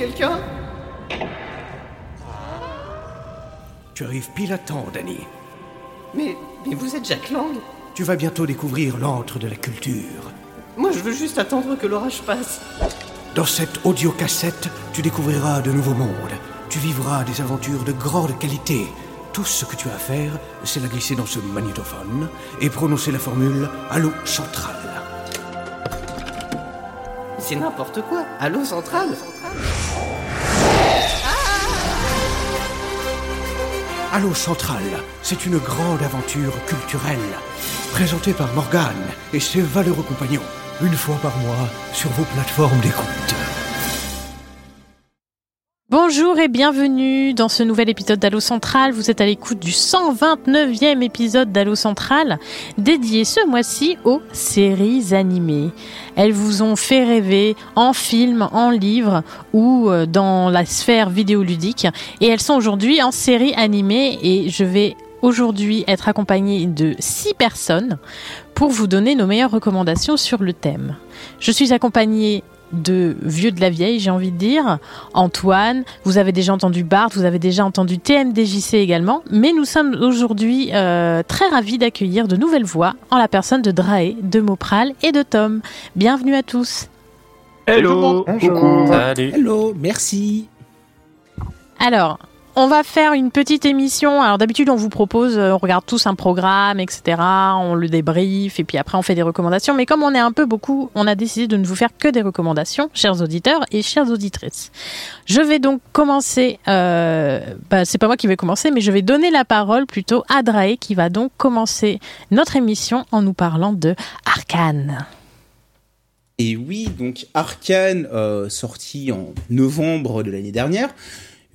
quelqu'un Tu arrives pile à temps, Danny. mais, mais vous êtes Jack Lang Tu vas bientôt découvrir l'antre de la culture. Moi, je veux juste attendre que l'orage passe. Dans cette audiocassette, tu découvriras de nouveaux mondes. Tu vivras des aventures de grande qualité. Tout ce que tu as à faire, c'est la glisser dans ce magnétophone et prononcer la formule Allô centrale. C'est n'importe quoi. Allô, Centrale Allô centrale, c'est une grande aventure culturelle. Présentée par Morgane et ses valeureux compagnons. Une fois par mois sur vos plateformes d'écoute. Bienvenue dans ce nouvel épisode d'Allo Central. Vous êtes à l'écoute du 129e épisode d'Allo Central, dédié ce mois-ci aux séries animées. Elles vous ont fait rêver en film, en livre ou euh, dans la sphère vidéoludique. Et elles sont aujourd'hui en série animée et je vais aujourd'hui être accompagnée de six personnes pour vous donner nos meilleures recommandations sur le thème. Je suis accompagnée de vieux de la vieille, j'ai envie de dire. Antoine, vous avez déjà entendu Bart, vous avez déjà entendu TMDJC également, mais nous sommes aujourd'hui euh, très ravis d'accueillir de nouvelles voix en la personne de Drae, de Mopral et de Tom. Bienvenue à tous. Hello Bonjour. Salut Hello, merci. Alors, on va faire une petite émission. Alors d'habitude, on vous propose, euh, on regarde tous un programme, etc. On le débrief et puis après on fait des recommandations. Mais comme on est un peu beaucoup, on a décidé de ne vous faire que des recommandations, chers auditeurs et chères auditrices. Je vais donc commencer. Euh, bah, c'est pas moi qui vais commencer, mais je vais donner la parole plutôt à Drae qui va donc commencer notre émission en nous parlant de Arcane. Et oui, donc Arkane, euh, sorti en novembre de l'année dernière,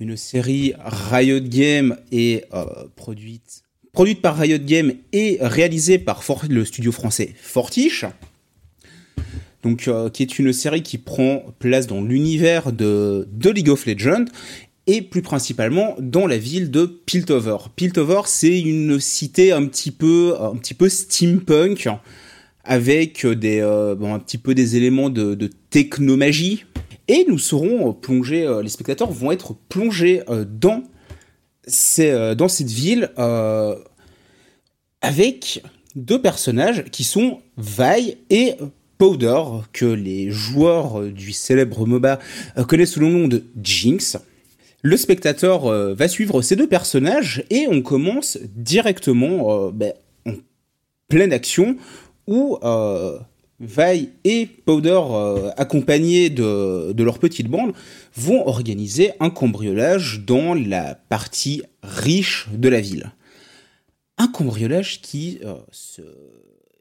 une série Riot Games et euh, produite, produite par Riot Games et réalisée par le studio français Fortiche. Donc, euh, qui est une série qui prend place dans l'univers de, League of Legends et plus principalement dans la ville de Piltover. Piltover, c'est une cité un petit peu, peu steampunk avec des, euh, un petit peu des éléments de technomagie. Et nous serons euh, plongés, euh, les spectateurs vont être plongés euh, dans, cette ville avec deux personnages qui sont Vi et Powder, que les joueurs du célèbre MOBA connaissent sous le nom de Jinx. Le spectateur va suivre ces deux personnages et on commence directement ben, en pleine action où Vi et Powder, euh, accompagnés de, de leur petite bande, vont organiser un cambriolage dans la partie riche de la ville. Un cambriolage qui euh, se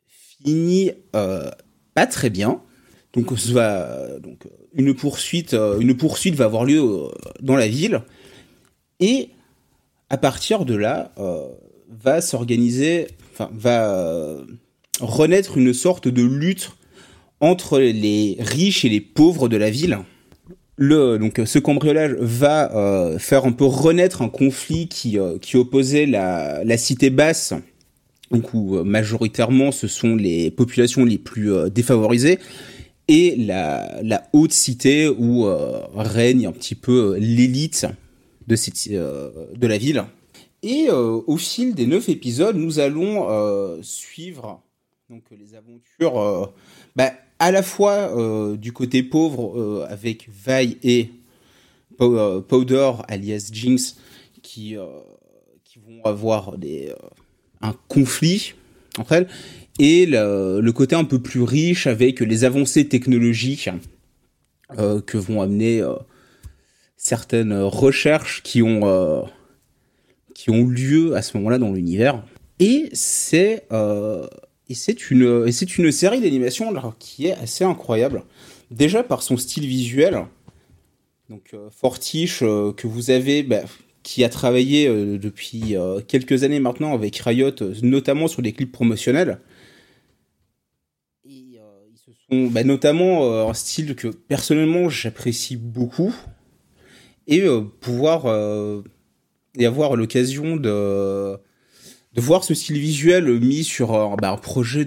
finit euh, pas très bien. Donc, une, poursuite, une poursuite va avoir lieu dans la ville. Et à partir de là, va s'organiser, enfin, va renaître une sorte de lutte entre les riches et les pauvres de la ville. Le, donc, ce cambriolage va euh, faire un peu renaître un conflit qui, euh, opposait la, cité basse, donc où euh, majoritairement ce sont les populations les plus défavorisées, et la, haute cité où règne un petit peu l'élite de, de la ville. Et au fil des neuf épisodes, nous allons suivre donc, les aventures euh, bah, à la fois euh, du côté pauvre euh, avec Vi et Pow- euh, Powder alias Jinx qui, euh, qui vont avoir des, euh, un conflit entre elles et le, le côté un peu plus riche avec les avancées technologiques euh, que vont amener euh, certaines recherches qui ont, euh, qui ont lieu à ce moment-là dans l'univers. Et c'est euh, et c'est une c'est une série d'animation qui est assez incroyable. Déjà par son style visuel. Donc euh, Fortiche euh, que vous avez bah, qui a travaillé euh, depuis quelques années maintenant avec Riot, notamment sur des clips promotionnels. Et ils se sont bah, notamment un style que personnellement j'apprécie beaucoup et pouvoir et avoir l'occasion de de voir ce style visuel mis sur euh, bah, un projet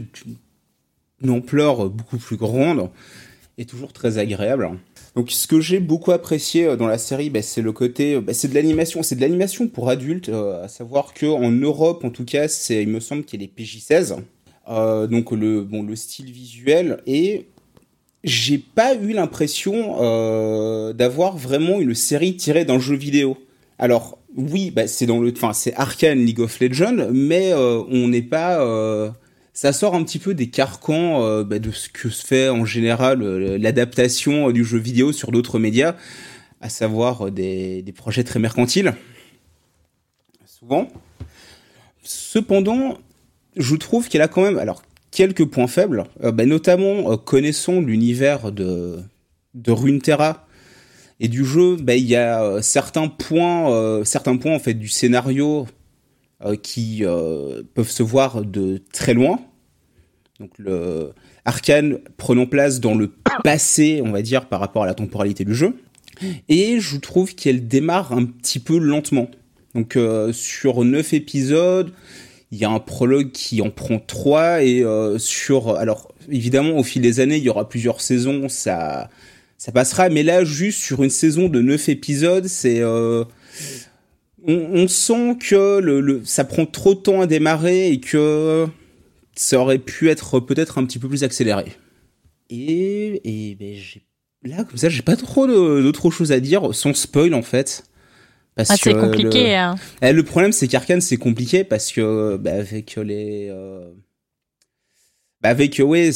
d'une ampleur beaucoup plus grande est toujours très agréable. Donc ce que j'ai beaucoup apprécié dans la série, bah, c'est le côté, bah, c'est de l'animation, c'est de l'animation pour adultes, à savoir que en Europe en tout cas, il me semble qu'il est PJ16, donc le bon le style visuel et j'ai pas eu l'impression euh, d'avoir vraiment une série tirée d'un jeu vidéo. Alors oui, bah, c'est dans le, enfin c'est League of Legends, mais euh, on n'est pas, euh, ça sort un petit peu des carcans euh, bah, de ce que se fait en général l'adaptation du jeu vidéo sur d'autres médias, à savoir des, projets très mercantiles, souvent. Cependant, je trouve qu'elle a quand même, alors quelques points faibles, bah, notamment connaissons l'univers de, de Runeterra et du jeu, bah, il y a euh, certains points, certains points en fait du scénario qui peuvent se voir de très loin. Donc le Arkane prenant place dans le passé, on va dire, par rapport à la temporalité du jeu. Et je trouve qu'elle démarre un petit peu lentement. Donc sur neuf épisodes, il y a un prologue qui en prend trois et euh, sur alors évidemment au fil des années il y aura plusieurs saisons ça ça passera mais là juste sur une saison de neuf épisodes c'est euh, on, on, sent que le, le, ça prend trop de temps à démarrer et que ça aurait pu être peut-être un petit peu plus accéléré et et ben, là comme ça j'ai pas trop d'autres choses à dire sans spoil en fait ah, c'est compliqué. Le, hein. Eh, le problème, c'est qu'Arkane, c'est compliqué parce que bah, avec les, euh... bah, avec ouais,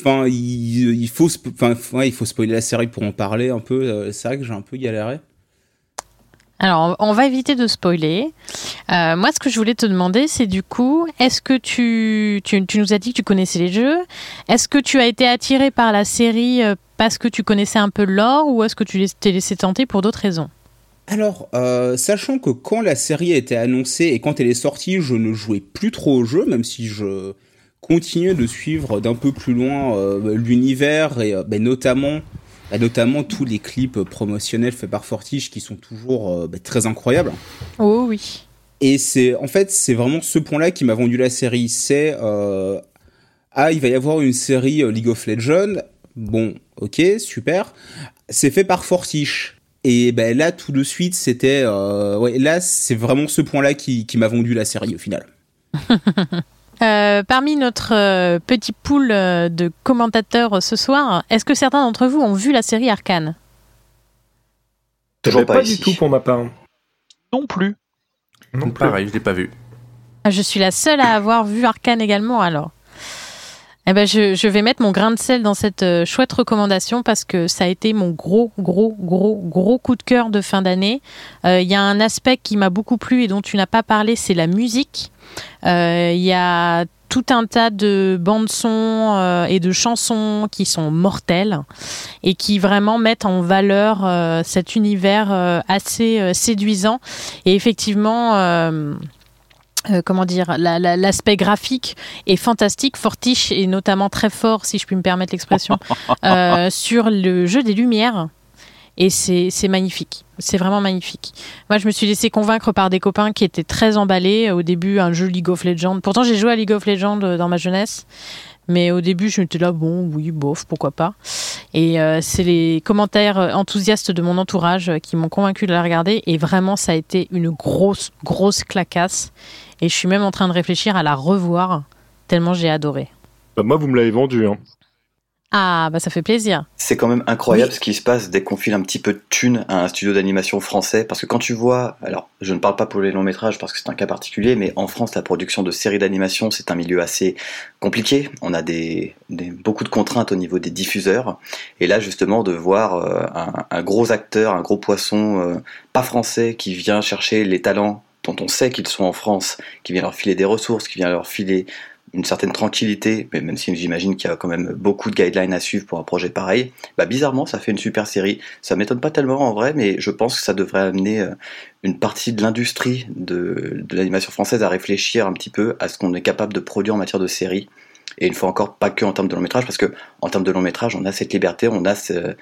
enfin, il, il, faut, enfin, ouais, il faut spoiler la série pour en parler un peu. Euh, c'est vrai que j'ai un peu galéré. Alors, on va éviter de spoiler. Euh, moi, ce que je voulais te demander, c'est du coup, est-ce que tu, tu, tu, nous as dit que tu connaissais les jeux Est-ce que tu as été attiré par la série euh, parce que tu connaissais un peu l'or ou est-ce que tu t'es laissé tenter pour d'autres raisons? Alors, euh, sachant que quand la série a été annoncée et quand elle est sortie, je ne jouais plus trop au jeu, même si je continuais de suivre d'un peu plus loin euh, l'univers et euh, ben, notamment, ben, notamment tous les clips promotionnels faits par Fortige qui sont toujours ben, très incroyables. Oh oui. Et c'est en fait c'est vraiment ce point-là qui m'a vendu la série. C'est ah il va y avoir une série League of Legends. Bon, ok, super. C'est fait par Fortiche et ben là, tout de suite, c'était, euh, ouais, là, c'est vraiment ce point-là qui, qui m'a vendu la série au final. Euh, parmi notre euh, petit pool euh, de commentateurs ce soir, est-ce que certains d'entre vous ont vu la série Arcane? Toujours pas, du tout pour ma part. Non plus. Non Pareil, je l'ai pas vu. Ah, je suis la seule à avoir vu Arcane également alors. Eh ben, je, je, vais mettre mon grain de sel dans cette euh, chouette recommandation parce que ça a été mon gros, gros, gros, gros coup de cœur de fin d'année. Euh, il y a un aspect qui m'a beaucoup plu et dont tu n'as pas parlé, c'est la musique. Euh, il y a tout un tas de bandes son et de chansons qui sont mortelles et qui vraiment mettent en valeur cet univers assez séduisant. Et effectivement euh, comment dire, l'aspect graphique est fantastique. Fortiche est notamment très fort, si je puis me permettre l'expression, euh, sur le jeu des lumières. Et c'est magnifique. C'est vraiment magnifique. Moi, je me suis laissé convaincre par des copains qui étaient très emballés. Au début, un jeu League of Legends. Pourtant, j'ai joué à League of Legends euh, dans ma jeunesse. Mais au début, je là, bon, oui, bof, pourquoi pas. Et euh, c'est les commentaires enthousiastes de mon entourage qui m'ont convaincu de la regarder. Et vraiment, ça a été une grosse, grosse clacasse. Et je suis même en train de réfléchir à la revoir, tellement j'ai adoré. Bah moi, vous me l'avez vendu. Hein. Ah, bah ça fait plaisir. C'est quand même incroyable ce qui se passe dès qu'on file un petit peu de thunes à un studio d'animation français. Parce que quand tu vois, alors je ne parle pas pour les longs métrages parce que c'est un cas particulier, mais en France, la production de séries d'animation, c'est un milieu assez compliqué. On a des, beaucoup de contraintes au niveau des diffuseurs. Et là, justement, de voir euh, un, un, gros acteur, un gros poisson, euh, pas français, qui vient chercher les talents dont on sait qu'ils sont en France, qui vient leur filer des ressources, qui vient leur filer une certaine tranquillité, mais même si j'imagine qu'il y a quand même beaucoup de guidelines à suivre pour un projet pareil, bah bizarrement ça fait une super série. Ça m'étonne pas tellement en vrai, mais je pense que ça devrait amener euh, une partie de l'industrie de, l'animation française à réfléchir un petit peu à ce qu'on est capable de produire en matière de série. Et une fois encore, pas que en termes de long métrage, parce que en termes de long métrage, on a cette liberté, on a ce,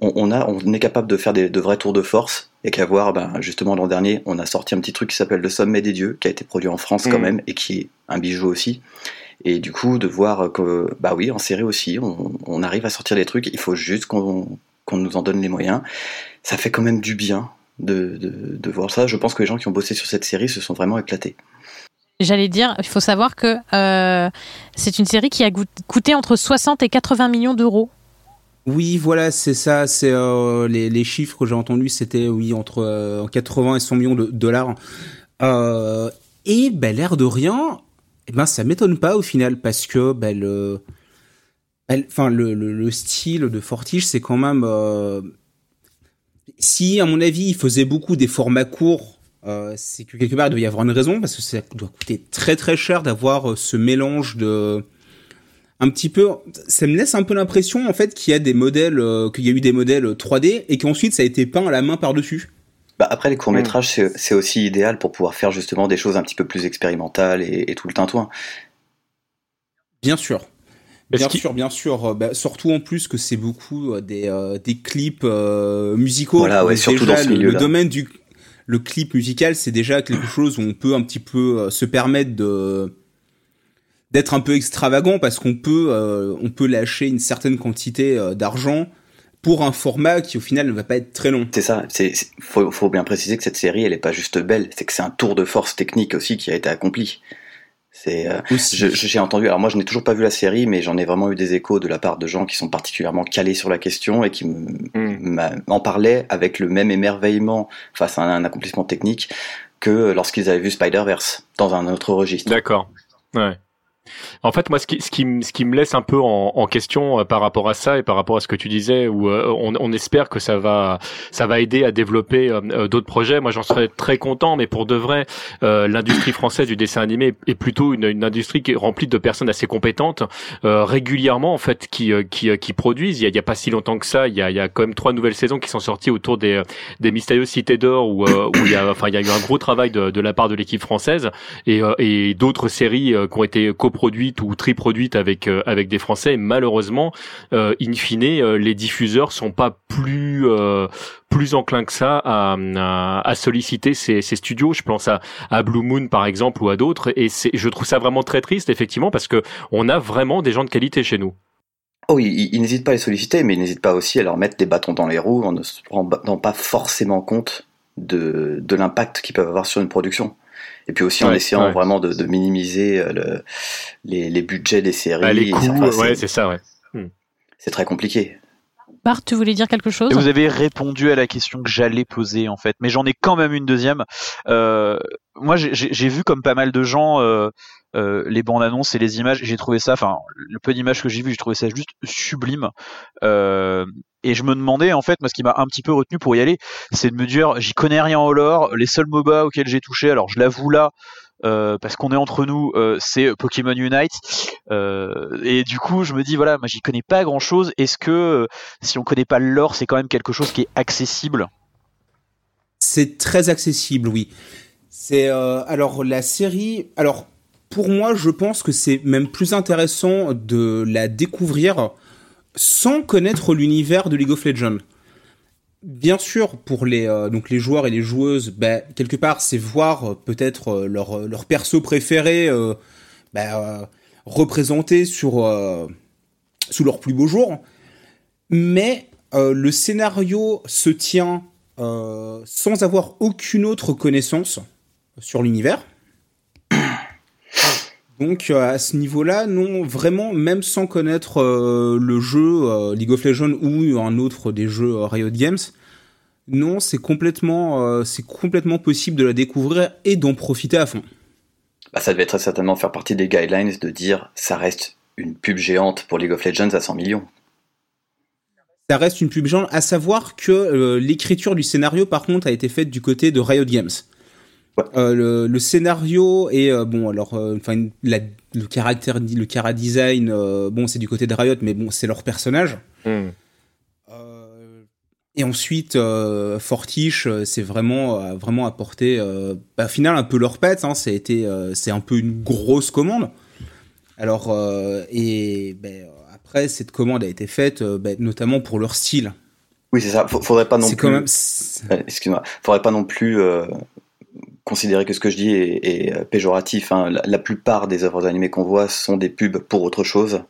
on, a, on est capable de faire des, de vrais tours de force et qu'à voir, ben, justement l'an dernier, on a sorti un petit truc qui s'appelle Le Sommet des Dieux, qui a été produit en France quand mm. même et qui est un bijou aussi. Et du coup, de voir que, bah oui, en série aussi, on, arrive à sortir des trucs, il faut juste qu'on nous en donne les moyens. Ça fait quand même du bien de, de, voir ça. Je pense que les gens qui ont bossé sur cette série se sont vraiment éclatés. J'allais dire, il faut savoir que euh, c'est une série qui a coûté entre 60 et 80 millions d'euros. Oui, voilà, c'est ça. C'est euh, les, chiffres que j'ai entendus, c'était oui entre 80 euh, et 100 millions de dollars. et ben l'air de rien, eh ben ça m'étonne pas au final parce que ben le, enfin le, le, style de Fortige, c'est quand même si à mon avis il faisait beaucoup des formats courts euh, c'est que quelque part il doit y avoir une raison parce que ça doit coûter très très cher d'avoir euh, ce mélange de un petit peu ça me laisse un peu l'impression en fait qu'il y a des modèles euh, qu'il y a eu des modèles 3D et qu'ensuite ça a été peint à la main par dessus bah après les courts métrages mm. c'est aussi idéal pour pouvoir faire justement des choses un petit peu plus expérimentales et, et tout le tintouin bien sûr Bien sûr, bien sûr. Bah, surtout en plus que c'est beaucoup des, des clips musicaux. Voilà, ouais, surtout dans ce milieu-là. Le domaine du le clip musical, c'est déjà quelque chose où on peut un petit peu euh, se permettre de d'être un peu extravagant parce qu'on peut euh, on peut lâcher une certaine quantité euh, d'argent pour un format qui au final ne va pas être très long. C'est ça. C'est faut, faut bien préciser que cette série elle est pas juste belle, c'est que c'est un tour de force technique aussi qui a été accompli. C'est, euh, j'ai entendu. Alors moi, je n'ai toujours pas vu la série, mais j'en ai vraiment eu des échos de la part de gens qui sont particulièrement calés sur la question et qui m'en hmm. parlaient avec le même émerveillement face à un accomplissement technique que lorsqu'ils avaient vu Spider Verse dans un autre registre. D'accord. Ouais. En fait, moi, ce qui, ce qui, ce qui me laisse un peu en, en, question euh, par rapport à ça et par rapport à ce que tu disais, où euh, on, on, espère que ça va, ça va aider à développer euh, d'autres projets. Moi, j'en serais très content, mais pour de vrai, l'industrie française du dessin animé est plutôt une, une, industrie qui est remplie de personnes assez compétentes, régulièrement en fait, qui, qui, qui produisent. Il y, a, a, pas si longtemps que ça, il y a, il y a quand même trois nouvelles saisons qui sont sorties autour des, des mystérieuses cités d'or, où, où il y a, enfin, il y a eu un gros travail de, de la part de l'équipe française et, et d'autres séries qui ont été coproduites produite ou triproduite avec euh, avec des Français. Malheureusement, euh, in fine, euh, les diffuseurs sont pas plus plus enclins que ça à, solliciter ces, studios. Je pense à, à Blue Moon par exemple ou à d'autres. Et je trouve ça vraiment très triste effectivement parce que on a vraiment des gens de qualité chez nous. Oh, ils, ils n'hésitent pas à les solliciter, mais ils n'hésitent pas aussi à leur mettre des bâtons dans les roues en ne se rendant pas forcément compte de, de l'impact qu'ils peuvent avoir sur une production et puis aussi en essayant vraiment de, minimiser euh, le, les, budgets des séries. Ah, les coûts, ouais, c'est ça, ouais. Hmm. C'est très compliqué. Bart, tu voulais dire quelque chose? Vous avez répondu à la question que j'allais poser en fait, mais j'en ai quand même une deuxième. Euh, moi, j'ai vu comme pas mal de gens euh, euh, les bandes annonces et les images. J'ai trouvé ça, enfin, le peu d'images que j'ai vu, j'ai trouvé ça juste sublime. Euh, et je me demandais en fait, moi, ce qui m'a un petit peu retenu pour y aller, c'est de me dire, j'y connais rien au lore. Les seuls MOBA auxquels j'ai touché, alors je l'avoue là, euh, parce qu'on est entre nous, euh, c'est Pokémon Unite. Euh, et du coup, je me dis, voilà, moi j'y connais pas grand chose. Est-ce que si on connaît pas le lore, c'est quand même quelque chose qui est accessible? C'est très accessible, oui. C'est alors la série. Alors pour moi, je pense que c'est même plus intéressant de la découvrir sans connaître l'univers de League of Legends bien sûr, pour les, euh, donc les joueurs et les joueuses, bah, quelque part, c'est voir euh, peut-être euh, leur, leur perso préféré bah, représenté sur, sous leur plus beau jour. Mais le scénario se tient sans avoir aucune autre connaissance sur l'univers. Donc à ce niveau-là, non, vraiment, même sans connaître le jeu League of Legends ou un autre des jeux Riot Games, non, c'est complètement, c'est complètement possible de la découvrir et d'en profiter à fond. Bah, ça devait très certainement faire partie des guidelines de dire ça reste une pub géante pour League of Legends à 100 millions. Ça reste une pub géante, à savoir que l'écriture du scénario, par contre, a été faite du côté de Riot Games. Euh, le, scénario et euh, bon alors euh, enfin le caractère le cara design bon c'est du côté de Riot mais bon c'est leur personnage. Hmm. et ensuite Fortiche c'est vraiment vraiment apporté bah, au final un peu leur pète hein, c'est été c'est un peu une grosse commande. Alors et ben, après cette commande a été faite ben, notamment pour leur style. Oui c'est ça. Faudrait pas non plus quand même... excuse-moi. Faudrait pas non plus considérer que ce que je dis est, est, euh, péjoratif. Hein. La, la, plupart des œuvres animées qu'on voit sont des pubs pour autre chose.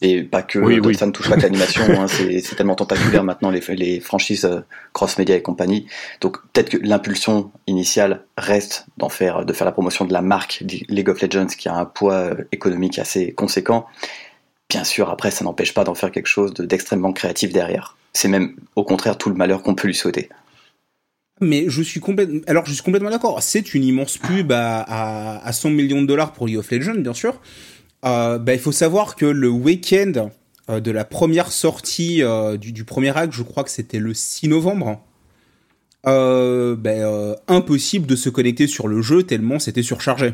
Et pas que oui, oui. ça ne touche pas que l'animation, hein, c'est tellement tentaculaire maintenant les, les franchises euh, cross-média et compagnie. Donc peut-être que l'impulsion initiale reste d'en faire, de faire la promotion de la marque League of Legends qui a un poids euh, économique assez conséquent. Bien sûr, après, ça n'empêche pas d'en faire quelque chose d'extrêmement créatif derrière. C'est même au contraire tout le malheur qu'on peut lui souhaiter. Mais je suis complètement, alors je suis complètement d'accord. C'est une immense pub à, à, à 100 millions de dollars pour League of Legends, bien sûr. Euh, bah, il faut savoir que le week-end euh, de la première sortie euh, du, premier acte, je crois que c'était le 6 novembre, bah, impossible de se connecter sur le jeu tellement c'était surchargé.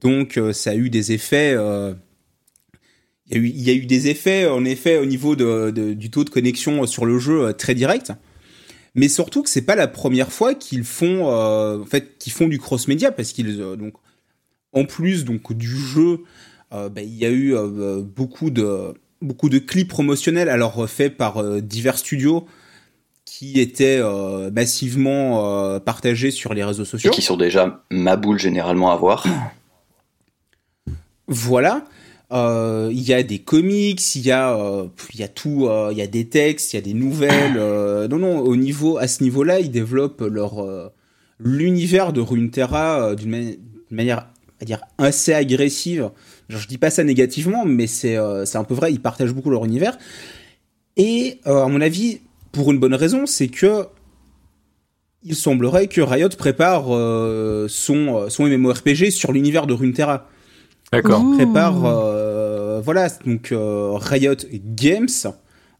Donc ça a eu des effets. Il y, a eu, des effets, en effet, au niveau du taux de connexion sur le jeu très direct mais surtout que c'est pas la première fois qu'ils font euh, en fait qu'ils font du cross média parce qu'ils euh, donc en plus donc du jeu euh, bah, il y a eu beaucoup de beaucoup de clips promotionnels alors faits par divers studios qui étaient massivement partagés sur les réseaux sociaux. et qui sont déjà ma boule généralement à voir. Voilà euh, il y a des comics, il y a, euh, il y a tout, euh, il y a des textes, il y a des nouvelles. Non, non, au niveau, à ce niveau-là, ils développent leur l'univers de Runeterra d'une mani manière, à dire, assez agressive. Genre, je dis pas ça négativement, mais c'est c'est un peu vrai. Ils partagent beaucoup leur univers. Et à mon avis, pour une bonne raison, c'est que il semblerait que Riot prépare son son MMORPG sur l'univers de Runeterra. D'accord. Prépare, euh, voilà, donc euh, Riot Games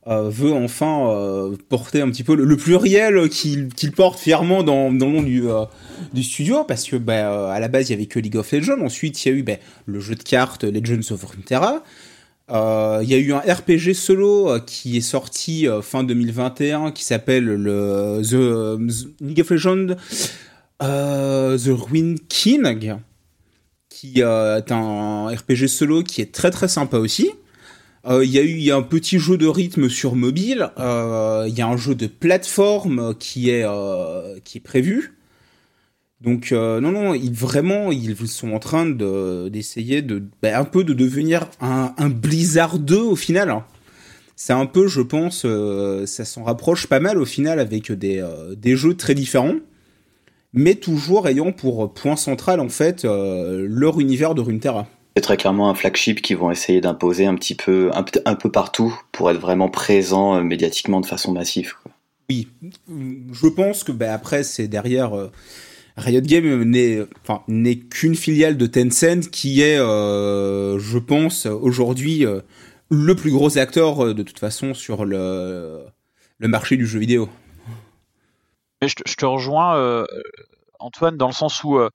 euh, veut enfin euh, porter un petit peu le, le pluriel qu'il qu porte fièrement dans, dans le nom du, euh, du studio, parce que bah, à la base il y avait que League of Legends, ensuite il y a eu bah, le jeu de cartes Legends of Runeterra. Il y a eu un RPG solo qui est sorti fin 2021 qui s'appelle le The, The, League of Legends The Ruin King qui euh, est un RPG solo qui est très très sympa aussi. Il euh, y a eu un petit jeu de rythme sur mobile. Il euh, y a un jeu de plateforme qui est qui est prévu. Donc non non, ils vraiment ils sont en train de d'essayer de, bah, un peu de devenir un, un Blizzard 2 au final. C'est un peu, je pense, ça s'en rapproche pas mal au final avec des des jeux très différents mais toujours ayant pour point central en fait euh, leur univers de Runeterra. C'est très clairement un flagship qu'ils vont essayer d'imposer un petit peu, un, un, peu partout pour être vraiment présent euh, médiatiquement de façon massive. Quoi. Oui, je pense que bah, après c'est derrière euh, Riot Games n'est enfin qu'une filiale de Tencent qui est, je pense aujourd'hui le plus gros acteur de toute façon sur le le marché du jeu vidéo. Mais je te, je te rejoins, euh, Antoine, dans le sens où euh,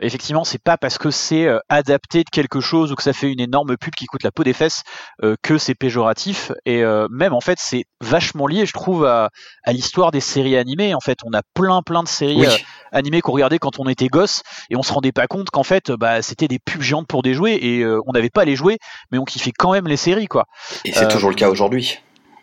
effectivement, c'est pas parce que c'est euh, adapté de quelque chose ou que ça fait une énorme pub qui coûte la peau des fesses euh, que c'est péjoratif. Et euh, même en fait, c'est vachement lié, je trouve, à, à l'histoire des séries animées. En fait, on a plein plein de séries oui. animées qu'on regardait quand on était gosse et on se rendait pas compte qu'en fait, bah, c'était des pubs géantes pour des jouets et on n'avait pas à les jouer, mais on kiffait quand même les séries, quoi. Et c'est toujours le cas aujourd'hui.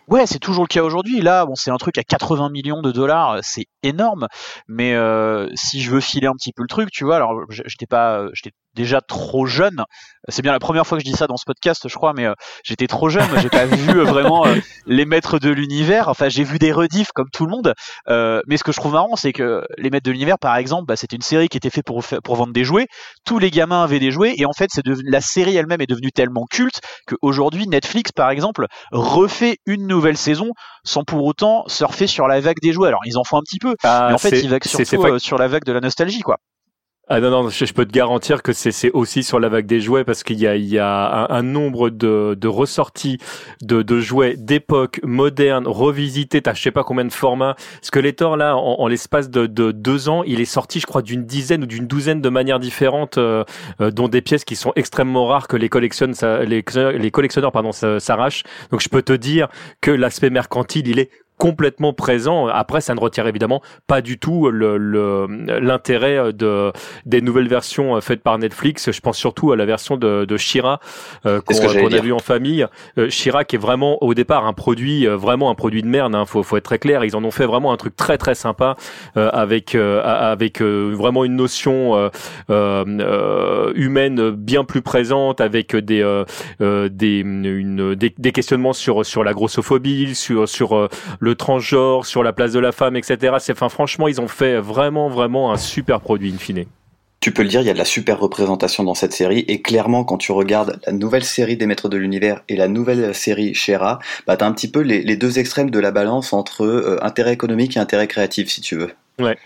Ouais, c'est toujours le cas aujourd'hui. Là, bon, c'est un truc à 80 millions de dollars, c'est énorme. Mais euh, si je veux filer un petit peu le truc, tu vois, alors j'étais pas, j'étais déjà trop jeune. C'est bien la première fois que je dis ça dans ce podcast, je crois, mais euh, j'étais trop jeune. J'ai pas vu euh, vraiment euh, les maîtres de l'univers. Enfin, j'ai vu des rediffs comme tout le monde. Euh, mais ce que je trouve marrant, c'est que les maîtres de l'univers, par exemple, bah, c'était une série qui était faite pour pour vendre des jouets. Tous les gamins avaient des jouets, et en fait, c'est devenu la série elle-même est devenue tellement culte qu'aujourd'hui, Netflix, par exemple, refait une nouvelle saison sans pour autant surfer sur la vague des jouets. Alors, ils en font un petit peu, Ah, mais en fait, ils vaguent surtout euh, sur la vague de la nostalgie, quoi. Ah non, non, je, peux te garantir que c'est aussi sur la vague des jouets parce qu'il y a, il y a un, nombre de, de ressorties de, de jouets d'époque, modernes, revisités, t'as je sais pas combien de formats. Skeletor, là, en, en l'espace de, de deux ans, il est sorti, je crois, d'une dizaine ou d'une douzaine de manières différentes, euh, euh, dont des pièces qui sont extrêmement rares que les, collectionne, ça, les, les collectionneurs pardon, s'arrachent. Donc je peux te dire que l'aspect mercantile, il est complètement présent. Après, ça ne retire évidemment pas du tout l'intérêt le, de des nouvelles versions faites par Netflix. Je pense surtout à la version de, de Shira euh, qu'on a vu en famille. Euh, Shira qui est vraiment au départ un produit, euh, vraiment un produit de merde. Hein, faut, faut être très clair. Ils en ont fait vraiment un truc très très sympa euh, avec euh, avec vraiment une notion humaine bien plus présente, avec des des, une, des, des questionnements sur sur la grossophobie, sur sur le transgenre, sur la place de la femme, etc. C'est, enfin, franchement, ils ont fait vraiment, vraiment un super produit in fine. Tu peux le dire, il y a de la super représentation dans cette série, et clairement, quand tu regardes la nouvelle série des Maîtres de l'Univers et la nouvelle série Shera, bah, t'as un petit peu les, deux extrêmes de la balance entre euh, intérêt économique et intérêt créatif, si tu veux. Ouais,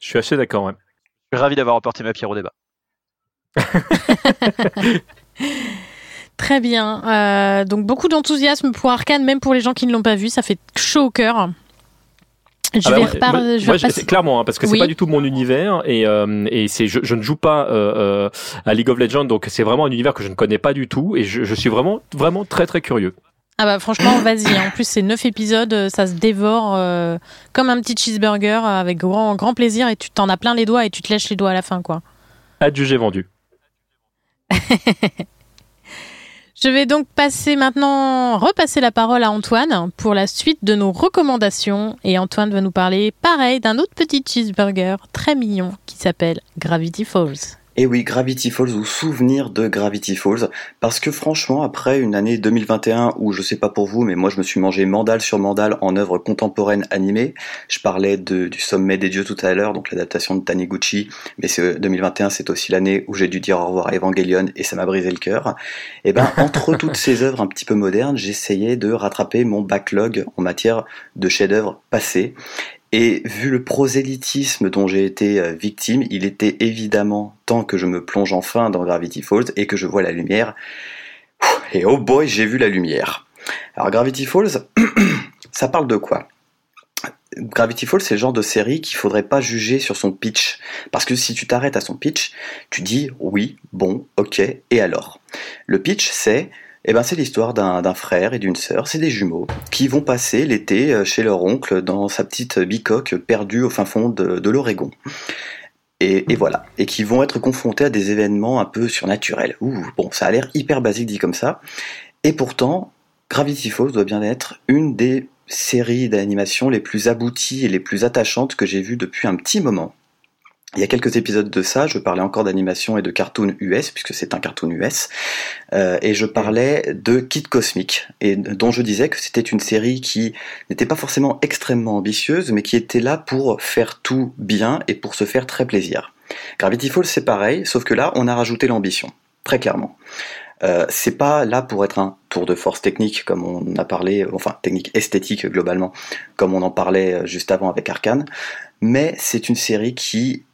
je suis assez d'accord, ouais. Ravi d'avoir apporté ma pierre au débat. Très bien. Euh, donc beaucoup d'enthousiasme pour Arkane, même pour les gens qui ne l'ont pas vu, ça fait chaud au cœur. Je ah vais, bah, je vais clairement hein, parce que c'est pas du tout mon univers et, euh, et c'est je, je, ne joue pas euh, euh, à League of Legends donc c'est vraiment un univers que je ne connais pas du tout et je, je suis vraiment vraiment très très curieux. Ah bah franchement vas-y en plus c'est neuf épisodes ça se dévore euh, comme un petit cheeseburger avec grand grand plaisir et tu t'en as plein les doigts et tu te lèches les doigts à la fin quoi. Adjugé vendu. Je vais donc passer maintenant, repasser la parole à Antoine pour la suite de nos recommandations. Et Antoine va nous parler, pareil, d'un autre petit cheeseburger très mignon qui s'appelle Gravity Falls. Et oui, Gravity Falls ou souvenir de Gravity Falls, parce que franchement, après une année 2021 où je sais pas pour vous, mais moi je me suis mangé mandal sur mandal en œuvre contemporaine animée, je parlais de, du sommet des dieux tout à l'heure, donc l'adaptation de Taniguchi, mais 2021 c'est aussi l'année où j'ai dû dire au revoir à Evangelion et ça m'a brisé le cœur. Et ben entre toutes ces œuvres un petit peu modernes, j'essayais de rattraper mon backlog en matière de chefs-d'œuvre passés. Et vu le prosélytisme dont j'ai été euh, victime, il était évidemment temps que je me plonge enfin dans Gravity Falls et que je vois la lumière. Et oh boy, j'ai vu la lumière. Alors Gravity Falls, ça parle de quoi? Gravity Falls, c'est le genre de série qu'il faudrait pas juger sur son pitch. Parce que si tu t'arrêtes à son pitch, tu dis oui, bon, ok, et alors? Le pitch, c'est eh ben, c'est l'histoire d'un frère et d'une sœur, c'est des jumeaux, qui vont passer l'été euh, chez leur oncle dans sa petite bicoque perdue au fin fond de, l'Oregon. Et, voilà, et qui vont être confrontés à des événements un peu surnaturels. Ouh, bon, ça a l'air hyper basique dit comme ça. Et pourtant, Gravity Falls doit bien être une des séries d'animation les plus abouties et les plus attachantes que j'ai vues depuis un petit moment. Il y a quelques épisodes de ça, je parlais encore d'animation et de cartoon US, puisque c'est un cartoon US, euh, et je parlais de Kid Cosmic, et dont je disais que c'était une série qui n'était pas forcément extrêmement ambitieuse, mais qui était là pour faire tout bien et pour se faire très plaisir. Gravity Falls c'est pareil, sauf que là on a rajouté l'ambition, très clairement. Euh, c'est pas là pour être un tour de force technique comme on a parlé, enfin technique esthétique globalement, comme on en parlait juste avant avec Arkane, mais c'est une série qui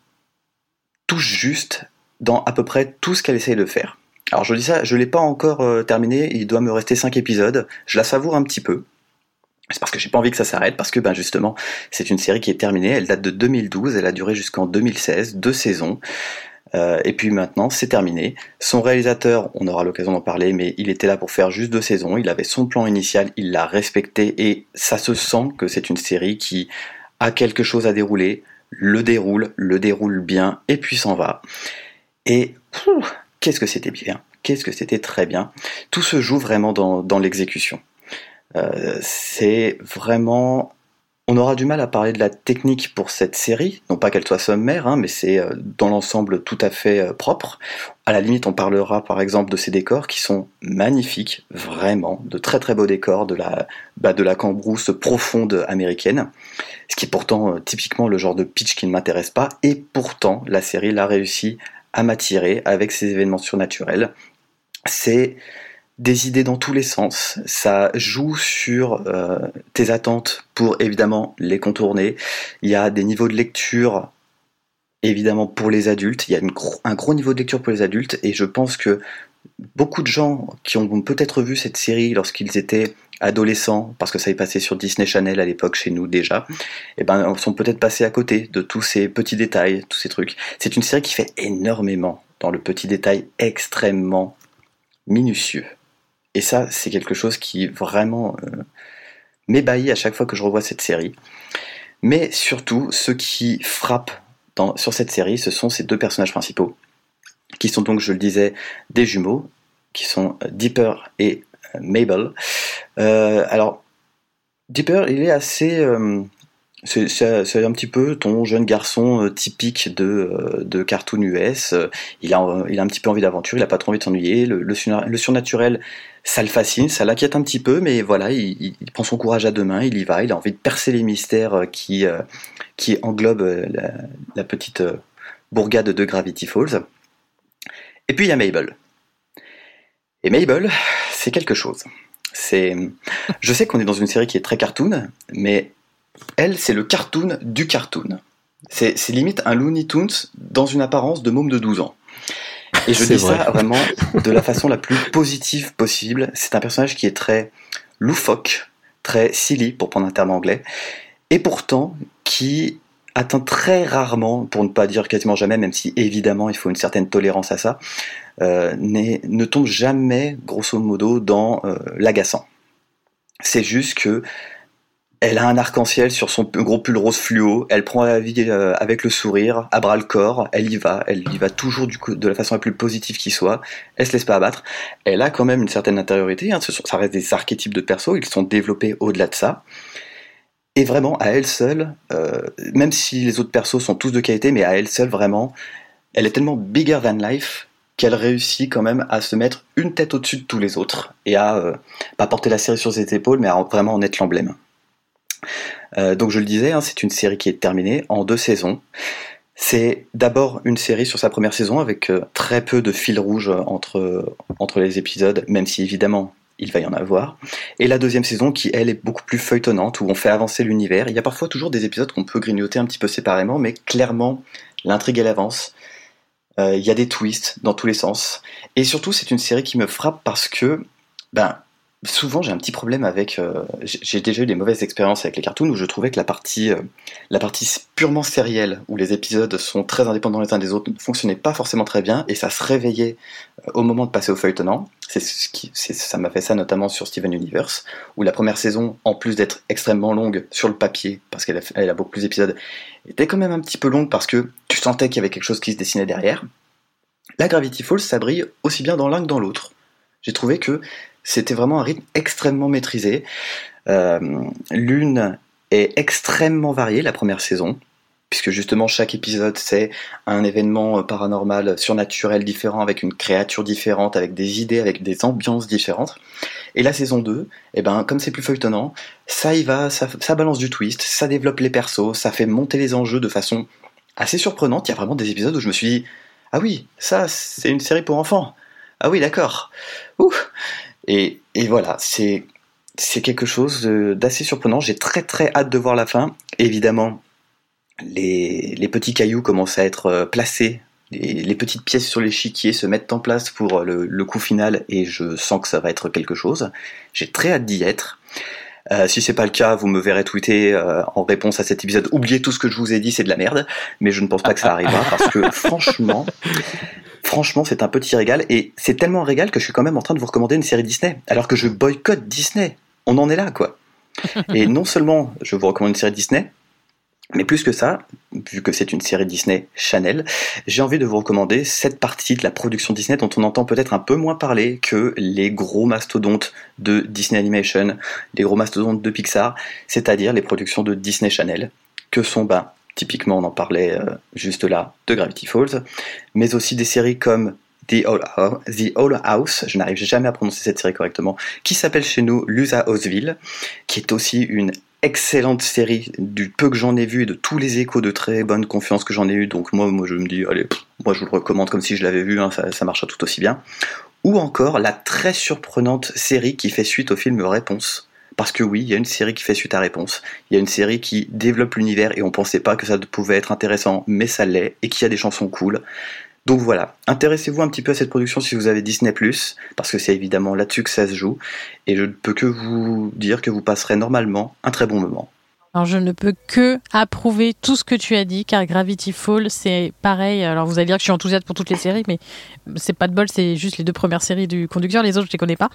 touche juste dans à peu près tout ce qu'elle essaye de faire. Alors je dis ça, je l'ai pas encore euh, terminé, il doit me rester 5 épisodes, je la savoure un petit peu. C'est parce que j'ai pas envie que ça s'arrête, parce que ben justement, c'est une série qui est terminée, elle date de 2012, elle a duré jusqu'en 2016, deux saisons. Euh, et puis maintenant, c'est terminé. Son réalisateur, on aura l'occasion d'en parler, mais il était là pour faire juste deux saisons. Il avait son plan initial, il l'a respecté, et ça se sent que c'est une série qui a quelque chose à dérouler, le déroule, le déroule bien, et puis s'en va. Et qu'est-ce que c'était bien, qu'est-ce que c'était très bien. Tout se joue vraiment dans, l'exécution. Euh, c'est vraiment on aura du mal à parler de la technique pour cette série, non pas qu'elle soit sommaire, hein, mais c'est euh, dans l'ensemble tout à fait euh, propre. À la limite, on parlera par exemple de ces décors qui sont magnifiques, vraiment, de très très beaux décors de la, bah, de la cambrousse profonde américaine, ce qui est pourtant euh, typiquement le genre de pitch qui ne m'intéresse pas, et pourtant la série l'a réussi à m'attirer avec ses événements surnaturels. C'est des idées dans tous les sens. Ça joue sur euh, tes attentes pour évidemment les contourner. Il y a des niveaux de lecture évidemment pour les adultes. Il y a un gros niveau de lecture pour les adultes et je pense que beaucoup de gens qui ont peut-être vu cette série lorsqu'ils étaient adolescents, parce que ça est passé sur Disney Channel à l'époque chez nous déjà, et eh ben sont peut-être passés à côté de tous ces petits détails, tous ces trucs. C'est une série qui fait énormément dans le petit détail extrêmement minutieux. Et ça, c'est quelque chose qui vraiment euh, m'ébahit à chaque fois que je revois cette série. Mais surtout, ce qui frappe sur cette série, ce sont ces deux personnages principaux, qui sont donc, je le disais, des jumeaux, qui sont euh, Dipper et euh, Mabel. Alors, Dipper, il est assez... c'est un petit peu ton jeune garçon euh, typique de, euh, de cartoon US. Euh, Il a, il a un petit peu envie d'aventure, il a pas trop envie de s'ennuyer. Le, le, surna- le surnaturel, ça le fascine, ça l'inquiète un petit peu, mais voilà, il, prend son courage à deux mains, il y va, il a envie de percer les mystères qui, qui englobent la, petite bourgade de Gravity Falls. Et puis il y a Mabel. Et Mabel, c'est quelque chose. Je sais qu'on est dans une série qui est très cartoon, mais elle, c'est le cartoon du cartoon. C'est limite un Looney Tunes dans une apparence de môme de 12 ans. Et je dis ça vrai. vraiment de la façon la plus positive possible. C'est un personnage qui est très loufoque, très silly, pour prendre un terme anglais, et pourtant qui atteint très rarement, pour ne pas dire quasiment jamais, même si évidemment il faut une certaine tolérance à ça, euh, ne tombe jamais, grosso modo, dans euh, l'agaçant. C'est juste que elle a un arc-en-ciel sur son gros pull rose fluo, elle prend la vie euh, avec le sourire, à bras le corps, elle y va, elle y va toujours de la façon la plus positive qui soit, elle se laisse pas abattre, elle a quand même une certaine intériorité, hein, ça reste des archétypes de perso, ils sont développés au-delà de ça, et vraiment à elle seule, euh, même si les autres persos sont tous de qualité, mais à elle seule vraiment, elle est tellement bigger than life qu'elle réussit quand même à se mettre une tête au-dessus de tous les autres, et à euh, pas porter la série sur ses épaules, mais à vraiment en être l'emblème. Euh, donc je le disais, hein, c'est une série qui est terminée en deux saisons. C'est d'abord une série sur sa première saison avec euh, très peu de fil rouge entre, entre les épisodes, même si évidemment il va y en avoir. Et la deuxième saison qui, elle, est beaucoup plus feuilletonnante, où on fait avancer l'univers. Il y a parfois toujours des épisodes qu'on peut grignoter un petit peu séparément, mais clairement, l'intrigue, elle avance. Euh, Il y a des twists dans tous les sens. Et surtout, c'est une série qui me frappe parce que, ben, souvent j'ai un petit problème avec. euh, j'ai déjà eu des mauvaises expériences avec les cartoons où je trouvais que la partie, euh, la partie purement sérielle, où les épisodes sont très indépendants les uns des autres, ne fonctionnait pas forcément très bien et ça se réveillait euh, au moment de passer au feuilletonnant. C'est ça m'a fait ça notamment sur Steven Universe, où la première saison, en plus d'être extrêmement longue sur le papier, parce qu'elle a, elle a beaucoup plus d'épisodes, était quand même un petit peu longue parce que tu sentais qu'il y avait quelque chose qui se dessinait derrière. La Gravity Falls, ça brille aussi bien dans l'un que dans l'autre. J'ai trouvé que c'était vraiment un rythme extrêmement maîtrisé. Euh, L'une est extrêmement variée, la première saison, puisque justement chaque épisode c'est un événement euh, paranormal, surnaturel différent, avec une créature différente, avec des idées, avec des ambiances différentes. Et la saison 2, eh ben, comme c'est plus feuilletonnant, ça y va, ça, ça balance du twist, ça développe les persos, ça fait monter les enjeux de façon assez surprenante. Il y a vraiment des épisodes où je me suis dit, ah oui, ça c'est une série pour enfants. Ah oui, d'accord. Ouh. Et, voilà, c'est quelque chose d'assez surprenant. J'ai très très hâte de voir la fin. Évidemment, les, petits cailloux commencent à être euh, placés. Les, petites pièces sur l'échiquier se mettent en place pour le coup final et je sens que ça va être quelque chose. J'ai très hâte d'y être. Euh, si c'est pas le cas, vous me verrez tweeter euh, en réponse à cet épisode. Oubliez tout ce que je vous ai dit, c'est de la merde. Mais je ne pense pas que ça arrivera parce que franchement, franchement, c'est un petit régal et c'est tellement un régal que je suis quand même en train de vous recommander une série Disney. Alors que je boycotte Disney. On en est là, quoi. Et non seulement je vous recommande une série Disney, mais plus que ça, vu que c'est une série Disney Channel, j'ai envie de vous recommander cette partie de la production Disney dont on entend peut-être un peu moins parler que les gros mastodontes de Disney Animation, les gros mastodontes de Pixar, c'est-à-dire les productions de Disney Channel, que sont, ben, typiquement on en parlait euh, juste là, de Gravity Falls, mais aussi des séries comme The Old House, je n'arrive jamais à prononcer cette série correctement, qui s'appelle chez nous Lusa Houseville, qui est aussi une excellente série du peu que j'en ai vu et de tous les échos de très bonne confiance que j'en ai eu. Donc moi, moi je me dis, allez, moi je vous le recommande comme si je l'avais vu, hein, ça, ça marchera tout aussi bien. Ou encore la très surprenante série qui fait suite au film Réponse. Parce que oui, il y a une série qui fait suite à Réponse. Il y a une série qui développe l'univers et on pensait pas que ça pouvait être intéressant, mais ça l'est, et qui a des chansons cool. Donc voilà, intéressez-vous un petit peu à cette production si vous avez Disney ⁇ parce que c'est évidemment là-dessus que ça se joue, et je ne peux que vous dire que vous passerez normalement un très bon moment. Alors je ne peux que approuver tout ce que tu as dit, car Gravity Fall, c'est pareil. Alors vous allez dire que je suis enthousiaste pour toutes les séries, mais c'est pas de bol, c'est juste les deux premières séries du conducteur. Les autres, je les connais pas.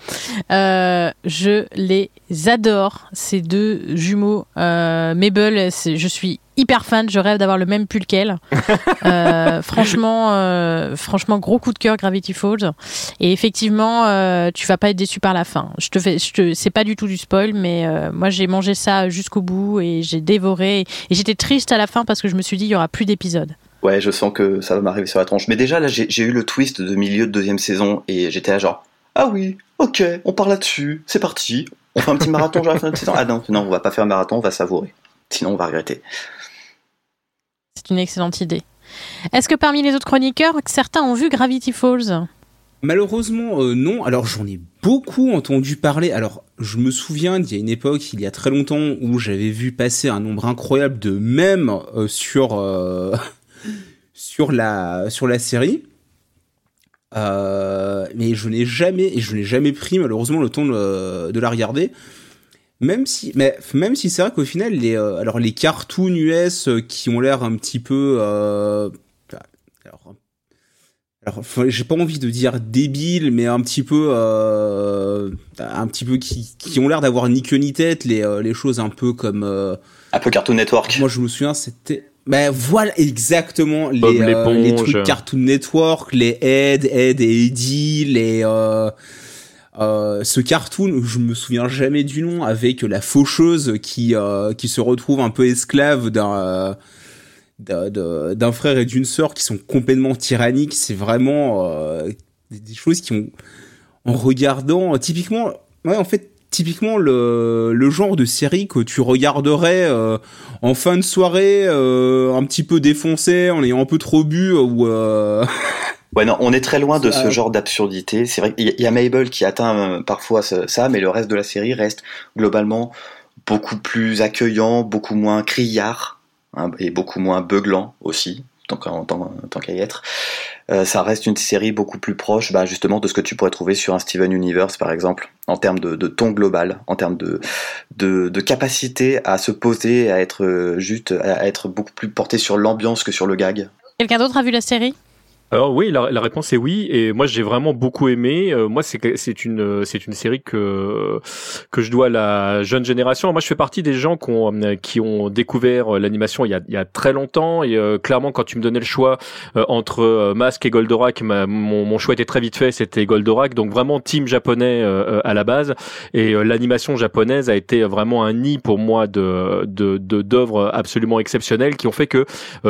Euh, je les adore, ces deux jumeaux. Euh, Mabel, je suis hyper fan. Je rêve d'avoir le même pull qu'elle. Euh, franchement, euh, franchement, gros coup de cœur Gravity Falls. Et effectivement, euh, tu vas pas être déçu par la fin. Je te fais, je te, c'est pas du tout du spoil, mais euh, moi j'ai mangé ça jusqu'au bout et j'ai dévoré. Et j'étais triste à la fin parce que je me suis dit il y aura plus d'épisodes. Ouais, je sens que ça va m'arriver sur la tronche. Mais déjà, là, j'ai j'ai eu le twist de milieu de deuxième saison et j'étais là genre, ah oui, ok, on part là-dessus, c'est parti. On fait un petit marathon genre la fin de saison. Ah non, non, on va pas faire un marathon, on va savourer. Sinon, on va regretter. C'est une excellente idée. Est-ce que parmi les autres chroniqueurs, certains ont vu Gravity Falls? Malheureusement, euh, non. Alors, j'en ai beaucoup entendu parler. Alors, je me souviens d'il y a une époque, il y a très longtemps, où j'avais vu passer un nombre incroyable de mèmes euh, sur euh, sur la sur la série. Mais je n'ai jamais et je n'ai jamais pris malheureusement le temps de la regarder. Même si, mais même si c'est vrai qu'au final, les euh, alors les cartoons US euh, qui ont l'air un petit peu, euh, alors, alors faut- j'ai pas envie de dire débile, mais un petit peu, euh, un petit peu qui, qui ont l'air d'avoir ni queue ni tête, les euh, les choses un peu comme, euh, Un peu Cartoon Network. moi je me souviens, c'était ben voilà exactement les, euh, les trucs Cartoon Network, les Ed, Ed et Eddie, les euh, euh, ce cartoon, je me souviens jamais du nom, avec la faucheuse qui euh, qui se retrouve un peu esclave d'un euh, d'un- frère et d'une sœur qui sont complètement tyranniques. C'est vraiment euh, des choses qui ont en regardant typiquement, ouais en fait typiquement le, le genre de série que tu regarderais euh, en fin de soirée, euh, un petit peu défoncé, en ayant un peu trop bu ou euh, Ouais, non, on est très loin de ce genre d'absurdité. C'est vrai qu'il y a- il y a Mabel qui atteint euh, parfois ça, mais le reste de la série reste globalement beaucoup plus accueillant, beaucoup moins criard, hein, et beaucoup moins beuglant aussi, tant qu'à tant, tant qu'à y être. Euh, ça reste une série beaucoup plus proche, bah, justement, de ce que tu pourrais trouver sur un Steven Universe, par exemple, en termes de, de ton global, en termes de, de, de capacité à se poser, à être euh, juste, à être beaucoup plus porté sur l'ambiance que sur le gag. Quelqu'un d'autre a vu la série? Alors oui, la, la réponse est oui, et moi j'ai vraiment beaucoup aimé. Euh, moi c'est c'est une c'est une série que que je dois à la jeune génération. Moi je fais partie des gens qui ont euh, qui ont découvert euh, l'animation il y a il y a très longtemps et euh, clairement quand tu me donnais le choix euh, entre euh, Mask et Goldorak, ma- mon mon choix était très vite fait, c'était Goldorak. Donc vraiment team japonais à la base et l'animation japonaise a été vraiment un nid pour moi de de d'œuvres absolument exceptionnelles qui ont fait que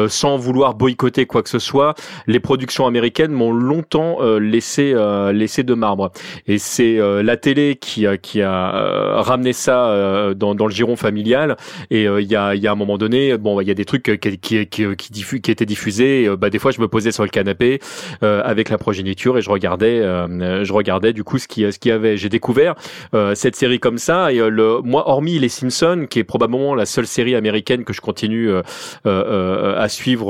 sans vouloir boycotter quoi que ce soit, les productions américaines m'ont longtemps euh, laissé euh, laissé de marbre. Et c'est euh, la télé qui a qui a ramené ça dans, dans le giron familial. Et il y a il y a un moment donné, bon, il y a des trucs qui qui qui, qui, diffu- qui étaient diffusés. Bah des fois, je me posais sur le canapé avec la progéniture et je regardais je regardais du coup ce qui ce qu'il y avait. J'ai découvert cette série comme ça. Et le moi, hormis les Simpsons, qui est probablement la seule série américaine que je continue à suivre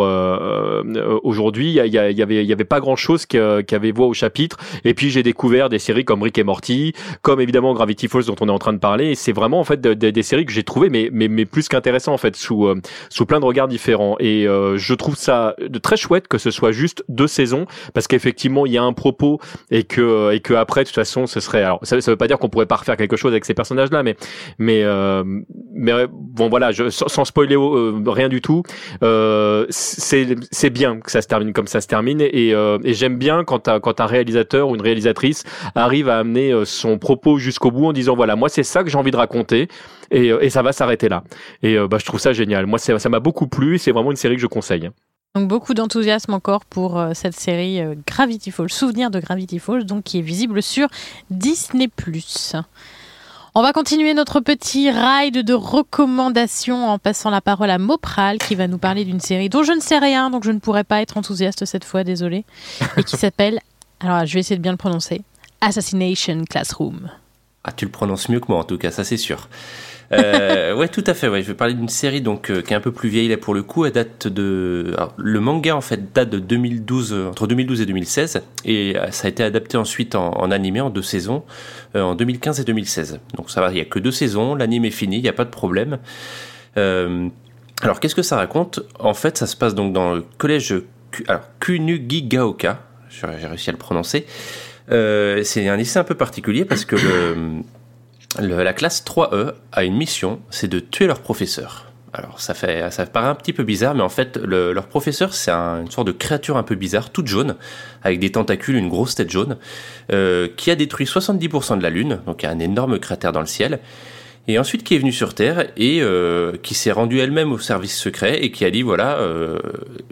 aujourd'hui. Il y, a- il y, a- il y il y avait pas grand chose qui, avait voix au chapitre. Et puis j'ai découvert des séries comme Rick et Morty, comme évidemment Gravity Falls dont on est en train de parler. Et c'est vraiment en fait de- de- des séries que j'ai trouvées, mais, mais, mais plus qu'intéressant en fait sous euh, sous plein de regards différents. Et euh, je trouve ça très chouette que ce soit juste deux saisons, parce qu'effectivement il y a un propos et que et que après de toute façon ce serait. Alors ça, ça veut pas dire qu'on pourrait pas refaire quelque chose avec ces personnages là, mais mais euh, mais bon voilà, sans, sans spoiler rien du tout, c'est c'est bien que ça se termine comme ça se termine et, euh, et j'aime bien quand un, réalisateur ou une réalisatrice arrive à amener euh, son propos jusqu'au bout en disant voilà moi c'est ça que j'ai envie de raconter. Et, euh, et ça va s'arrêter là. Et bah, je trouve ça génial. Moi ça m'a beaucoup plu c'est vraiment une série que je conseille. Donc beaucoup d'enthousiasme encore pour cette série Gravity Falls, souvenir de Gravity Falls, donc qui est visible sur Disney+. On va continuer notre petit ride de recommandations en passant la parole à Mopral qui va nous parler d'une série dont je ne sais rien, donc je ne pourrai pas être enthousiaste cette fois, désolé, et qui s'appelle, alors je vais essayer de bien le prononcer, Assassination Classroom. Ah, tu le prononces mieux que moi en tout cas, ça c'est sûr. Euh, ouais, tout à fait. Ouais, je vais parler d'une série donc euh, qui est un peu plus vieille là pour le coup. Elle date de le manga en fait date de 2012 euh, entre 2012 et 2016 et euh, ça a été adapté ensuite en, en animé en deux saisons en 2015 et 2016. Donc ça va, il y a que deux saisons, l'anime est fini, il n'y a pas de problème. Alors, qu'est-ce que ça raconte? En fait, ça se passe donc dans le collège alors, Kunugigaoka. J'ai réussi à le prononcer. C'est un lycée un peu particulier parce que le, la classe 3E a une mission, c'est de tuer leur professeur. Alors ça fait ça paraît un petit peu bizarre, mais en fait le- leur professeur c'est un- une sorte de créature un peu bizarre, toute jaune, avec des tentacules, une grosse tête jaune, euh, qui a détruit 70% de la Lune, donc il y a un énorme cratère dans le ciel, et ensuite qui est venue sur Terre et euh, qui s'est rendue elle-même au service secret et qui a dit voilà euh,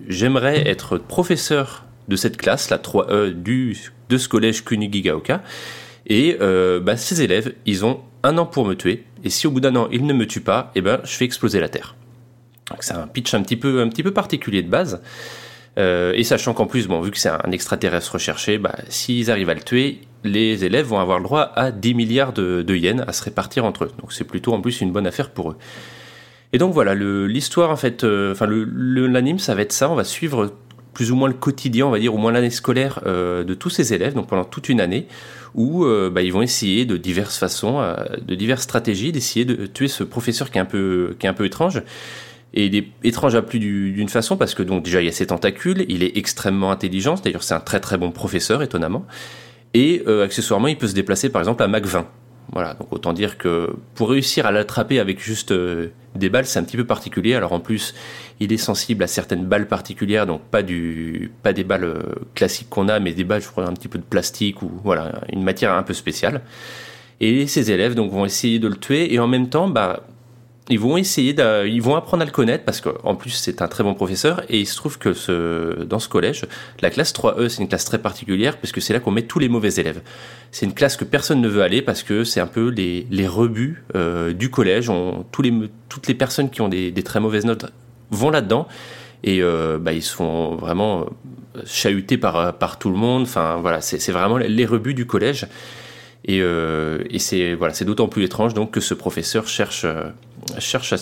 j'aimerais être professeur de cette classe, la 3E du de ce collège Kunigigaoka, et bah, ces élèves ils ont un an pour me tuer, et si au bout d'un an ils ne me tuent pas, eh ben je fais exploser la Terre. C'est un pitch un petit peu un petit peu particulier de base. Euh, et sachant qu'en plus, bon, vu que c'est un extraterrestre recherché, bah, s'ils arrivent à le tuer, les élèves vont avoir le droit à 10 milliards de, de yens à se répartir entre eux. Donc c'est plutôt en plus une bonne affaire pour eux. Et donc voilà, l'histoire en fait, euh, enfin l'anime, ça va être ça. On va suivre plus ou moins le quotidien, on va dire, au moins l'année scolaire euh, de tous ces élèves, donc pendant toute une année, où euh, bah, ils vont essayer de diverses façons, euh, de diverses stratégies, d'essayer de tuer ce professeur qui est un peu, qui est un peu étrange. Et il est étrange à plus du- d'une façon parce que donc déjà il y a ses tentacules, il est extrêmement intelligent, d'ailleurs c'est un très très bon professeur étonnamment, et euh, accessoirement il peut se déplacer par exemple à Mach 20. Voilà, donc autant dire que pour réussir à l'attraper avec juste euh, des balles, c'est un petit peu particulier. Alors en plus, il est sensible à certaines balles particulières, donc pas du, pas des balles euh, classiques qu'on a, mais des balles, je crois, un petit peu de plastique ou voilà, une matière un peu spéciale. Et ces élèves donc vont essayer de le tuer et en même temps, bah, ils vont essayer, de, ils vont apprendre à le connaître parce qu'en plus c'est un très bon professeur et il se trouve que dans ce collège, la classe 3E c'est une classe très particulière parce que c'est là qu'on met tous les mauvais élèves. C'est une classe que personne ne veut aller parce que c'est un peu les, les rebuts euh, du collège. Toutes les personnes qui ont des, très mauvaises notes vont là-dedans et euh, bah, ils sont vraiment chahutés par, par tout le monde. Enfin voilà, c'est vraiment les rebuts du collège. Et, euh, et c'est voilà, c'est d'autant plus étrange donc que ce professeur cherche euh, cherche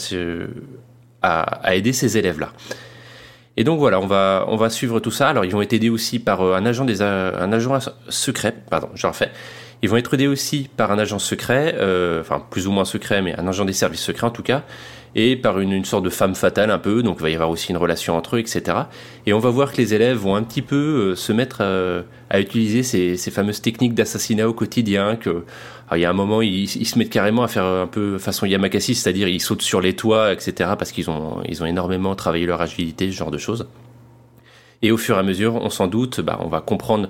à, à, aider ces élèves-là. Et donc voilà, on va on va suivre tout ça. Alors ils vont être aidés aussi par euh, un agent des un agent secret, pardon, je refais. Ils vont être aidés aussi par un agent secret, enfin plus ou moins secret, mais un agent des services secrets en tout cas, et par une, sorte de femme fatale un peu. Donc il va y avoir aussi une relation entre eux, etc. Et on va voir que les élèves vont un petit peu euh, se mettre euh, à utiliser ces, fameuses techniques d'assassinat au quotidien. Que alors, il y a un moment, ils, ils se mettent carrément à faire un peu façon Yamakasi, c'est-à-dire ils sautent sur les toits, etc. Parce qu'ils ont ils ont énormément travaillé leur agilité, ce genre de choses. Et au fur et à mesure, on s'en doute, bah, on va comprendre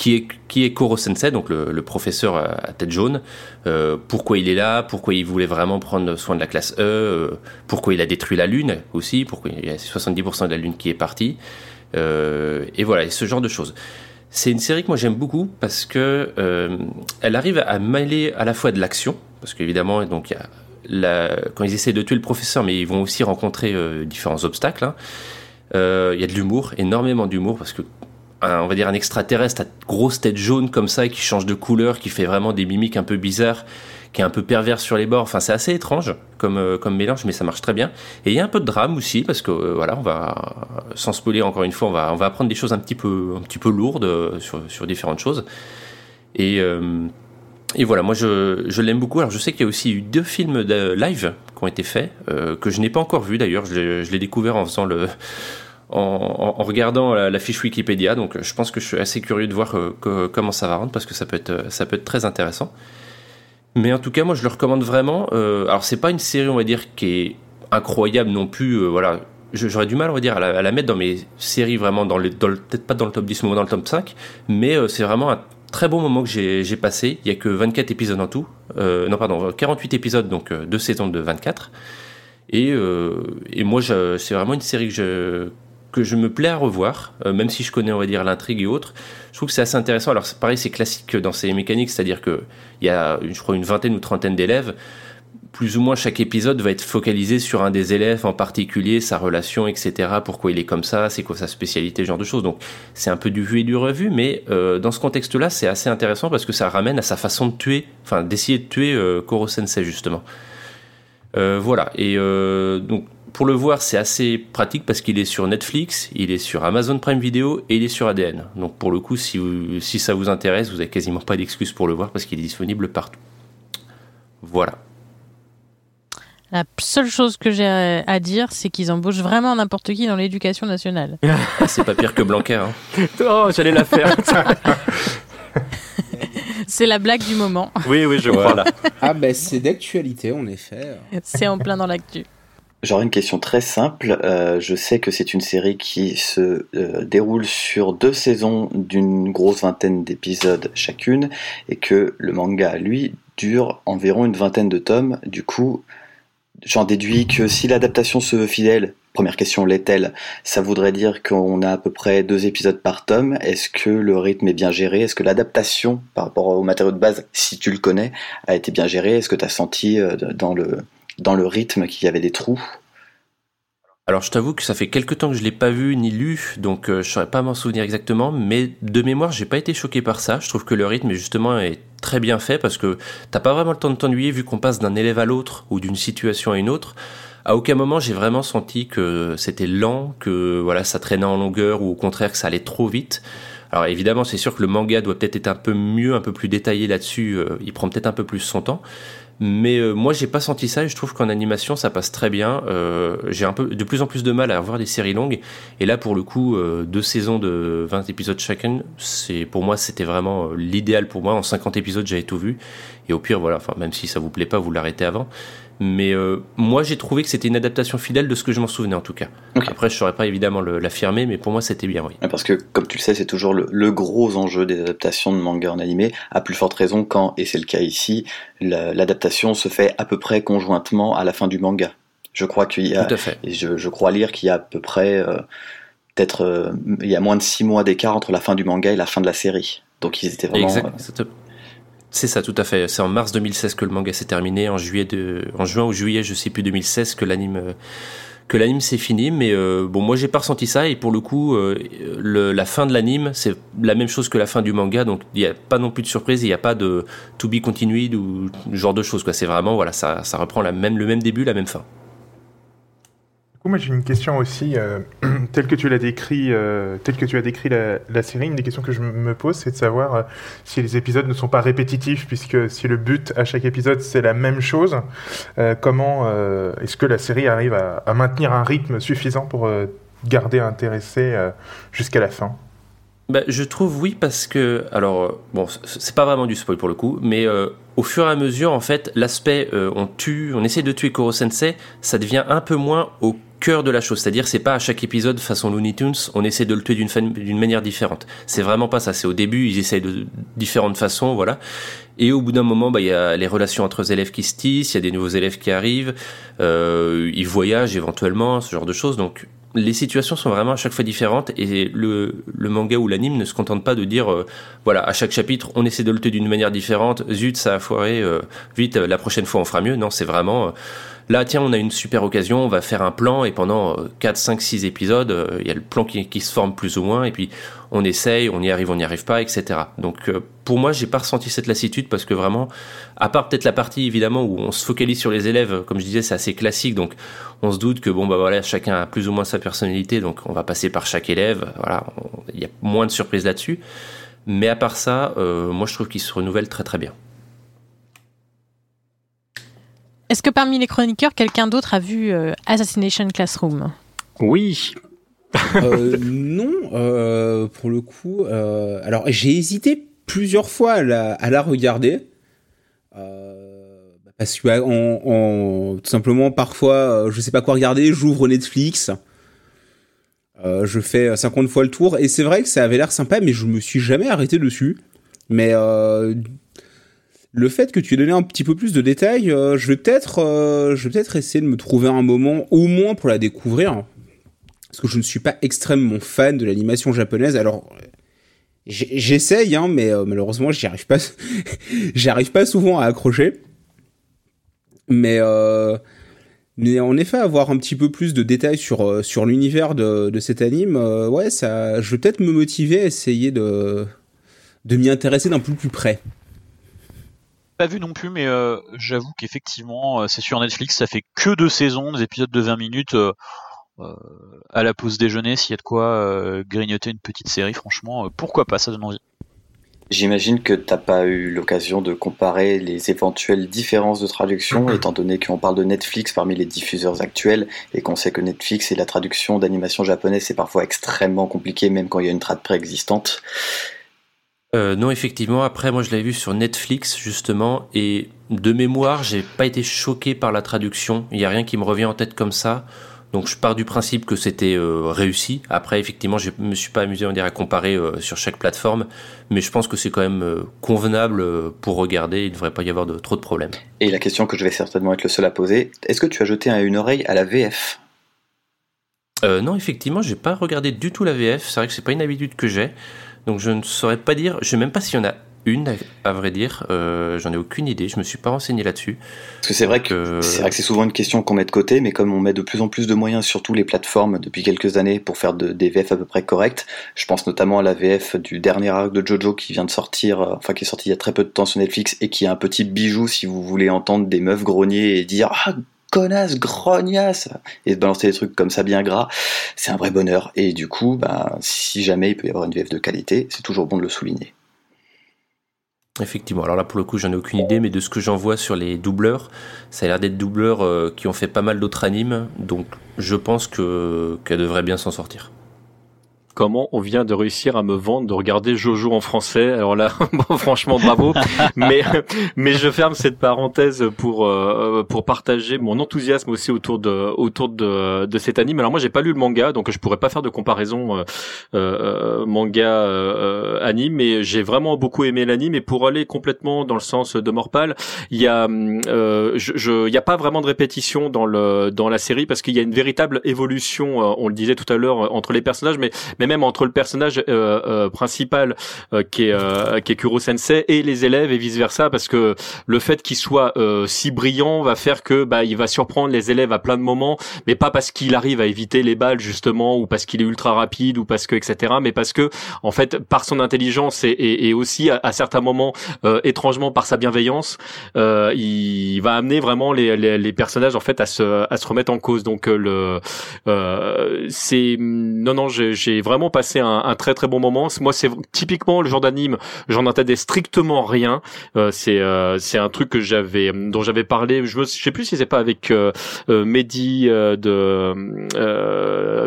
qui est, qui est Koro Sensei, donc le, professeur à tête jaune, euh, pourquoi il est là, pourquoi il voulait vraiment prendre soin de la classe E, euh, pourquoi il a détruit la Lune aussi, pourquoi il y a 70% de la Lune qui est partie, euh, et voilà, et ce genre de choses. C'est une série que moi j'aime beaucoup parce que elle arrive à mêler à la fois de l'action, parce qu'évidemment, donc quand ils essaient de tuer le professeur, mais ils vont aussi rencontrer différents obstacles. hein. Il y a de l'humour, énormément d'humour, parce que on va dire un extraterrestre à grosse tête jaune comme ça qui change de couleur, qui fait vraiment des mimiques un peu bizarres, qui est un peu pervers sur les bords. Enfin, c'est assez étrange comme euh, comme mélange, mais ça marche très bien. Et il y a un peu de drame aussi parce que euh, voilà, on va sans spoiler encore une fois, on va apprendre des choses un petit peu un peu lourdes euh, sur différentes choses. Et voilà, moi je, l'aime beaucoup. Alors je sais qu'il y a aussi eu deux films live qui ont été faits, que je n'ai pas encore vu d'ailleurs. Je l'ai découvert en faisant le, en, regardant la, fiche Wikipédia. Donc euh, je pense que je suis assez curieux de voir euh, comment ça va rendre parce que ça peut être, ça peut être très intéressant. Mais en tout cas, moi je le recommande vraiment. Euh, alors c'est pas une série, on va dire, qui est incroyable non plus. euh, voilà, j'aurais du mal, on va dire, à la, mettre dans mes séries vraiment dans le, dans le- peut-être pas dans le top 10, mais dans le top 5. Mais euh, c'est vraiment un très bon moment que j'ai passé. Il y a que 24 épisodes en tout. Euh, non, pardon, 48 épisodes, donc euh, deux saisons de 24. Et, euh, et moi, c'est vraiment une série que je, que je me plais à revoir, euh, même si je connais, on va dire, l'intrigue et autres. Je trouve que c'est assez intéressant. Alors, pareil, c'est classique dans ces mécaniques, c'est-à-dire qu'il y a, je crois, une vingtaine ou trentaine d'élèves. Plus ou moins chaque épisode va être focalisé sur un des élèves en particulier, sa relation, etc. Pourquoi il est comme ça, c'est quoi sa spécialité, ce genre de choses. Donc c'est un peu du vu et du revu, mais euh, dans ce contexte-là, c'est assez intéressant parce que ça ramène à sa façon de tuer, enfin d'essayer de tuer euh, Koro Sensei justement. Euh, voilà. Et donc pour le voir, c'est assez pratique parce qu'il est sur Netflix, il est sur Amazon Prime Video et il est sur ADN. Donc pour le coup, si, vous- si ça vous intéresse, vous avez quasiment pas d'excuse pour le voir parce qu'il est disponible partout. Voilà. La seule chose que j'ai à dire, c'est qu'ils embauchent vraiment n'importe qui dans l'éducation nationale. Ah, c'est pas pire que Blanquer. hein. Oh, j'allais la faire. C'est la blague du moment. oui, oui, je là. Ah ben c'est d'actualité en effet. C'est en plein dans l'actu. J'aurais une question très simple. Euh, je sais que c'est une série qui se euh, déroule sur deux saisons d'une grosse vingtaine d'épisodes chacune et que le manga, lui, dure environ une vingtaine de tomes. Du coup, j'en déduis que si l'adaptation se veut fidèle, première question, l'est-elle? Ça voudrait dire qu'on a à peu près deux épisodes par tome. Est-ce que le rythme est bien géré? Est-ce que l'adaptation par rapport au matériau de base, si tu le connais, a été bien gérée Est-ce que tu as senti euh, dans le dans le rythme qu'il y avait des trous. Alors je t'avoue que ça fait quelques temps que je l'ai pas vu ni lu, donc euh, je saurais pas m'en souvenir exactement, mais de mémoire j'ai pas été choqué par ça. Je trouve que le rythme justement est très bien fait parce que t'as pas vraiment le temps de t'ennuyer vu qu'on passe d'un élève à l'autre ou d'une situation à une autre. À aucun moment j'ai vraiment senti que c'était lent, que voilà ça traînait en longueur ou au contraire que ça allait trop vite. Alors évidemment c'est sûr que le manga doit peut-être être un peu mieux, un peu plus détaillé là-dessus, euh, il prend peut-être un peu plus son temps. Mais euh, moi, j'ai pas senti ça et je trouve qu'en animation, ça passe très bien. Euh, j'ai un peu de plus en plus de mal à voir des séries longues. Et là, pour le coup, euh, deux saisons de 20 épisodes chacune, c'est pour moi, c'était vraiment euh, l'idéal pour moi. En 50 épisodes, j'avais tout vu. Et au pire, voilà, enfin, même si ça vous plaît pas, vous l'arrêtez avant. Mais euh, moi, j'ai trouvé que c'était une adaptation fidèle de ce que je m'en souvenais en tout cas. Ok. Après, je saurais pas évidemment l'affirmer, mais pour moi, c'était bien, oui. Parce que, comme tu le sais, c'est toujours le, le gros enjeu des adaptations de manga en animé, à plus forte raison quand, et c'est le cas ici, la- l'adaptation se fait à peu près conjointement à la fin du manga. Je crois qu'il y a, Tout à fait. et je, je crois lire qu'il y a à peu près, euh, peut-être, euh, il y a moins de six mois d'écart entre la fin du manga et la fin de la série. Donc ils étaient vraiment. Exact. C'est- C'est ça, tout à fait. C'est en mars 2016 que le manga s'est terminé. En juillet de, en juin ou juillet, je sais plus 2016 que l'anime que l'anime s'est fini. Mais euh, bon, moi j'ai pas ressenti ça et pour le coup, euh, la fin de l'anime c'est la même chose que la fin du manga. Donc il y a pas non plus de surprise. Il y a pas de to be continued ou genre de choses. Quoi. C'est vraiment voilà, ça, ça reprend la même le même début, la même fin. Moi j'ai une question aussi, euh, telle que tu l'as décrit, euh, telle que tu as décrit la, série, une des questions que je me pose, c'est de savoir euh, si les épisodes ne sont pas répétitifs, puisque si le but à chaque épisode c'est la même chose, euh, comment euh, est-ce que la série arrive à, maintenir un rythme suffisant pour garder intéressé jusqu'à la fin? Bah, je trouve oui parce que alors bon c'est pas vraiment du spoil pour le coup mais au fur et à mesure en fait l'aspect on tue on essaie de tuer Koro Sensei ça devient un peu moins au cœur de la chose. C'est-à-dire c'est pas à chaque épisode façon Looney Tunes on essaie de le tuer d'une manière différente. C'est vraiment pas ça. C'est au début ils essayent de différentes façons voilà. Et au bout d'un moment bah il y a les relations entre élèves qui se tissent il y a des nouveaux élèves qui arrivent euh, ils voyagent éventuellement ce genre de choses. Donc les situations sont vraiment à chaque fois différentes et le, le manga ou l'anime ne se contente pas de dire euh, voilà à chaque chapitre on essaie de le tuer d'une manière différente. Zut ça a foiré euh, vite la prochaine fois on fera mieux. Non c'est vraiment euh, là tiens on a une super occasion on va faire un plan et pendant euh, 4, 5, 6 épisodes euh, il y a le plan qui, se forme plus ou moins et puis on essaye on y arrive on n'y arrive pas etc donc euh, pour moi j'ai pas ressenti cette lassitude parce que vraiment à part peut-être la partie évidemment où on se focalise sur les élèves comme je disais c'est assez classique donc on se doute que bon bah voilà chacun a plus ou moins sa personnalité donc on va passer par chaque élève voilà il y a moins de surprises là-dessus. Mais à part ça euh, moi je trouve qu'il se renouvelle très très bien Est-ce que parmi les chroniqueurs, quelqu'un d'autre a vu euh, Assassination Classroom? Oui. Euh, non, euh, pour le coup. euh, alors, j'ai hésité plusieurs fois à la, à la regarder. Euh, parce que bah, en, en- tout simplement, parfois, euh, je sais pas quoi regarder, j'ouvre Netflix. euh, je fais 50 fois le tour. Et c'est vrai que ça avait l'air sympa, mais je me suis jamais arrêté dessus. Mais euh, le fait que tu aies donné un petit peu plus de détails, euh, je vais peut-être euh, je vais peut-être essayer de me trouver un moment, au moins pour la découvrir parce que je ne suis pas extrêmement fan de l'animation japonaise. Alors, j'essaye, hein, mais euh, malheureusement, j'y arrive pas, j'y arrive pas souvent à accrocher. Mais, mais en effet, avoir un petit peu plus de détails sur sur l'univers de, de cet anime, ouais, ça, je vais peut-être me motiver à essayer de de m'y intéresser d'un peu plus près. Pas vu non plus, mais euh, j'avoue qu'effectivement, euh, c'est sur Netflix, ça fait que deux saisons, des épisodes de 20 minutes. euh, à la pause déjeuner, s'il y a de quoi grignoter une petite série, franchement, pourquoi pas, ça donne envie. J'imagine que t'as pas eu l'occasion de comparer les éventuelles différences de traduction, étant donné qu'on parle de Netflix parmi les diffuseurs actuels et qu'on sait que Netflix et la traduction d'animation japonaise c'est parfois extrêmement compliqué, même quand il y a une trad préexistante. Euh, non, effectivement. Après, moi, je l'avais vu sur Netflix justement, et de mémoire, j'ai pas été choqué par la traduction. Il y a rien qui me revient en tête comme ça. Donc je pars du principe que c'était euh, réussi. Après, effectivement, je me suis pas amusé on dirait, à comparer euh, sur chaque plateforme, mais je pense que c'est quand même euh, convenable pour regarder. Il ne devrait pas y avoir de, trop de problèmes. Et la question que je vais certainement être le seul à poser, est-ce que tu as jeté une oreille à la VF Non, effectivement, j'ai pas regardé du tout la VF. C'est vrai que c'est pas une habitude que j'ai, donc je ne saurais pas dire. Je sais même pas s'il y en a une, à vrai dire. Euh, J'en ai aucune idée. Je me suis pas renseigné là-dessus. Parce que c'est vrai que c'est vrai que c'est souvent une question qu'on met de côté, mais comme on met de plus en plus de moyens sur tous les plateformes depuis quelques années pour faire de, des VF à peu près corrects, je pense notamment à la VF du dernier arc de Jojo qui vient de sortir, euh, enfin qui est sorti il y a très peu de temps sur Netflix et qui est un petit bijou si vous voulez entendre des meufs grogner et dire ah connasse, grognasse, et de balancer des trucs comme ça bien gras, c'est un vrai bonheur. Et du coup, bah, si jamais il peut y avoir une VF de qualité, c'est toujours bon de le souligner. Effectivement. Alors là, pour le coup, j'en ai aucune idée, mais de ce que j'en vois sur les doubleurs, ça a l'air d'être doubleurs euh, qui ont fait pas mal d'autres animes, donc je pense que qu'elle devrait bien s'en sortir comment on vient de réussir à me vendre de regarder Jojo en français. Alors là, bon, franchement, bravo. mais mais je ferme cette parenthèse pour euh, pour partager mon enthousiasme aussi autour de autour de de cet anime. Alors moi, j'ai pas lu le manga, donc je pourrais pas faire de comparaison euh, euh, manga anime, mais j'ai vraiment beaucoup aimé l'anime. Et pour aller complètement dans le sens de Morpal, il y a je il y a pas vraiment de répétition dans le dans la série parce qu'il y a une véritable évolution. on le disait tout à l'heure entre les personnages, mais mais même entre le personnage euh, euh, principal euh, qui est qui est Kuro Sensei et les élèves et vice versa parce que le fait qu'il soit si brillant va faire que bah il va surprendre les élèves à plein de moments mais pas parce qu'il arrive à éviter les balles justement ou parce qu'il est ultra rapide ou parce que etc mais parce que en fait par son intelligence et, et, aussi à, certains moments étrangement par sa bienveillance il va amener vraiment les, les, les, personnages en fait à se à se remettre en cause. Donc le c'est non non j'ai vraiment passé un, très très bon moment. Moi, c'est typiquement le genre d'anime, j'en entendais strictement rien. Euh, c'est euh, c'est un truc que j'avais dont j'avais parlé. Je, me, je sais plus si c'est pas avec euh, euh Mehdi euh, de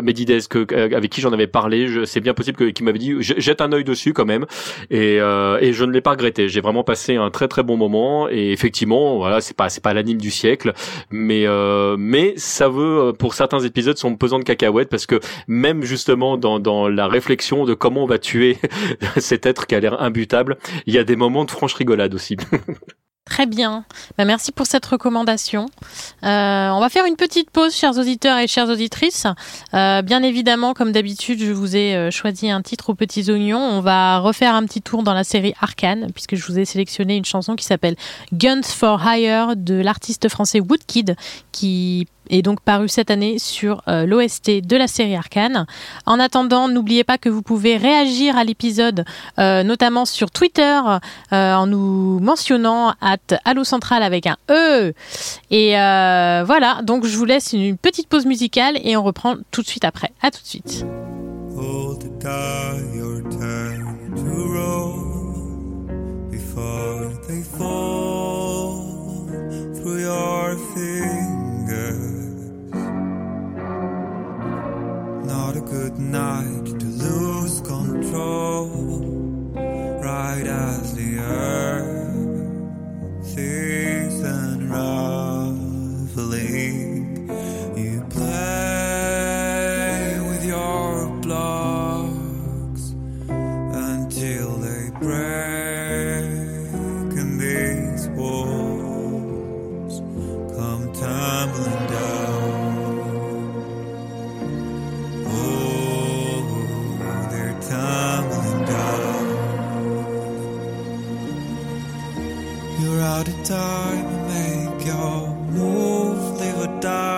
Mehdi que, avec qui j'en avais parlé. C'est bien possible que qu'il m'avait dit jette un œil dessus quand même. Et, et je ne l'ai pas regretté. J'ai vraiment passé un très très bon moment. Et effectivement, voilà, c'est pas c'est pas l'anime du siècle, mais mais ça veut pour certains épisodes sont pesants de cacahuètes parce que même justement dans dans la réflexion de comment on va tuer cet être qui a l'air imbutable, il y a des moments de franche rigolade aussi. Très bien. Bah, merci pour cette recommandation. Euh, on va faire une petite pause, chers auditeurs et chères auditrices. Euh, bien évidemment, comme d'habitude, je vous ai euh, choisi un titre aux petits oignons. On va refaire un petit tour dans la série Arcane, puisque je vous ai sélectionné une chanson qui s'appelle Guns for Hire de l'artiste français Woodkid, qui est donc paru cette année sur euh, l'OST de la série Arcane. En attendant, n'oubliez pas que vous pouvez réagir à l'épisode, euh, notamment sur Twitter, euh, en nous mentionnant at Central avec un E. Et voilà, donc je vous laisse une petite pause musicale et on reprend tout de suite après. À tout de suite. Not a good night to lose control. Right as the earth is unraveling, you play with your blocks until they break, and these walls come tumbling down. Out time make your move, live or die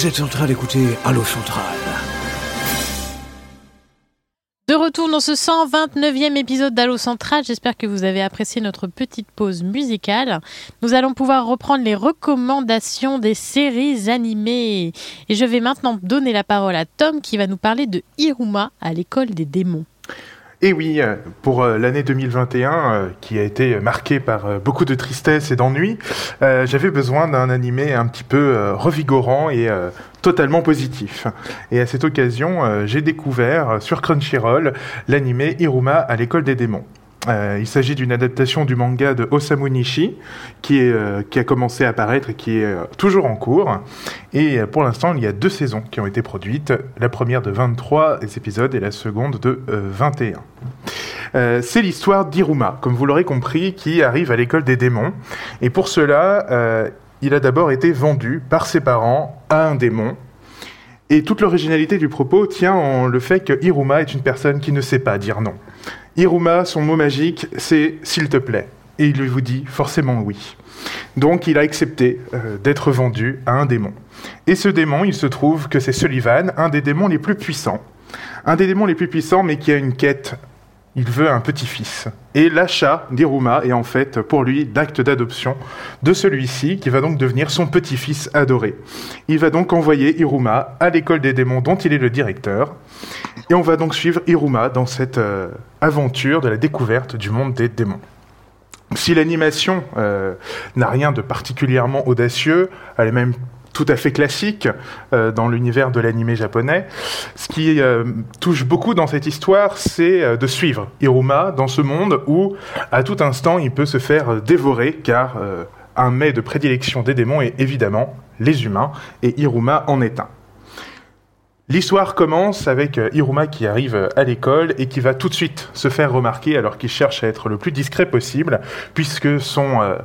Vous êtes en train d'écouter Allo Central. De retour dans ce 129e épisode d'Allo Central, j'espère que vous avez apprécié notre petite pause musicale. Nous allons pouvoir reprendre les recommandations des séries animées. Et je vais maintenant donner la parole à Tom qui va nous parler de Iruma à l'école des démons. Et oui, euh, pour euh, l'année 2021, euh, qui a été marquée par beaucoup de tristesse et d'ennui, j'avais besoin d'un animé un petit peu revigorant et totalement positif. Et à cette occasion, j'ai découvert sur Crunchyroll l'animé Iruma à l'école des démons. Euh, il s'agit d'une adaptation du manga de Osamu Nishi qui, euh, a commencé à apparaître et qui est euh, toujours en cours. Et pour l'instant, il y a deux saisons qui ont été produites. La première de 23 épisodes et la seconde de euh, 21. Euh, c'est l'histoire d'Iruma, comme vous l'aurez compris, qui arrive à l'école des démons. Et pour cela, il a d'abord été vendu par ses parents à un démon. Et toute l'originalité du propos tient en le fait que Iruma est une personne qui ne sait pas dire non. Iruma, son mot magique, c'est s'il te plaît. Et il vous dit forcément oui. Donc il a accepté euh, d'être vendu à un démon. Et ce démon, il se trouve que c'est Sullivan, un des démons les plus puissants. Un des démons les plus puissants, mais qui a une quête. Il veut un petit-fils. Et l'achat d'Iruma est en fait pour lui l'acte d'adoption de celui-ci, qui va donc devenir son petit-fils adoré. Il va donc envoyer Iruma à l'école des démons dont il est le directeur. Et on va donc suivre Iruma dans cette euh, aventure de la découverte du monde des démons. Si l'animation euh, n'a rien de particulièrement audacieux, elle est même tout à fait classique euh, dans l'univers de l'animé japonais. Ce qui euh, touche beaucoup dans cette histoire, c'est euh, de suivre Iruma dans ce monde où, à tout instant, il peut se faire dévorer, car un mets de prédilection des démons est évidemment les humains, et Iruma en est un. L'histoire commence avec euh, Iruma qui arrive euh, à l'école et qui va tout de suite se faire remarquer alors qu'il cherche à être le plus discret possible, puisque son euh,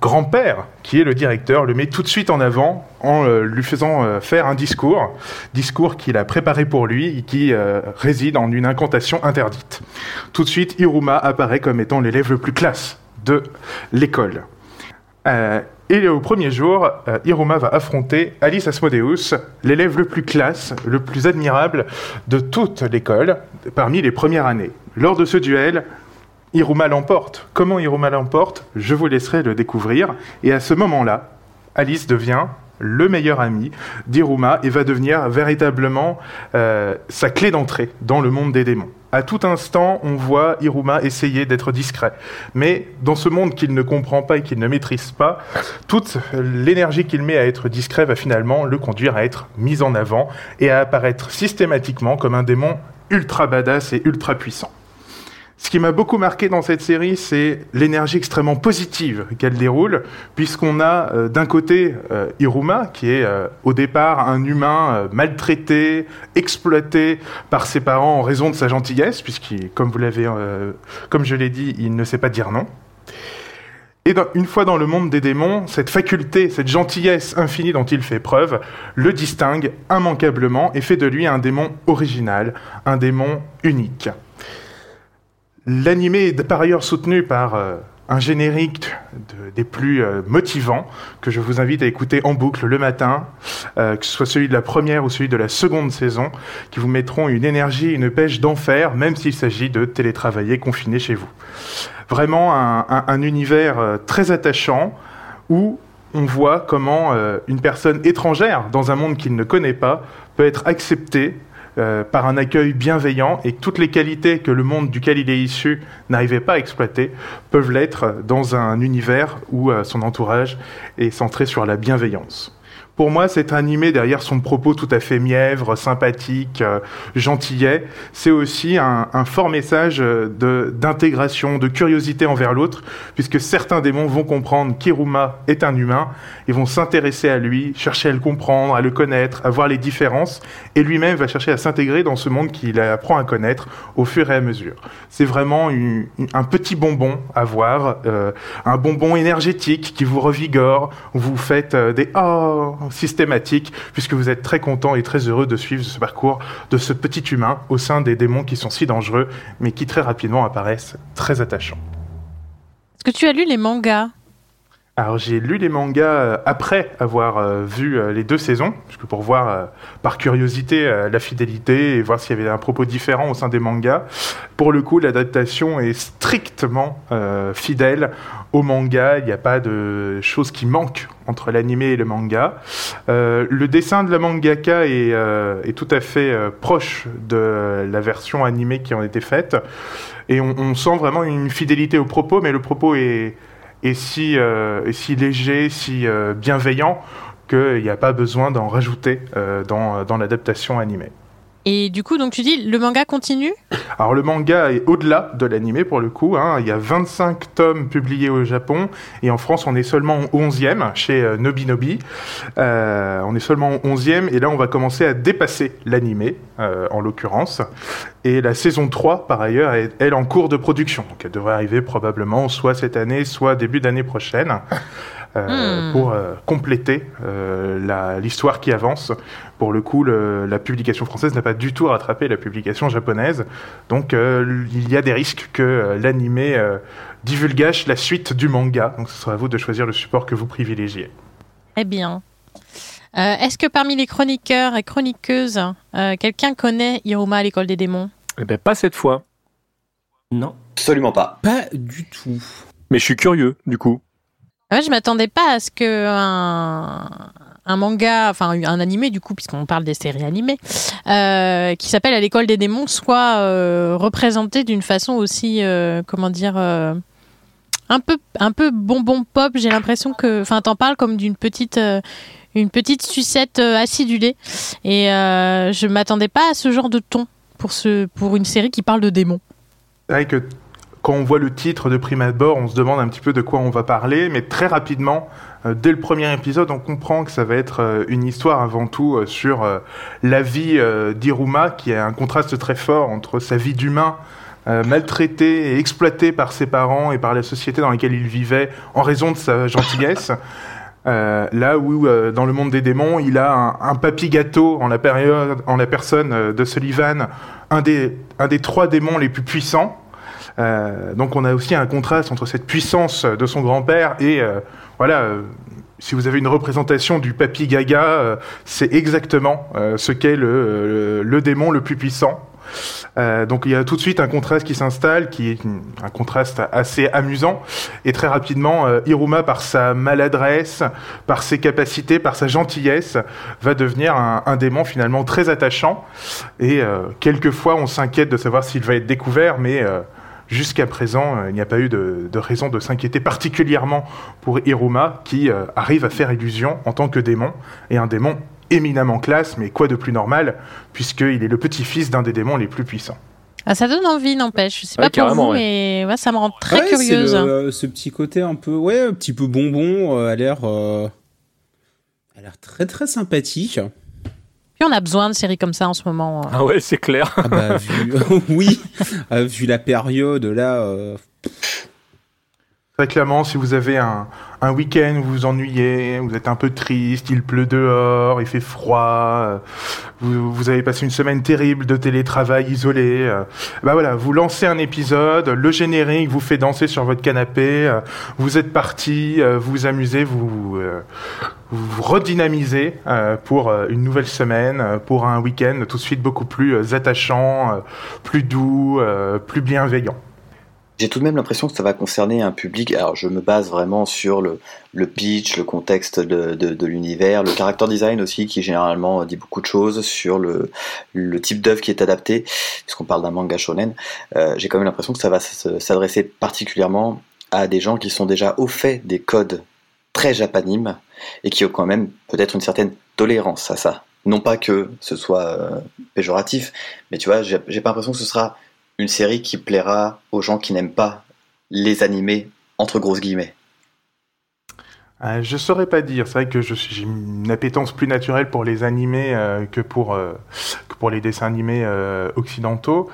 grand-père, qui est le directeur, le met tout de suite en avant en euh, lui faisant euh, faire un discours, discours qu'il a préparé pour lui et qui euh, réside en une incantation interdite. Tout de suite, Iruma apparaît comme étant l'élève le plus classe de l'école. Euh, et au premier jour, euh, Iruma va affronter Alice Asmodeus, l'élève le plus classe, le plus admirable de toute l'école, parmi les premières années. Lors de ce duel, Iruma l'emporte. Comment Iruma l'emporte? Je vous laisserai le découvrir. Et à ce moment-là, Alice devient le meilleur ami d'Iruma et va devenir véritablement euh, sa clé d'entrée dans le monde des démons. À tout instant, on voit Iruma essayer d'être discret. Mais dans ce monde qu'il ne comprend pas et qu'il ne maîtrise pas, toute l'énergie qu'il met à être discret va finalement le conduire à être mis en avant et à apparaître systématiquement comme un démon ultra badass et ultra puissant. Ce qui m'a beaucoup marqué dans cette série, c'est l'énergie extrêmement positive qu'elle déroule, puisqu'on a euh, d'un côté euh, Iruma, qui est euh, au départ un humain maltraité, exploité par ses parents en raison de sa gentillesse, puisqu'il, comme vous l'avez, comme je l'ai dit, il ne sait pas dire non. Et une fois dans le monde des démons, cette faculté, cette gentillesse infinie dont il fait preuve, le distingue immanquablement et fait de lui un démon original, un démon unique. L'animé est par ailleurs soutenu par euh, un générique de- des plus euh, motivants que je vous invite à écouter en boucle le matin, euh, que ce soit celui de la première ou celui de la seconde saison, qui vous mettront une énergie, une pêche d'enfer, même s'il s'agit de télétravailler confiné chez vous. Vraiment un, un- un univers très attachant où on voit comment une personne étrangère dans un monde qu'il ne connaît pas peut être acceptée euh, par un accueil bienveillant et toutes les qualités que le monde duquel il est issu n'arrivait pas à exploiter peuvent l'être dans un univers où euh, son entourage est centré sur la bienveillance. Pour moi, cet animé, derrière son propos tout à fait mièvre, sympathique, euh, gentillet, c'est aussi un, fort message euh, d'intégration, de, curiosité envers l'autre, puisque certains démons vont comprendre qu'Iruma est un humain, ils vont s'intéresser à lui, chercher à le comprendre, à le connaître, à voir les différences, et lui-même va chercher à s'intégrer dans ce monde qu'il apprend à connaître au fur et à mesure. C'est vraiment un petit bonbon à voir, euh, un bonbon énergétique qui vous revigore, vous faites des oh systématiques, puisque vous êtes très content et très heureux de suivre ce parcours de ce petit humain au sein des démons qui sont si dangereux, mais qui très rapidement apparaissent très attachants. Est-ce que tu as lu les mangas? Alors j'ai lu les mangas euh, après avoir euh, vu euh, les deux saisons, puisque pour voir par curiosité la fidélité et voir s'il y avait un propos différent au sein des mangas. Pour le coup, l'adaptation est strictement euh, fidèle au manga. Il n'y a pas de choses qui manquent entre l'animé et le manga. Euh, le dessin de la mangaka est, euh, est tout à fait euh, proche de la version animée qui en était faite. Et on, sent vraiment une fidélité au propos, mais le propos est, si, léger, si bienveillant, qu'il n'y a pas besoin d'en rajouter dans l'adaptation animée. Et du coup, donc tu dis, le manga continue Alors le manga est au-delà de l'animé pour le coup. hein. Il y a 25 tomes publiés au Japon et en France on est seulement au 11e chez euh, Nobinobi. Euh, on est seulement au 11e et là on va commencer à dépasser l'animé euh, en l'occurrence. Et la saison 3 par ailleurs est en cours de production. Donc elle devrait arriver probablement soit cette année soit début d'année prochaine. Euh, Hmm. pour euh, compléter euh, l'histoire qui avance. Pour le coup, le- la publication française n'a pas du tout rattrapé la publication japonaise. Donc euh, il y a des risques que euh, l'animé euh, divulgage la suite du manga. Donc ce sera à vous de choisir le support que vous privilégiez. Eh bien. Euh, Est-ce que parmi les chroniqueurs et chroniqueuses, euh, quelqu'un connaît Iruma à l'école des démons? Eh ben, pas cette fois. Non. Absolument pas. Pas du tout. Mais je suis curieux, du coup. Ouais, je m'attendais pas à ce que un, un manga, enfin un animé du coup, puisqu'on parle des séries animées, euh, qui s'appelle À l'école des démons, soit euh, représenté d'une façon aussi, euh, comment dire, un peu, un peu bonbon pop. J'ai l'impression que, enfin, t'en parles comme d'une petite, une petite sucette acidulée, et je m'attendais pas à ce genre de ton pour ce, pour une série qui parle de démons. C'est quand on voit le titre de prime abord, on se demande un petit peu de quoi on va parler, mais très rapidement, euh, dès le premier épisode, on comprend que ça va être euh, une histoire avant tout euh, sur la vie d'Iruma, qui a un contraste très fort entre sa vie d'humain maltraité et exploité par ses parents et par la société dans laquelle il vivait en raison de sa gentillesse. Euh, là où, euh, dans le monde des démons, il a un, un papy gâteau en la, période, en la personne euh, de Sullivan, un des, un des trois démons les plus puissants. Euh, donc on a aussi un contraste entre cette puissance de son grand-père et euh, voilà. euh, si vous avez une représentation du papy Gaga, c'est exactement ce qu'est le, le, démon le plus puissant. Donc il y a tout de suite un contraste qui s'installe, qui est un contraste assez amusant. Et très rapidement, euh, Iruma, par sa maladresse, par ses capacités, par sa gentillesse, va devenir un, un démon finalement très attachant. Et quelquefois, on s'inquiète de savoir s'il va être découvert, mais jusqu'à présent, euh, il n'y a pas eu de, de raison de s'inquiéter particulièrement pour Iruma, qui euh, arrive à faire illusion en tant que démon, et un démon éminemment classe, mais quoi de plus normal, puisqu'il est le petit-fils d'un des démons les plus puissants. Ah, ça donne envie, n'empêche. Je sais Ouais, pas pour vous, ouais. mais ouais, ça me rend très Ouais, c'est curieuse. le- ce petit côté un peu, ouais, un petit peu bonbon, euh, a l'air, euh, a l'air très très sympathique. Puis on a besoin de séries comme ça en ce moment. euh. Ah ouais, c'est clair. Ah bah, vu, oui, euh, vu la période là, euh, Très clairement, si vous avez un, un week-end vous vous ennuyez, vous êtes un peu triste, il pleut dehors, il fait froid, euh, vous, vous avez passé une semaine terrible de télétravail isolé, euh, bah voilà, vous lancez un épisode, le générique vous fait danser sur votre canapé, euh, vous êtes parti, vous vous amusez, vous redynamisez pour une nouvelle semaine, pour un week-end tout de suite beaucoup plus attachant, plus doux, plus bienveillant. J'ai tout de même l'impression que ça va concerner un public. Alors, je me base vraiment sur le, pitch, le contexte de, l'univers, le character design aussi, qui généralement dit beaucoup de choses sur le, type d'œuvre qui est adapté, puisqu'on parle d'un manga shonen. Euh, J'ai quand même l'impression que ça va s'adresser particulièrement à des gens qui sont déjà au fait des codes très japanimes et qui ont quand même peut-être une certaine tolérance à ça. Non pas que ce soit euh, péjoratif, mais tu vois, j'ai pas l'impression que ce sera une série qui plaira aux gens qui n'aiment pas les animés entre grosses guillemets. Euh, je saurais pas dire. C'est vrai que j'ai une appétence plus naturelle pour les animés euh, que pour euh, que pour les dessins animés euh, occidentaux.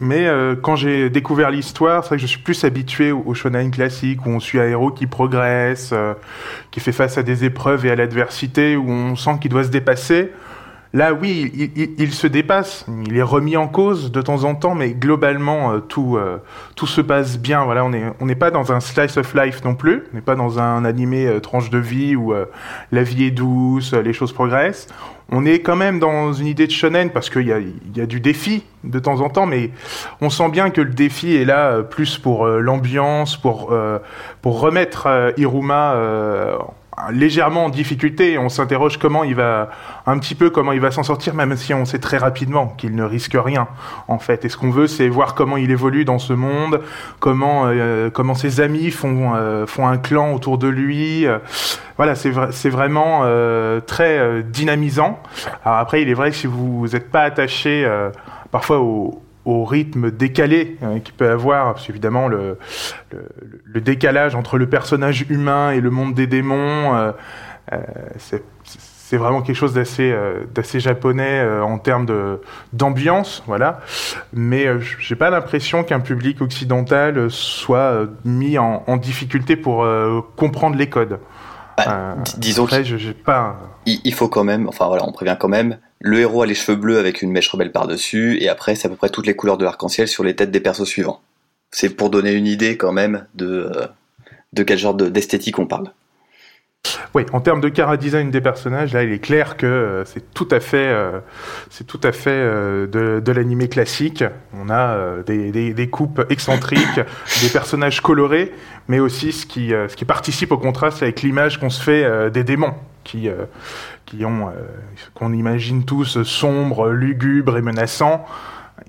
Mais quand j'ai découvert l'histoire, c'est vrai que je suis plus habitué au, shonen classique où on suit un héros qui progresse, qui fait face à des épreuves et à l'adversité, où on sent qu'il doit se dépasser. Là, oui, il, se dépasse, il est remis en cause de temps en temps, mais globalement, euh, tout, euh, tout se passe bien. Voilà, on n'est on pas dans un slice of life non plus, on n'est pas dans un animé euh, tranche de vie où la vie est douce, les choses progressent. On est quand même dans une idée de shonen parce qu'il y a, y a du défi de temps en temps, mais on sent bien que le défi est là plus pour l'ambiance, pour, pour remettre Iruma légèrement en difficulté. On s'interroge comment il va, un petit peu comment il va s'en sortir, même si on sait très rapidement qu'il ne risque rien, en fait. Et ce qu'on veut, c'est voir comment il évolue dans ce monde, comment, euh, comment ses amis font, euh, font un clan autour de lui. Voilà, c'est vra- vraiment euh, très euh, dynamisant. Alors après, il est vrai que si vous n'êtes pas attaché euh, parfois au, au rythme décalé euh, qu'il peut avoir, parce qu'évidemment le, le, le décalage entre le personnage humain et le monde des démons, euh, euh, c'est c'est vraiment quelque chose d'assez euh, d'assez japonais euh, en termes de d'ambiance, voilà. Mais euh, j'ai pas l'impression qu'un public occidental soit euh, mis en, en difficulté pour euh, comprendre les codes. Bah, disons après, j'ai pas. il- il faut quand même, enfin voilà, on prévient quand même, le héros a les cheveux bleus avec une mèche rebelle par-dessus, et après c'est à peu près toutes les couleurs de l'arc-en-ciel sur les têtes des persos suivants. C'est pour donner une idée quand même de, euh, de quel genre de- d'esthétique on parle. Oui, en termes de cara design des personnages, là, il est clair que euh, c'est tout à fait, euh, c'est tout à fait euh, de, de l'animé classique. On a des, des, des coupes excentriques, des personnages colorés, mais aussi ce qui, ce qui participe au contraste avec l'image qu'on se fait des démons, qui, qui ont, qu'on imagine tous sombres, lugubres et menaçants.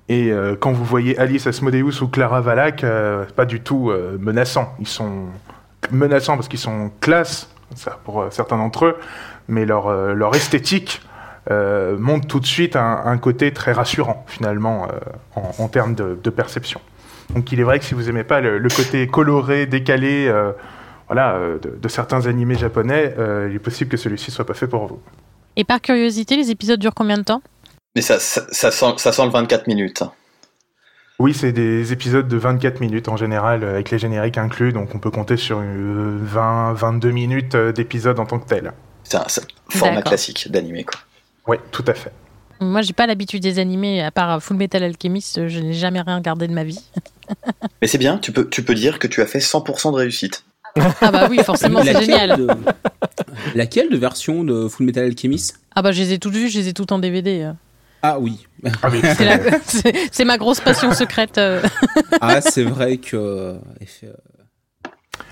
Et quand vous voyez Alice Asmodeus ou Clara Valak, c'est pas du tout menaçant. Ils sont menaçants parce qu'ils sont classe, ça pour euh, certains d'entre eux, mais leur, euh, leur esthétique euh, montre tout de suite un, un côté très rassurant finalement euh, en, en termes de, de perception. Donc il est vrai que si vous aimez pas le, le côté coloré, décalé, euh, voilà, de, de certains animés japonais, euh, il est possible que celui-ci soit pas fait pour vous. Et par curiosité, les épisodes durent combien de temps? Mais ça, ça, ça sent, ça sent le 24 minutes. Oui, c'est des épisodes de 24 minutes en général, euh, avec les génériques inclus, donc on peut compter sur euh, 20-22 minutes euh, d'épisodes en tant que tel. C'est un, format classique d'animé quoi. Oui, tout à fait. Moi, j'ai pas l'habitude des animés, à part Full Metal Alchemist, je n'ai jamais rien regardé de ma vie. Mais c'est bien, tu peux, tu peux dire que tu as fait 100% de réussite. Ah bah oui, forcément, c'est génial. de- Laquelle de version de Full Metal Alchemist? Ah bah je les ai toutes vues, je les ai toutes en DVD. Ah oui. Ah, C'est ma grosse passion secrète. euh. Ah, c'est vrai que. euh, euh,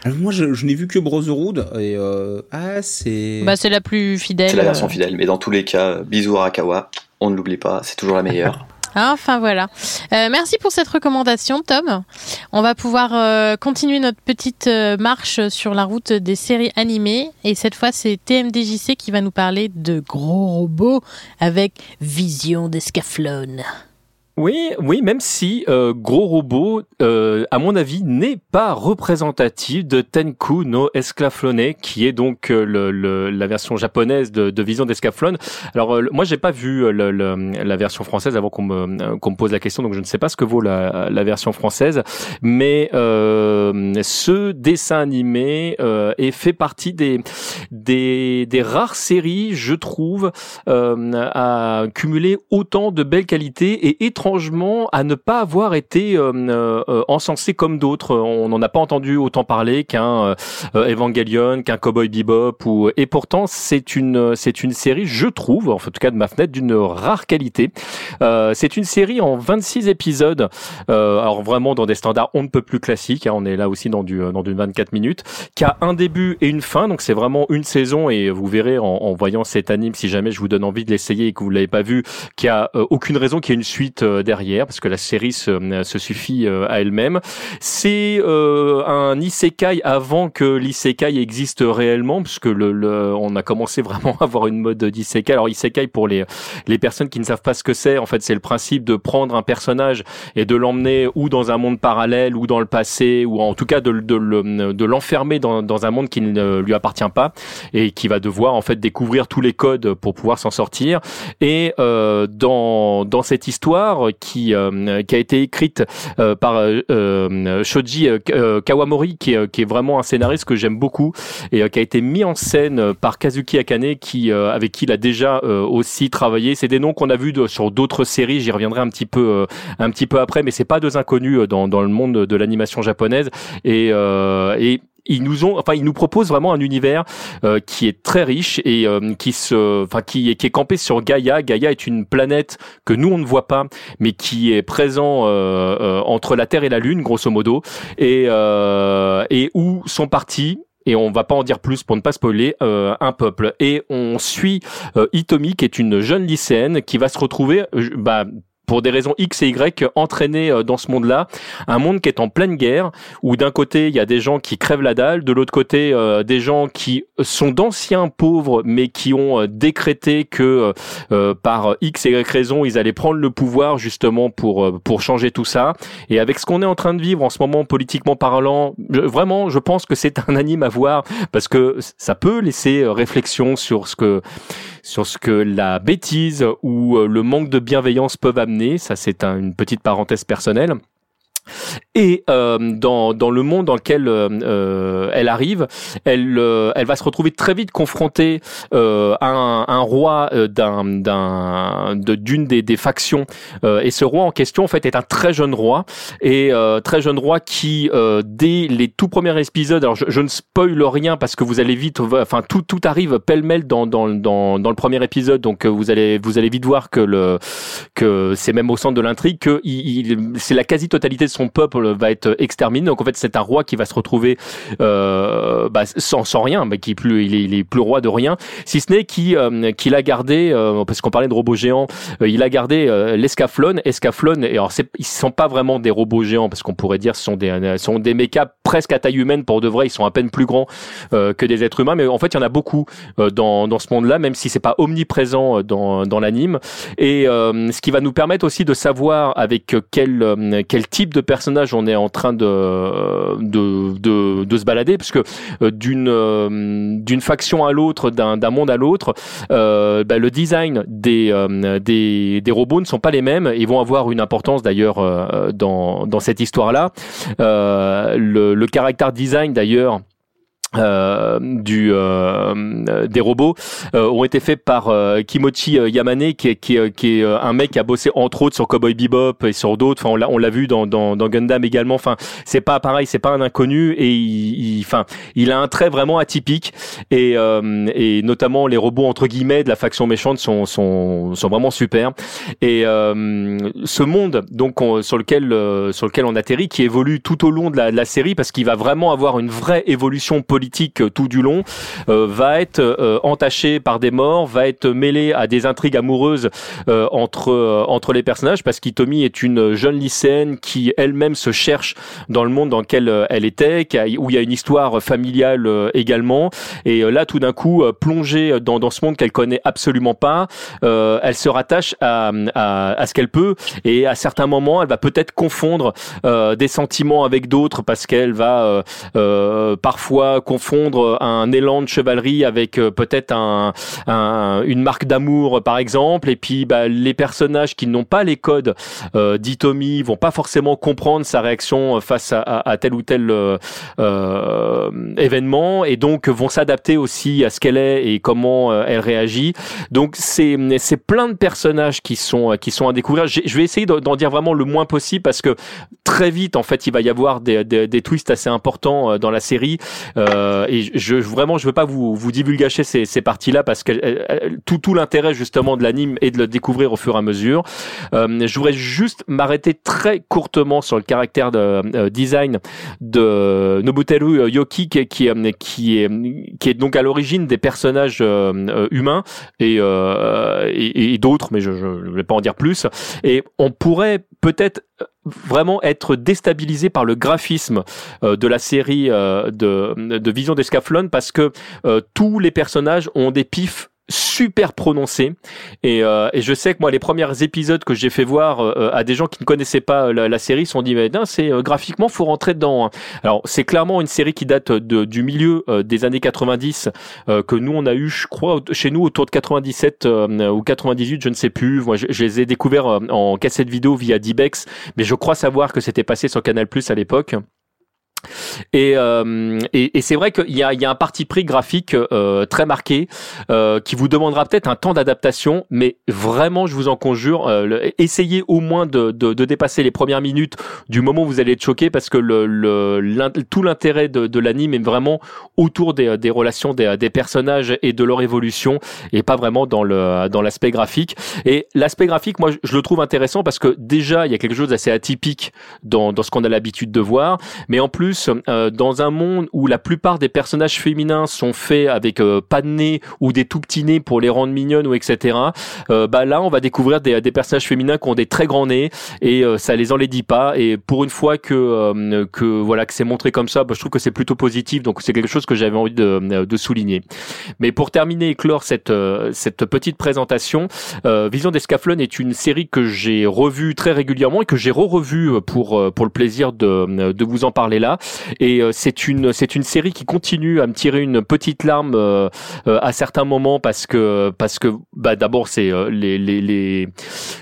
alors moi, je, je n'ai vu que Brotherhood et euh, ah, c'est. Bah c'est la plus fidèle. C'est la version fidèle, mais dans tous les cas, bisous Arakawa, on ne l'oublie pas, c'est toujours la meilleure. Enfin voilà. Euh, merci pour cette recommandation, Tom. On va pouvoir euh, continuer notre petite euh, marche sur la route des séries animées. Et cette fois, c'est TMDJC qui va nous parler de gros robots avec vision d'escaflowne. Oui, oui, même si euh, Gros Robot, euh, à mon avis, n'est pas représentatif de Tenku no Esclaflone, qui est donc euh, le, le- la version japonaise de, de Vision d'Escaflone. Alors, euh, moi, j'ai pas vu euh, le, la version française avant qu'on me, qu'on me pose la question, donc je ne sais pas ce que vaut la, la version française. Mais ce dessin animé est fait partie des, des, des rares séries, je trouve, à cumuler autant de belles qualités et étrangement à ne pas avoir été euh, euh, encensé comme d'autres. On n'en a pas entendu autant parler qu'un euh, Evangelion, qu'un Cowboy Bebop ou et pourtant c'est une c'est une série, je trouve, en tout cas de ma fenêtre, d'une rare qualité. C'est une série en 26 épisodes, alors vraiment dans des standards on ne peut plus classiques. hein, on est là aussi dans du dans du 24 minutes, qui a un début et une fin, donc c'est vraiment une saison et vous verrez en, en voyant cet anime, si jamais je vous donne envie de l'essayer et que vous l'avez pas vu, qu'il y a aucune raison qu'il y ait une suite derrière, parce que la série se, euh, se suffit euh, à elle-même. C'est euh, un isekai avant que l'isekai existe réellement, puisque le, le- on a commencé vraiment à avoir une mode d'isekai. Alors isekai pour les les personnes qui ne savent pas ce que c'est, en fait, c'est le principe de prendre un personnage et de l'emmener ou dans un monde parallèle ou dans le passé, ou en tout cas de, de, de l'enfermer dans, dans un monde qui ne lui appartient pas et qui va devoir en fait découvrir tous les codes pour pouvoir s'en sortir. Et euh, dans dans cette histoire qui euh, qui a été écrite euh, par euh, euh, Shoji euh, euh, Kawamori, qui est, qui est vraiment un scénariste que j'aime beaucoup et euh, qui a été mis en scène par Kazuki Akane, qui euh, avec qui il a déjà euh, aussi travaillé. C'est des noms qu'on a vus de- sur d'autres séries. J'y reviendrai un petit peu euh, un petit peu après, mais c'est pas deux inconnus euh, dans dans le monde de l'animation japonaise et euh, et ils nous ont, enfin, ils nous proposent vraiment un univers euh, qui est très riche et euh, qui se, enfin, qui est qui est campé sur Gaïa. Gaïa est une planète que nous on ne voit pas, mais qui est présent euh, euh, entre la Terre et la Lune, grosso modo, et euh, et où sont partis et on va pas en dire plus pour ne pas spoiler, euh, un peuple. Et on suit euh, Itomi, qui est une jeune lycéenne, qui va se retrouver, euh, bah, pour des raisons X et Y, entraînée euh, dans ce monde-là, un monde qui est en pleine guerre, où d'un côté il y a des gens qui crèvent la dalle, de l'autre côté euh, des gens qui sont d'anciens pauvres, mais qui ont euh, décrété que euh, euh, par X et Y raison, ils allaient prendre le pouvoir justement pour pour changer tout ça. Et avec ce qu'on est en train de vivre en ce moment politiquement parlant, vraiment, je pense que c'est un anime à voir parce que ça peut laisser réflexion sur ce que sur ce que la bêtise ou euh, le manque de bienveillance peuvent amener. Ça, c'est un- une petite parenthèse personnelle. Et euh, dans, dans le monde dans lequel euh, euh, elle arrive, elle, euh, elle va se retrouver très vite confrontée euh, à un, un roi euh, d'un, d'un, de- d'une des, des factions. Et ce roi en question, en fait, est un très jeune roi. Et très jeune roi qui, dès les tout premiers épisodes, alors je, je ne spoil rien parce que vous allez vite, enfin tout, tout arrive pêle-mêle dans, dans, dans, dans le premier épisode, donc vous allez, vous allez vite voir que le que c'est même au centre de l'intrigue que il, il- c'est la quasi-totalité de son peuple va être exterminé. Donc en fait, c'est un roi qui va se retrouver euh, bah, sans, sans rien, mais qui plus, il est, il est plus roi de rien, si ce n'est qu'il euh, qu'il a gardé, euh, parce qu'on parlait de robots géants, euh, il a gardé euh, l'escaflone. Escaflone, et alors ils sont pas vraiment des robots géants, parce qu'on pourrait dire ce sont des, ce sont des mechas presque à taille humaine pour de vrai. Ils sont à peine plus grands euh, que des êtres humains, mais en fait, il y en a beaucoup dans, dans ce monde-là, même si c'est pas omniprésent dans, dans l'anime. Et ce qui va nous permettre aussi de savoir avec quel quel type de personnage on est en train de de de, se balader, parce que euh, d'une euh, d'une faction à l'autre, d'un monde à l'autre, euh, bah, le design des des des robots ne sont pas les mêmes et vont avoir une importance d'ailleurs dans dans cette histoire-là. Le caractère design d'ailleurs euh, du euh, des robots euh, ont été faits par euh, Kimochi euh, Yamane qui est, qui, est, qui est euh, un mec qui a bossé entre autres sur Cowboy Bebop et sur d'autres. Enfin on l'a vu dans, dans dans Gundam également. Enfin c'est pas pareil c'est pas un inconnu et il il- enfin il, a un trait vraiment atypique. Et euh, et notamment les robots entre guillemets de la faction méchante sont sont sont vraiment super et euh, ce monde donc on- sur lequel euh, sur lequel on atterrit qui évolue tout au long de la, de la série parce qu'il va vraiment avoir une vraie évolution politique politique euh, tout du long, euh, va être euh, entaché par des morts, va être mêlé à des intrigues amoureuses entre entre les personnages, parce qu'Itomi est une jeune lycéenne qui elle-même se cherche dans le monde dans lequel elle était, où il y a une histoire familiale également, et là tout d'un coup plongée dans dans ce monde qu'elle connaît absolument pas, euh, elle se rattache à à, à ce qu'elle peut, et à certains moments elle va peut-être confondre euh, des sentiments avec d'autres parce qu'elle va euh, parfois confondre un élan de chevalerie avec euh, peut-être un, un- une marque d'amour par exemple. Et puis bah, les personnages qui n'ont pas les codes euh, d'Itomi vont pas forcément comprendre sa réaction face à, tel ou tel euh, euh, événement et donc vont s'adapter aussi à ce qu'elle est et comment euh, elle réagit. Donc c'est c'est plein de personnages qui sont qui sont à découvrir. Je vais essayer d'en dire vraiment le moins possible parce que très vite en fait il va y avoir des, des, twists assez importants euh, dans la série. Euh, et je vraiment je veux pas vous vous divulgacher ces, ces parties là parce que euh, euh, tout tout l'intérêt justement de l'anime est de le découvrir au fur et à mesure. Euh, je voudrais juste m'arrêter très courtement sur le caractère de euh, design de Nobuteru Yoki qui, qui, qui est qui est donc à l'origine des personnages euh, euh, humains et, euh, et, et d'autres mais je ne vais pas en dire plus. Et on pourrait peut-être vraiment être déstabilisé par le graphisme euh, de la série euh, de, de Vision d'Escaflon parce que euh, tous les personnages ont des pifs super prononcés et, euh, et je sais que moi les premiers épisodes que j'ai fait voir euh, à des gens qui ne connaissaient pas la, la série sont dit mais c'est euh, graphiquement faut rentrer dedans hein. alors c'est clairement une série qui date de, du milieu euh, des années 90 euh, que nous on a eu je crois chez nous autour de 97 euh, ou 98 je ne sais plus moi je, je les ai découverts euh, en cassette vidéo via Dibex mais je crois savoir que c'était passé sur Canal Plus à l'époque. Et, euh, et, et c'est vrai qu'il y a, il y a un parti pris graphique euh, très marqué euh, qui vous demandera peut-être un temps d'adaptation, mais vraiment, je vous en conjure, euh, le- essayez au moins de, de, de dépasser les premières minutes du moment où vous allez être choqué, parce que le, le, tout l'intérêt de, de l'anime est vraiment autour des, des relations des, des personnages et de leur évolution, et pas vraiment dans le dans l'aspect graphique. Et l'aspect graphique, moi, je le trouve intéressant parce que déjà, il y a quelque chose d'assez atypique dans, dans ce qu'on a l'habitude de voir, mais en plus, euh, dans un monde où la plupart des personnages féminins sont faits avec euh, pas de nez ou des tout petits nez pour les rendre mignonnes ou etc. Euh, bah là, on va découvrir des, des personnages féminins qui ont des très grands nez et euh, ça les enlaidit pas. Et pour une fois que que voilà que c'est montré comme ça, bah, je trouve que c'est plutôt positif. Donc c'est quelque chose que j'avais envie de, de souligner. Mais pour terminer et clore cette cette petite présentation, Vision d'Escaflon est une série que j'ai revue très régulièrement et que j'ai re-revue pour pour le plaisir de de vous en parler là. Et euh, c'est une c'est une série qui continue à me tirer une petite larme euh, euh, à certains moments parce que parce que bah d'abord c'est les les les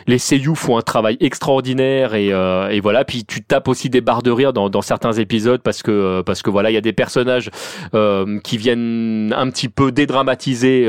les seiyuu font un travail extraordinaire et et voilà. Puis tu tapes aussi des barres de rire dans dans certains épisodes parce que parce que voilà il y a des personnages qui viennent un petit peu dédramatiser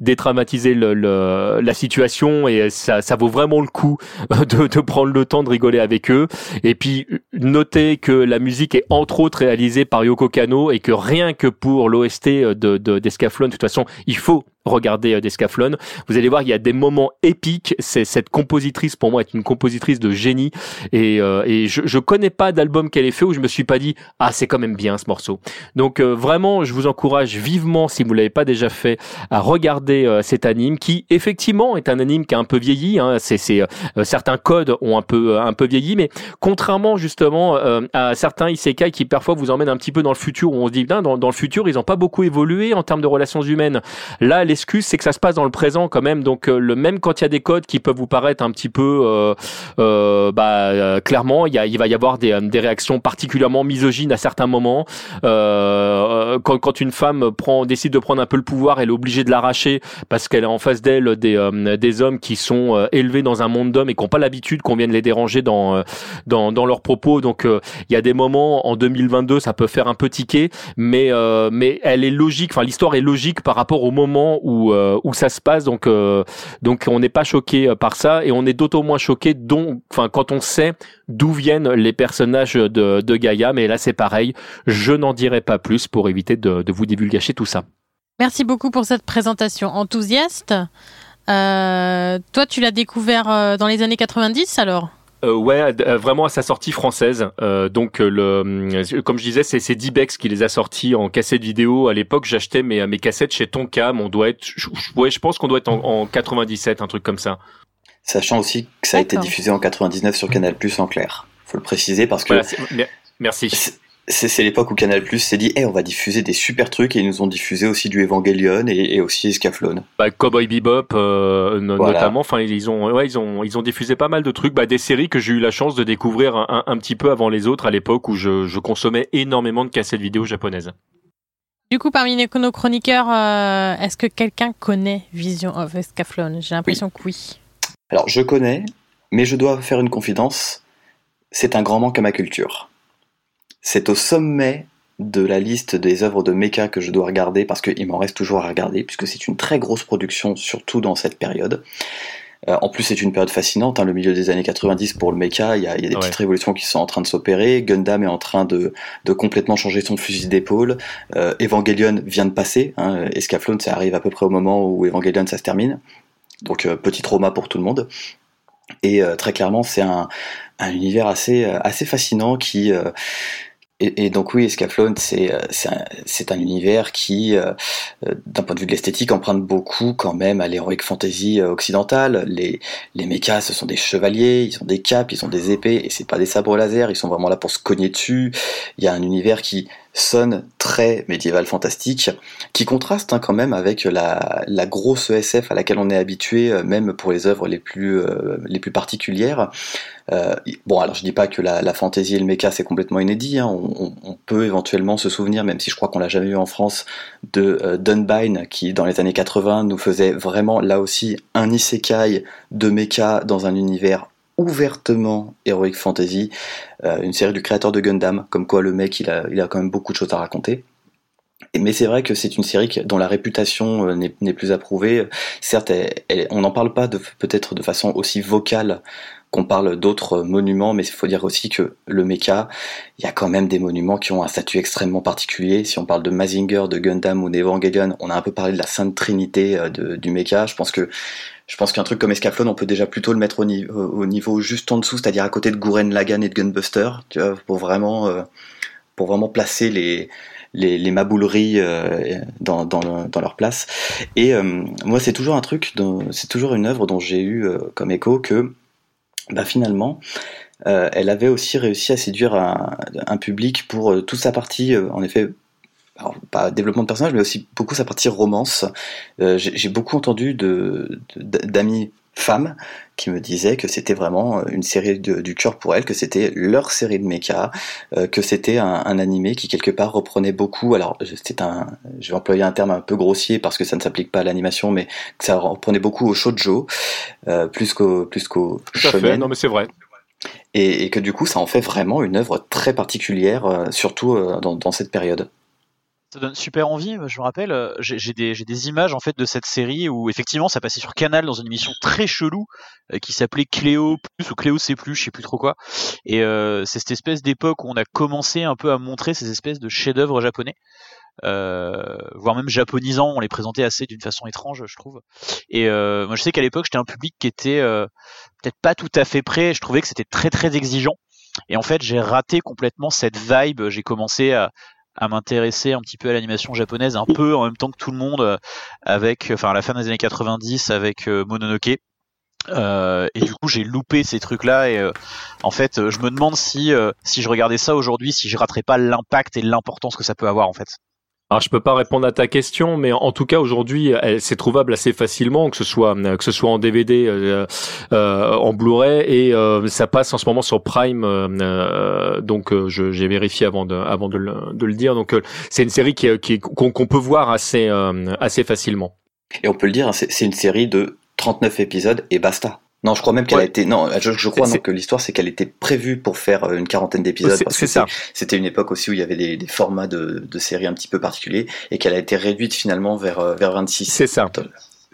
dédramatiser le, le- la situation et ça ça vaut vraiment le coup de de prendre le temps de rigoler avec eux. Et puis notez que la musique est entre autres réalisée par Yoko Kano et que rien que pour l'OST de de d'Escaflon de toute façon il faut regarder euh, Descaflon. Vous allez voir, il y a des moments épiques. C'est cette compositrice pour moi est une compositrice de génie et, euh, et je, je connais pas d'album qu'elle ait fait où je me suis pas dit ah c'est quand même bien ce morceau. Donc euh, vraiment, je vous encourage vivement si vous l'avez pas déjà fait à regarder euh, cet anime qui effectivement est un anime qui a un peu vieilli. Hein. C'est euh, certains codes ont un peu un peu vieilli, mais contrairement justement euh, à certains isekai qui parfois vous emmènent un petit peu dans le futur où on se dit dans, dans le futur ils ont pas beaucoup évolué en termes de relations humaines. Là, l'excuse c'est que ça se passe dans le présent quand même. Donc euh, le même quand il y a des codes qui peuvent vous paraître un petit peu, euh, euh, bah clairement il y a, il va y avoir des, des réactions particulièrement misogynes à certains moments. Quand, quand une femme prend décide de prendre un peu le pouvoir, elle est obligée de l'arracher parce qu'elle a en face d'elle des des hommes qui sont élevés dans un monde d'hommes et qui n'ont pas l'habitude qu'on vienne les déranger dans dans dans leurs propos. Donc il y a des moments en 2022 ça peut faire un peu tiquer, mais euh, mais elle est logique. Enfin l'histoire est logique par rapport au moment où euh, où ça se passe. Donc euh, donc on n'est pas choqué euh, par ça et on est d'autant moins choqué quand on sait d'où viennent les personnages de Gaïa. Mais là c'est pareil. Je n'en dirai pas plus pour éviter de, vous divulgacher tout ça. Merci beaucoup pour cette présentation enthousiaste. Toi, tu l'as découvert dans les années 90 alors? Euh, ouais, euh, vraiment à sa sortie française. Euh, donc euh, le, euh, comme je disais, c'est c'est Dibex qui les a sortis en cassette vidéo. À l'époque, j'achetais mes mes cassettes chez Tonkam. On doit être, je, ouais, je pense qu'on doit être en, en 97, un truc comme ça. Sachant aussi que ça a été diffusé en 99 sur Canal Plus en clair. Faut le préciser parce que Voilà, merci. C'est- l'époque où Canal Plus s'est dit, eh, on va diffuser des super trucs et ils nous ont diffusé aussi du Evangelion et, et aussi Escaflowne. Bah, Cowboy Bebop euh, no- Voilà. notamment. Enfin, ils ont, ouais, ils ont, ils ont diffusé pas mal de trucs, bah, des séries que j'ai eu la chance de découvrir un, un- un petit peu avant les autres à l'époque où je, je consommais énormément de cassettes vidéo japonaises. Du coup, parmi les- nos chroniqueurs, euh, est-ce que quelqu'un connaît Vision of Escaflowne? J'ai l'impression que oui. Alors, je connais, mais je dois faire une confidence. C'est un grand manque à ma culture. C'est au sommet de la liste des œuvres de mecha que je dois regarder parce qu'il m'en reste toujours à regarder puisque c'est une très grosse production surtout dans cette période. Euh, en plus c'est une période fascinante, hein, le milieu des années 90 pour le mecha, il y a, il y a des Ouais. petites révolutions qui sont en train de s'opérer, Gundam est en train de, de complètement changer son fusil d'épaule, euh, Evangelion vient de passer, hein, Escaflowne ça arrive à peu près au moment où Evangelion ça se termine, donc euh, petit trauma pour tout le monde. Et très clairement, c'est un, un univers assez, assez fascinant qui. Et, donc, oui, Escaflowne, c'est euh, c'est un, un univers qui, euh, euh, d'un point de vue de l'esthétique, emprunte beaucoup quand même à l'heroic fantasy euh, occidentale. Les, les mechas, ce sont des chevaliers, ils ont des capes, ils ont des épées, et c'est pas des sabres laser, ils sont vraiment là pour se cogner dessus. Il y a un univers qui sonne très médiéval fantastique, qui contraste hein, quand même avec la, grosse SF à laquelle on est habitué, euh, même pour les œuvres les plus, euh, les plus particulières. Euh, bon, alors je dis pas que la, fantasy et le mecha c'est complètement inédit, hein. on, peut éventuellement se souvenir, même si je crois qu'on l'a jamais eu en France, de Dunbine qui dans les années 80 nous faisait vraiment là aussi un isekai de mecha dans un univers ouvertement heroic fantasy, euh, une série du créateur de Gundam, comme quoi le mec il a, il a quand même beaucoup de choses à raconter. Mais c'est vrai que c'est une série dont la réputation euh, n'est plus approuvée. Certes, on n'en parle pas peut-être de façon aussi vocale qu'on parle d'autres monuments, mais il faut dire aussi que le mecha, il y a quand même des monuments qui ont un statut extrêmement particulier. Si on parle de Mazinger, de Gundam ou d'Evangelion, on a un peu parlé de la sainte trinité euh, du mecha. Je pense que je pense qu'un truc comme Escaflowne, on peut déjà plutôt le mettre au, ni- au- au niveau juste en dessous, c'est-à-dire à côté de Gurren Lagann et de Gunbuster, tu vois, pour vraiment, euh, pour vraiment placer les, les, les mabouleries euh, dans, dans, dans leur place. Et euh, moi, c'est toujours un truc, c'est toujours une œuvre dont j'ai eu euh, comme écho que, bah, finalement, euh, elle avait aussi réussi à séduire un, un public pour euh, toute sa partie, en effet, alors, pas développement de personnage, mais aussi beaucoup sa partie romance. Euh, J'ai beaucoup entendu de de- d'amis femmes qui me disaient que c'était vraiment une série de- du cœur pour elles, que c'était leur série de mecha, euh, que c'était un, un animé qui quelque part reprenait beaucoup. Alors c'est un, je vais employer un terme un peu grossier parce que ça ne s'applique pas à l'animation, mais que ça reprenait beaucoup au shoujo euh, plus qu'au plus qu'au Tout à fait. shonen Non, mais c'est vrai. et, et que du coup ça en fait vraiment une œuvre très particulière, euh, surtout euh, dans, dans cette période. Ça donne super envie. Je me rappelle, euh, j'ai des, des images en fait de cette série où effectivement ça passait sur Canal dans une émission très chelou euh, qui s'appelait Cléo plus ou Cléo c'est plus, je sais plus trop quoi. Et euh, c'est cette espèce d'époque où on a commencé un peu à montrer ces espèces de chefs-d'œuvre japonais. Euh, voire même japonisants, on les présentait assez d'une façon étrange, je trouve. Et euh, moi, je sais qu'à l'époque, j'étais un public qui était peut-être pas tout à fait prêt. Je trouvais que c'était très très exigeant. Et en fait, j'ai raté complètement cette vibe. J'ai commencé à, à m'intéresser un petit peu à l'animation japonaise, un peu en même temps que tout le monde, euh, avec, enfin, à la fin des années 90, avec euh, Mononoke. Euh, et du coup, j'ai loupé ces trucs-là. Et en fait, je me demande si, si je regardais ça aujourd'hui, si je raterais pas l'impact et l'importance que ça peut avoir, en fait. Alors je peux pas répondre à ta question, mais en tout cas aujourd'hui, elle c'est trouvable assez facilement, que ce soit que ce soit en DVD, euh, euh, en Blu-ray, et euh, ça passe en ce moment sur Prime. euh, euh, donc euh, j'ai vérifié avant de avant de le, de le dire. Donc c'est une série qui qu'on peut voir assez assez facilement. Et on peut le dire, hein, c'est une série de 39 épisodes et basta. Non, je crois même qu'elle a été. Non, je, je crois non, que l'histoire, c'est qu'elle était prévue pour faire euh, une quarantaine d'épisodes. C'est- parce que ça. C'était une époque aussi où il y avait des, des formats de, de séries un petit peu particuliers et qu'elle a été réduite finalement vers, euh, vers 26. C'est ça.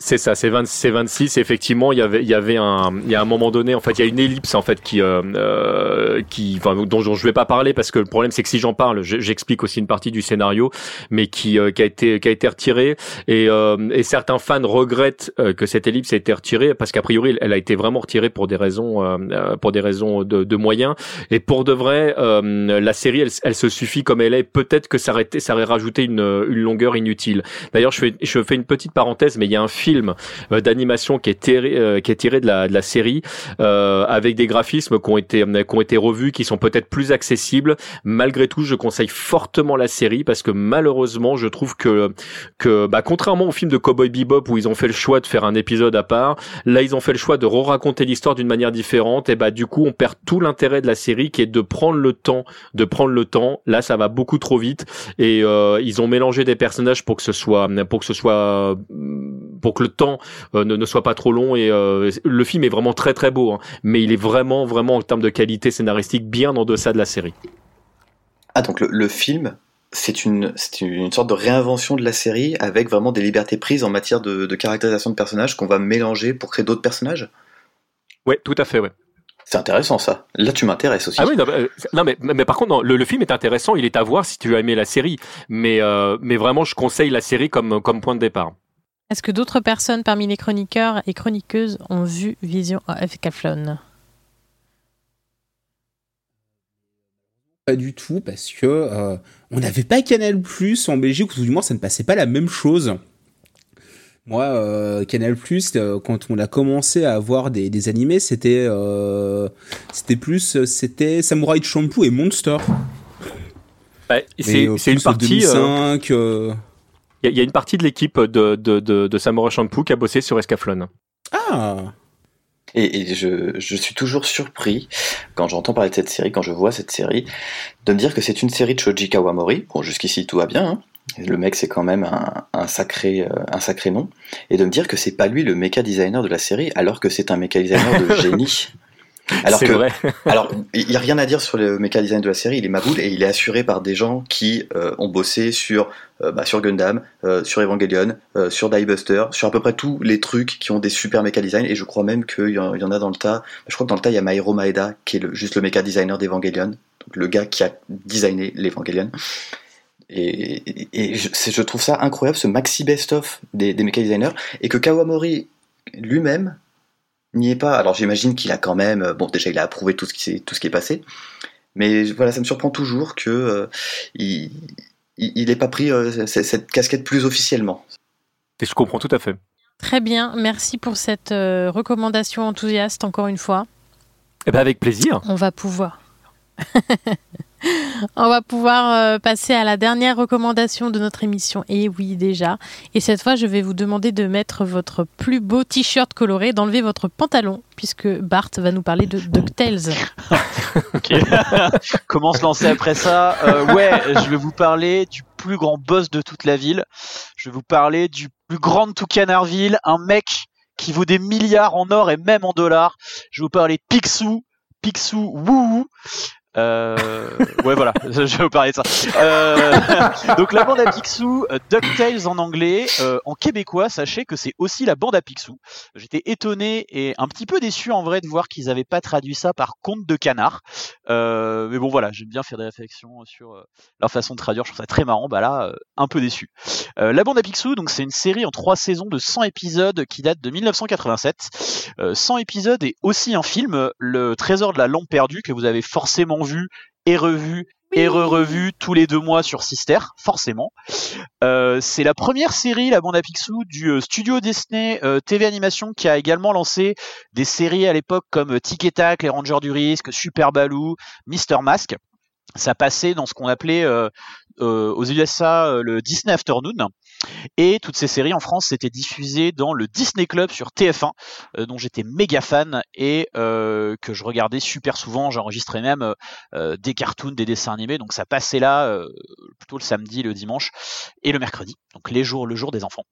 C'est ça, c'est 20 c'est 26. Effectivement, il y avait, il y avait un, il y a un moment donné, en fait, il y a une ellipse en fait qui, euh, euh, qui, enfin, dont, je vais pas parler parce que le problème c'est que si j'en parle, je- j'explique aussi une partie du scénario, mais qui, euh, qui a été, qui a été retirée et, euh, et certains fans regrettent euh, que cette ellipse ait été retirée parce qu'a priori, elle a été vraiment retirée pour des raisons, euh, pour des raisons de, de moyens et pour de vrai, la série, elle, elle se suffit comme elle est. Peut-être que ça aurait, ça aurait rajouté une, une longueur inutile. D'ailleurs, je fais, je fais une petite parenthèse, mais il y a un film euh, d'animation qui est tiré, euh, qui est tiré de la, de la série, euh, avec des graphismes qui ont été, qui ont été revus, qui sont peut-être plus accessibles. Malgré tout, je conseille fortement la série parce que malheureusement, je trouve que, que, bah, contrairement au film de Cowboy Bebop où ils ont fait le choix de faire un épisode à part, là, ils ont fait le choix de re-raconter l'histoire d'une manière différente. Et bah, du coup, on perd tout l'intérêt de la série qui est de prendre le temps, de prendre le temps. Là, ça va beaucoup trop vite et euh, ils ont mélangé des personnages pour que ce soit, pour que ce soit, pour que le temps euh, ne, ne soit pas trop long et euh, le film est vraiment très très beau, hein, mais il est vraiment vraiment en termes de qualité scénaristique bien en deçà de la série. Ah, donc le, le film, c'est une, une sorte de réinvention de la série avec vraiment des libertés prises en matière de, de caractérisation de personnages qu'on va mélanger pour créer d'autres personnages? Ouais, tout à fait, ouais. C'est intéressant ça. Là, tu m'intéresses aussi. Ah oui, non, euh, non, mais, mais par contre, non, le, le film est intéressant, il est à voir si tu as aimé la série, mais, euh, mais vraiment, je conseille la série comme, comme point de départ. Est-ce que d'autres personnes parmi les chroniqueurs et chroniqueuses ont vu Vision Caflon Pas du tout, parce que euh, on n'avait pas Canal Plus en Belgique, ou du moins ça ne passait pas la même chose. Moi, euh, Canal Plus, quand on a commencé à avoir des, des animés, c'était euh, c'était plus euh, c'était Samurai de Shampoo et Monster. Mais, c'est euh, c'est une partie. euh, 2005, euh, Il y, a- il y a une partie de l'équipe de, de, de, de Samurai Champloo qui a bossé sur Escaflon. Ah Et, et je, je suis toujours surpris quand j'entends parler de cette série, quand je vois cette série, de me dire que c'est une série de Shoji Kawamori. Bon, jusqu'ici tout va bien. hein. Le mec, c'est quand même un, un sacré, euh, un sacré nom. Et de me dire que c'est pas lui le mecha designer de la série, alors que c'est un mecha designer de génie. Alors que, vrai. alors, il y a rien à dire sur le mecha design de la série. Il est maboule et il est assuré par des gens qui euh, ont bossé sur, euh, bah, sur Gundam, euh, sur Evangelion, sur Diebuster, sur à peu près tous les trucs qui ont des super mecha design. Et je crois même qu'il y, y en a dans le tas. Je crois que dans le tas il y a Mairo Maeda qui est le- juste le mecha designer d'Evangelion, le gars qui a designé l'Evangelion. Et, et- et je, trouve ça incroyable ce maxi best-of des, des mecha designers et que Kawamori lui-même n'y est pas. Alors j'imagine qu'il a quand même, euh, bon déjà il a approuvé tout ce qui s'est tout ce qui est passé, mais voilà ça me surprend toujours que euh, il il il ait pas pris euh, cette casquette plus officiellement. Et je comprends tout à fait. Très bien, merci pour cette euh, recommandation enthousiaste encore une fois. Eh ben avec plaisir. On va pouvoir. On va pouvoir euh, passer à la dernière recommandation de notre émission. Et oui, déjà. Et cette fois, je vais vous demander de mettre votre plus beau t-shirt coloré, d'enlever votre pantalon, puisque Bart va nous parler de DuckTales. Comment se lancer après ça? Euh, Ouais, je vais vous parler du plus grand boss de toute la ville. Je vais vous parler du plus grand de un mec qui vaut des milliards en or et même en dollars. Je vais vous parler de Picsou, Picsou Wouhou. Euh, ouais voilà, je vais vous parler de ça. Euh, donc la bande à Picsou, euh, DuckTales en anglais, euh, en québécois, sachez que c'est aussi la bande à Picsou. J'étais étonné et un petit peu déçu en vrai de voir qu'ils avaient pas traduit ça par conte de canard. Euh, mais bon voilà, j'aime bien faire des réflexions sur euh, leur façon de traduire, je trouve ça très marrant. Bah là, un peu déçu. La bande à Picsou, donc c'est une série en trois saisons de 100 épisodes qui date de 1987. Euh, 100 épisodes et aussi un film, Le Trésor de la lampe perdue, que vous avez forcément vu et revu et re-revu tous les deux mois sur Sister, forcément. Euh, c'est la première série, la bande à Picsou, du euh, studio Disney euh, TV Animation qui a également lancé des séries à l'époque comme Tic et Tac, Les Rangers du Risque, Super Baloo, Mister Mask. Ça passait dans ce qu'on appelait euh, aux USA le Disney Afternoon. Et toutes ces séries en France c'était diffusé dans le Disney Club sur TF1, euh, dont j'étais méga fan et euh, que je regardais super souvent. J'enregistrais même euh, euh, des cartoons, des dessins animés. Donc ça passait là euh, plutôt le samedi, le dimanche et le mercredi. Donc les jours, le jour des enfants.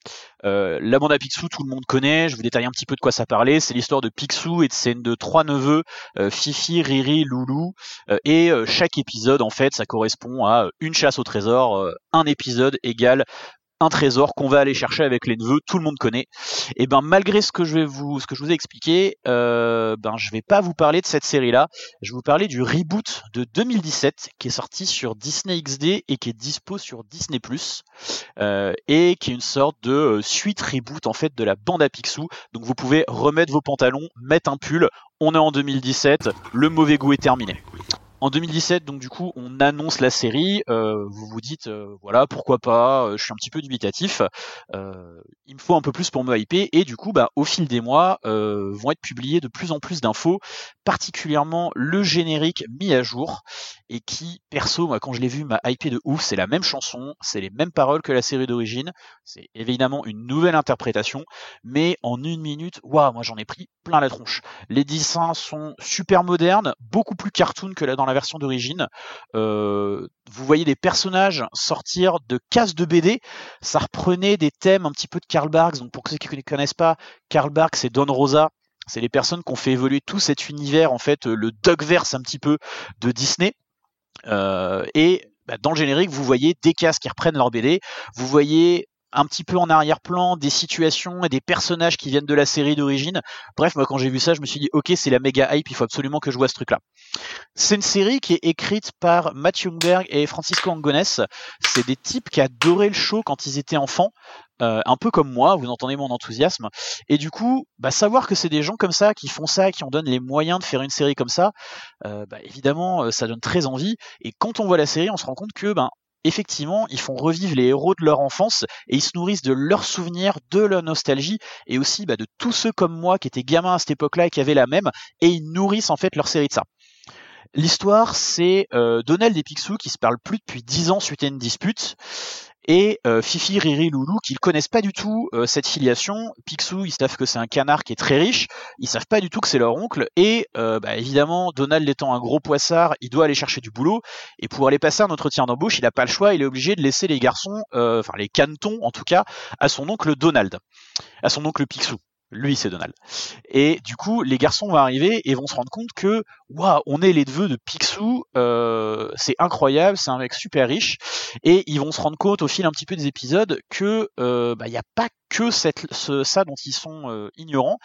Euh, la bande à Picsou, tout le monde connaît. Je vous détaille un petit peu de quoi ça parlait. C'est l'histoire de Picsou et de ses de trois neveux, Fifi, Riri, Loulou. Et chaque épisode, en fait, ça correspond à une chasse au trésor. Un épisode égale un trésor qu'on va aller chercher avec les neveux, tout le monde connaît. Et ben malgré ce que je vais vous, ce que je vous ai expliqué, euh, ben je vais pas vous parler de cette série-là. Je vais vous parler du reboot de 2017 qui est sorti sur Disney XD et qui est dispo sur Disney euh, et qui est une sorte de euh, suite reboot en fait de la bande à Picsou. Donc vous pouvez remettre vos pantalons, mettre un pull. On est en 2017, le mauvais goût est terminé. En 2017, donc du coup, on annonce la série. euh, vous vous dites, euh, voilà, pourquoi pas. euh, je suis un petit peu dubitatif. euh, il me faut un peu plus pour me hyper. Et du coup, bah, au fil des mois, vont être publiées de plus en plus d'infos, particulièrement le générique mis à jour et qui, perso, moi, quand je l'ai vu, m'a hypé de ouf. C'est la même chanson, c'est les mêmes paroles que la série d'origine. C'est évidemment une nouvelle interprétation, mais en une minute, waouh, moi j'en ai pris plein la tronche. Les dessins sont super modernes, beaucoup plus cartoon que là dans la version d'origine. Euh, vous voyez des personnages sortir de cases de BD. Ça reprenait des thèmes un petit peu de Karl Barks. Donc pour ceux qui ne connaissent pas, Karl Barks c'est Don Rosa. C'est les personnes qui ont fait évoluer tout cet univers, en fait, le Dogverse un petit peu de Disney. Euh, et bah, dans le générique, vous voyez des cases qui reprennent leur BD. Vous voyez un petit peu en arrière-plan des situations et des personnages qui viennent de la série d'origine. Bref, moi quand j'ai vu ça, je me suis dit ok, c'est la méga hype, il faut absolument que je vois ce truc-là. C'est une série qui est écrite par Matt Youngberg et Francisco Angones. C'est des types qui adoraient le show quand ils étaient enfants. Euh, un peu comme moi, vous entendez mon enthousiasme. Et du coup, bah, savoir que c'est des gens comme ça qui font ça, qui en donnent les moyens de faire une série comme ça, euh, bah, évidemment, euh, ça donne très envie. Et quand on voit la série, on se rend compte que ben effectivement, ils font revivre les héros de leur enfance et ils se nourrissent de leurs souvenirs, de leur nostalgie et aussi bah, de tous ceux comme moi qui étaient gamins à cette époque-là et qui avaient la même et ils nourrissent en fait leur série de ça. L'histoire, c'est euh, Donald et Picsou qui se parlent plus depuis 10 ans suite à une dispute et euh, Fifi, Riri, Loulou qui ne connaissent pas du tout euh, cette filiation. Picsou, ils savent que c'est un canard qui est très riche, ils savent pas du tout que c'est leur oncle et euh, bah, évidemment Donald étant un gros poissard, il doit aller chercher du boulot et pour aller passer un entretien d'embauche, il n'a pas le choix, il est obligé de laisser les garçons, enfin les canetons en tout cas, à son oncle Donald, à son oncle Picsou. Lui, c'est Donald. Et du coup, les garçons vont arriver et vont se rendre compte que, waouh, on est les neveux de Picsou, euh, c'est incroyable, c'est un mec super riche. Et ils vont se rendre compte au fil un petit peu des épisodes que, euh, bah, il n'y a pas que cette, ce, ça dont ils sont euh, ignorants.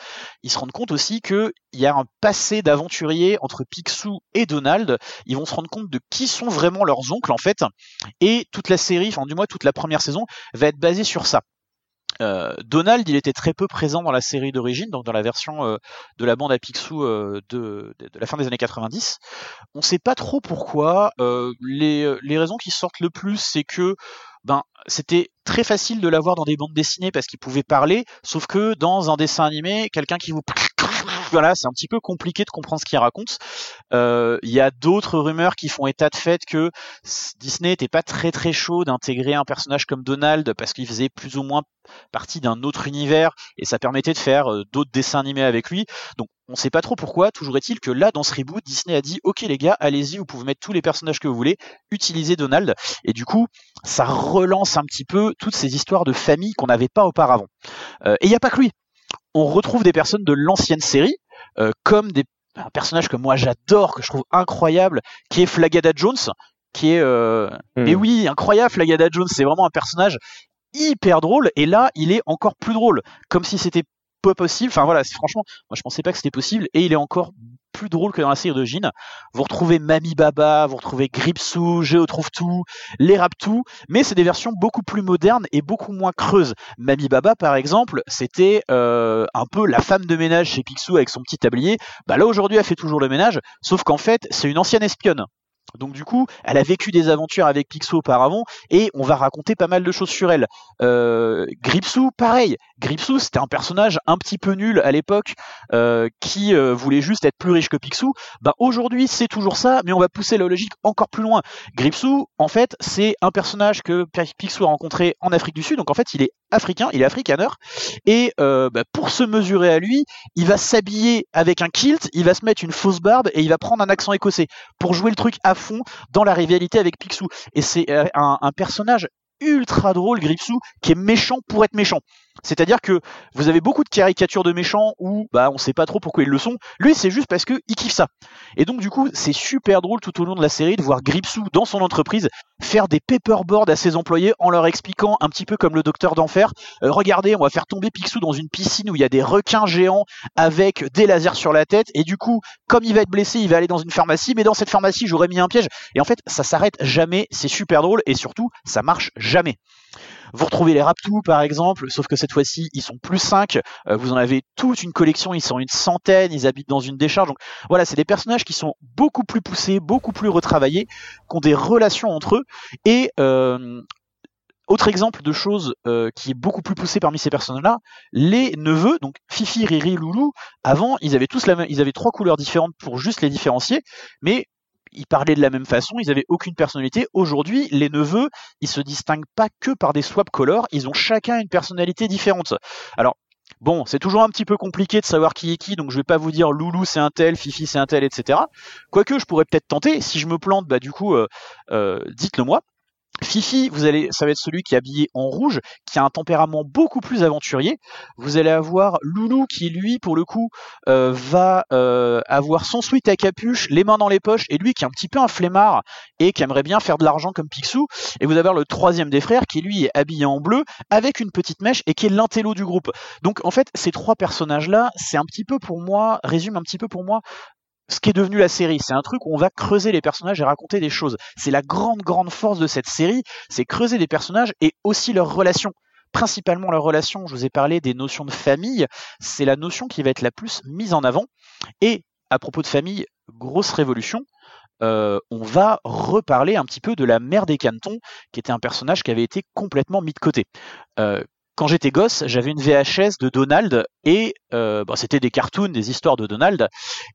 Ils se rendent compte aussi que il y a un passé d'aventurier entre Picsou et Donald. Ils vont se rendre compte de qui sont vraiment leurs oncles en fait. Et toute la série, enfin du moins toute la première saison, va être basée sur ça. Euh, Donald, il était très peu présent dans la série d'origine, donc dans la version euh, de la bande à Picsou euh, de, de, la fin des années 90. On sait pas trop pourquoi. Euh, les, les raisons qui sortent le plus, c'est que ben c'était très facile de l'avoir dans des bandes dessinées parce qu'il pouvait parler, sauf que dans un dessin animé, quelqu'un qui vous voilà, c'est un petit peu compliqué de comprendre ce qu'il raconte. Euh, Il y a d'autres rumeurs qui font état de fait que Disney n'était pas très très chaud d'intégrer un personnage comme Donald parce qu'il faisait plus ou moins partie d'un autre univers et ça permettait de faire euh, d'autres dessins animés avec lui. Donc on sait pas trop pourquoi, toujours est-il que là, dans ce reboot, Disney a dit Ok, les gars, allez-y, vous pouvez mettre tous les personnages que vous voulez, utilisez Donald. Et du coup, ça relance un petit peu toutes ces histoires de famille qu'on n'avait pas auparavant. Euh, et il n'y a pas que lui. On retrouve des personnes de l'ancienne série, euh, comme des un personnage que moi j'adore, que je trouve incroyable, qui est Flagada Jones, qui est. Euh... Hmm. Mais oui, incroyable, Flagada Jones, c'est vraiment un personnage hyper drôle. Et là, il est encore plus drôle, comme si c'était pas possible. Enfin voilà, franchement, moi je pensais pas que c'était possible, et il est encore plus drôle que dans la série d'origine. Vous retrouvez Mami Baba, vous retrouvez Gripsou, Géo trouve tout, les Raptou, mais c'est des versions beaucoup plus modernes et beaucoup moins creuses. Mami Baba, par exemple, c'était euh, un peu la femme de ménage chez Picsou avec son petit tablier. Bah là aujourd'hui, elle fait toujours le ménage, sauf qu'en fait, c'est une ancienne espionne. Donc du coup, elle a vécu des aventures avec Picsou auparavant et on va raconter pas mal de choses sur elle. Euh, Gripsou, pareil. Gripsou, c'était un personnage un petit peu nul à l'époque euh, qui euh, voulait juste être plus riche que Picsou. Bah aujourd'hui, c'est toujours ça, mais on va pousser la logique encore plus loin. Gripsou, en fait, c'est un personnage que Pi- Picsou a rencontré en Afrique du Sud. Donc en fait, il est africain, il est africaner. Et euh, bah, pour se mesurer à lui, il va s'habiller avec un kilt, il va se mettre une fausse barbe et il va prendre un accent écossais pour jouer le truc à fond dans la rivalité avec Picsou. Et c'est euh, un, un personnage ultra drôle, Gripsou, qui est méchant pour être méchant. C'est-à-dire que vous avez beaucoup de caricatures de méchants où bah on sait pas trop pourquoi ils le sont. Lui, c'est juste parce que il kiffe ça. Et donc du coup, c'est super drôle tout au long de la série de voir Gripsou dans son entreprise faire des paperboards à ses employés en leur expliquant un petit peu comme le docteur d'enfer. euh, regardez, on va faire tomber Picsou dans une piscine où il y a des requins géants avec des lasers sur la tête. Et du coup, comme il va être blessé, il va aller dans une pharmacie. Mais dans cette pharmacie, j'aurais mis un piège. Et en fait, ça s'arrête jamais. C'est super drôle et surtout, ça marche jamais. Vous retrouvez les Raptous par exemple, sauf que cette fois-ci ils sont plus 5, vous en avez toute une collection, ils sont une centaine, ils habitent dans une décharge. Donc voilà, c'est des personnages qui sont beaucoup plus poussés, beaucoup plus retravaillés, qui ont des relations entre eux. Et euh, autre exemple de chose euh, qui est beaucoup plus poussé parmi ces personnages-là, les neveux, donc Fifi, Riri, Loulou, avant ils avaient tous la même, ils avaient trois couleurs différentes pour juste les différencier, mais ils parlaient de la même façon, ils avaient aucune personnalité. Aujourd'hui, les neveux, ils se distinguent pas que par des swap colors, ils ont chacun une personnalité différente. Alors, bon, c'est toujours un petit peu compliqué de savoir qui est qui, donc je vais pas vous dire Loulou c'est un tel, Fifi c'est un tel, etc. Quoique, je pourrais peut-être tenter. Si je me plante, bah du coup, euh, euh, dites-le moi. Fifi, vous allez, ça va être celui qui est habillé en rouge, qui a un tempérament beaucoup plus aventurier. Vous allez avoir Loulou qui, lui, pour le coup, euh, va euh, avoir son sweat à capuche, les mains dans les poches, et lui qui est un petit peu un flemmard et qui aimerait bien faire de l'argent comme Picsou. Et vous allez avoir le troisième des frères qui, lui, est habillé en bleu avec une petite mèche et qui est l'intello du groupe. Donc, en fait, ces trois personnages-là, c'est un petit peu pour moi, résume un petit peu pour moi ce qui est devenu la série. C'est un truc où on va creuser les personnages et raconter des choses. C'est la grande, grande force de cette série, c'est creuser des personnages et aussi leurs relations. Principalement leurs relations, je vous ai parlé des notions de famille, c'est la notion qui va être la plus mise en avant. Et à propos de famille, grosse révolution, euh, on va reparler un petit peu de la mère des cantons, qui était un personnage qui avait été complètement mis de côté. Euh, quand j'étais gosse, j'avais une VHS de Donald et euh, bon, c'était des cartoons, des histoires de Donald.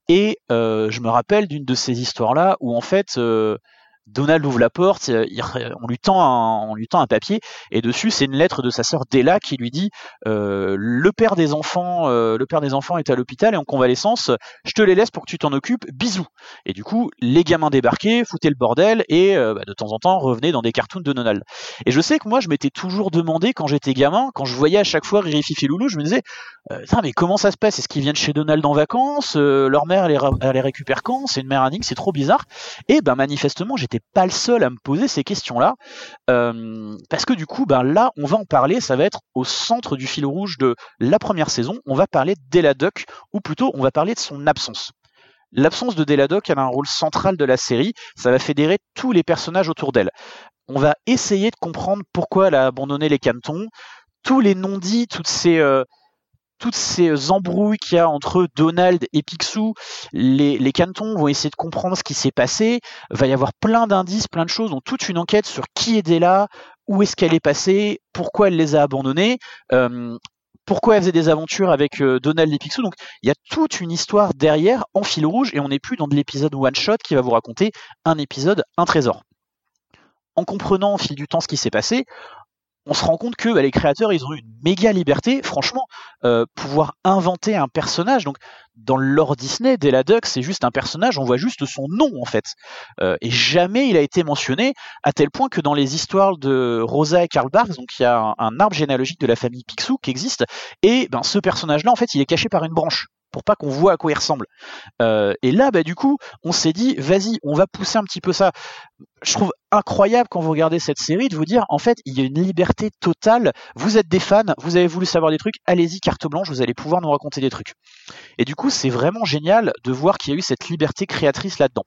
Et euh, je me rappelle d'une de ces histoires-là où en fait euh, Donald ouvre la porte, il, on, lui tend un, on lui tend un papier et dessus c'est une lettre de sa sœur Della qui lui dit euh, le père des enfants, euh, le père des enfants est à l'hôpital et en convalescence. Je te les laisse pour que tu t'en occupes. Bisous. Et du coup, les gamins débarquaient, foutaient le bordel et euh, bah, de temps en temps revenaient dans des cartoons de Donald. Et je sais que moi je m'étais toujours demandé quand j'étais gamin, quand je voyais à chaque fois Riri Fifi Loulou, je me disais mais comment ça se passe? Est-ce qu'ils viennent chez Donald en vacances? Leur mère elle les, récupère quand? C'est une mère indigne, c'est trop bizarre. Et ben manifestement j'étais pas le seul à me poser ces questions-là, euh, parce que du coup, ben là, on va en parler, ça va être au centre du fil rouge de la première saison, on va parler d'Ella ou plutôt on va parler de son absence. L'absence de Della Duck, elle a un rôle central de la série, ça va fédérer tous les personnages autour d'elle. On va essayer de comprendre pourquoi elle a abandonné les cantons, tous les non-dits, toutes ces... Euh, toutes ces embrouilles qu'il y a entre Donald et Picsou, les, cantons vont essayer de comprendre ce qui s'est passé. Va y avoir plein d'indices, plein de choses, donc toute une enquête sur qui est Della, où est-ce qu'elle est passée, pourquoi elle les a abandonnés, euh, pourquoi elle faisait des aventures avec euh, Donald et Picsou. Donc il y a toute une histoire derrière en fil rouge et on n'est plus dans de l'épisode one shot qui va vous raconter un épisode, un trésor. En comprenant au fil du temps ce qui s'est passé, on se rend compte que bah, les créateurs, ils ont eu une méga liberté, franchement, euh, pouvoir inventer un personnage. Donc, dans le lore Disney, Della Duck, c'est juste un personnage, on voit juste son nom en fait, euh, et jamais il a été mentionné, à tel point que dans les histoires de Rosa et Karl Barks, il y a un, un, arbre généalogique de la famille Picsou qui existe, et ben ce personnage-là, en fait, il est caché par une branche pour pas qu'on voit à quoi il ressemble. Euh, et là, bah, du coup, on s'est dit, vas-y, on va pousser un petit peu ça. Je trouve incroyable quand vous regardez cette série de vous dire, en fait, il y a une liberté totale. Vous êtes des fans, vous avez voulu savoir des trucs, allez-y, carte blanche, vous allez pouvoir nous raconter des trucs. Et du coup, c'est vraiment génial de voir qu'il y a eu cette liberté créatrice là-dedans.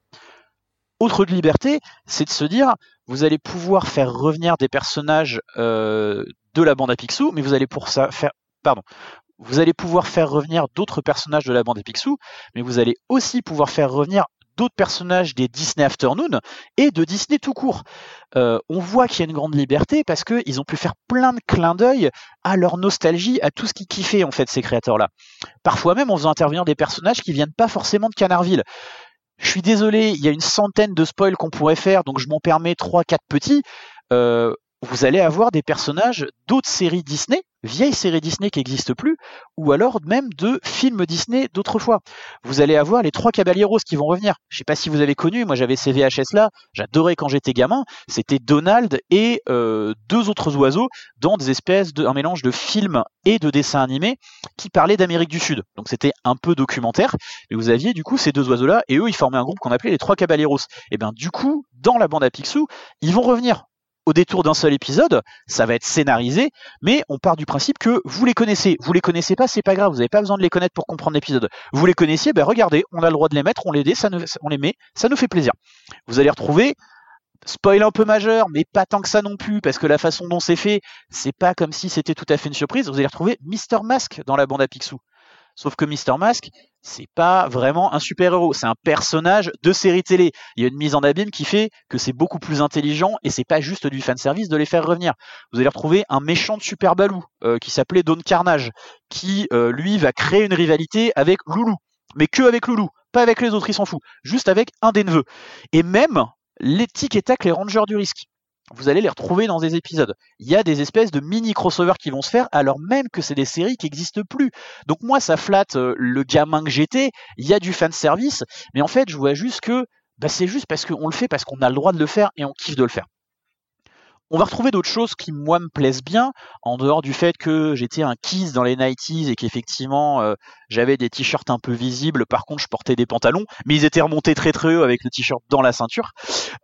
Autre liberté, c'est de se dire, vous allez pouvoir faire revenir des personnages euh, de la bande à Picsou, mais vous allez pour ça faire, pardon, vous allez pouvoir faire revenir d'autres personnages de la bande des Picsou, mais vous allez aussi pouvoir faire revenir d'autres personnages des Disney Afternoon et de Disney tout court. Euh, on voit qu'il y a une grande liberté parce qu'ils ont pu faire plein de clins d'œil à leur nostalgie, à tout ce qui kiffait en fait ces créateurs-là. Parfois même en faisant intervenir des personnages qui viennent pas forcément de Canardville. Je suis désolé, il y a une centaine de spoils qu'on pourrait faire, donc je m'en permets trois, quatre petits. Euh, vous allez avoir des personnages d'autres séries Disney vieilles séries Disney qui n'existent plus, ou alors même de films Disney d'autrefois. Vous allez avoir les trois Caballeros qui vont revenir. Je sais pas si vous avez connu, moi j'avais ces VHS là, j'adorais quand j'étais gamin. C'était Donald et euh, deux autres oiseaux dans des espèces de un mélange de films et de dessins animés qui parlaient d'Amérique du Sud. Donc c'était un peu documentaire. Et vous aviez du coup ces deux oiseaux là et eux ils formaient un groupe qu'on appelait les trois Caballeros. Et bien du coup dans la bande à Picsou ils vont revenir au détour d'un seul épisode, ça va être scénarisé, mais on part du principe que vous les connaissez. Vous les connaissez pas, c'est pas grave, vous n'avez pas besoin de les connaître pour comprendre l'épisode. Vous les connaissiez, ben regardez, on a le droit de les mettre, on les, nous, on les met, ça nous fait plaisir. Vous allez retrouver, spoil un peu majeur, mais pas tant que ça non plus, parce que la façon dont c'est fait, c'est pas comme si c'était tout à fait une surprise. Vous allez retrouver Mr. Mask dans la bande à Picsou. Sauf que Mr. Mask, c'est pas vraiment un super-héros, c'est un personnage de série télé. Il y a une mise en abîme qui fait que c'est beaucoup plus intelligent et c'est pas juste du fanservice de les faire revenir. Vous allez retrouver un méchant de Super Baloo euh, qui s'appelait Don Carnage, qui euh, lui va créer une rivalité avec Loulou, mais que avec Loulou, pas avec les autres, il s'en fout, juste avec un des neveux. Et même les tic et tac, les rangers du risque vous allez les retrouver dans des épisodes. Il y a des espèces de mini crossovers qui vont se faire alors même que c'est des séries qui n'existent plus. Donc moi ça flatte euh, le gamin que j'étais, il y a du fan service, mais en fait je vois juste que bah, c'est juste parce qu'on le fait parce qu'on a le droit de le faire et on kiffe de le faire. On va retrouver d'autres choses qui, moi, me plaisent bien, en dehors du fait que j'étais un kiss dans les 90s et qu'effectivement, euh, j'avais des t-shirts un peu visibles. Par contre, je portais des pantalons, mais ils étaient remontés très très haut avec le t-shirt dans la ceinture.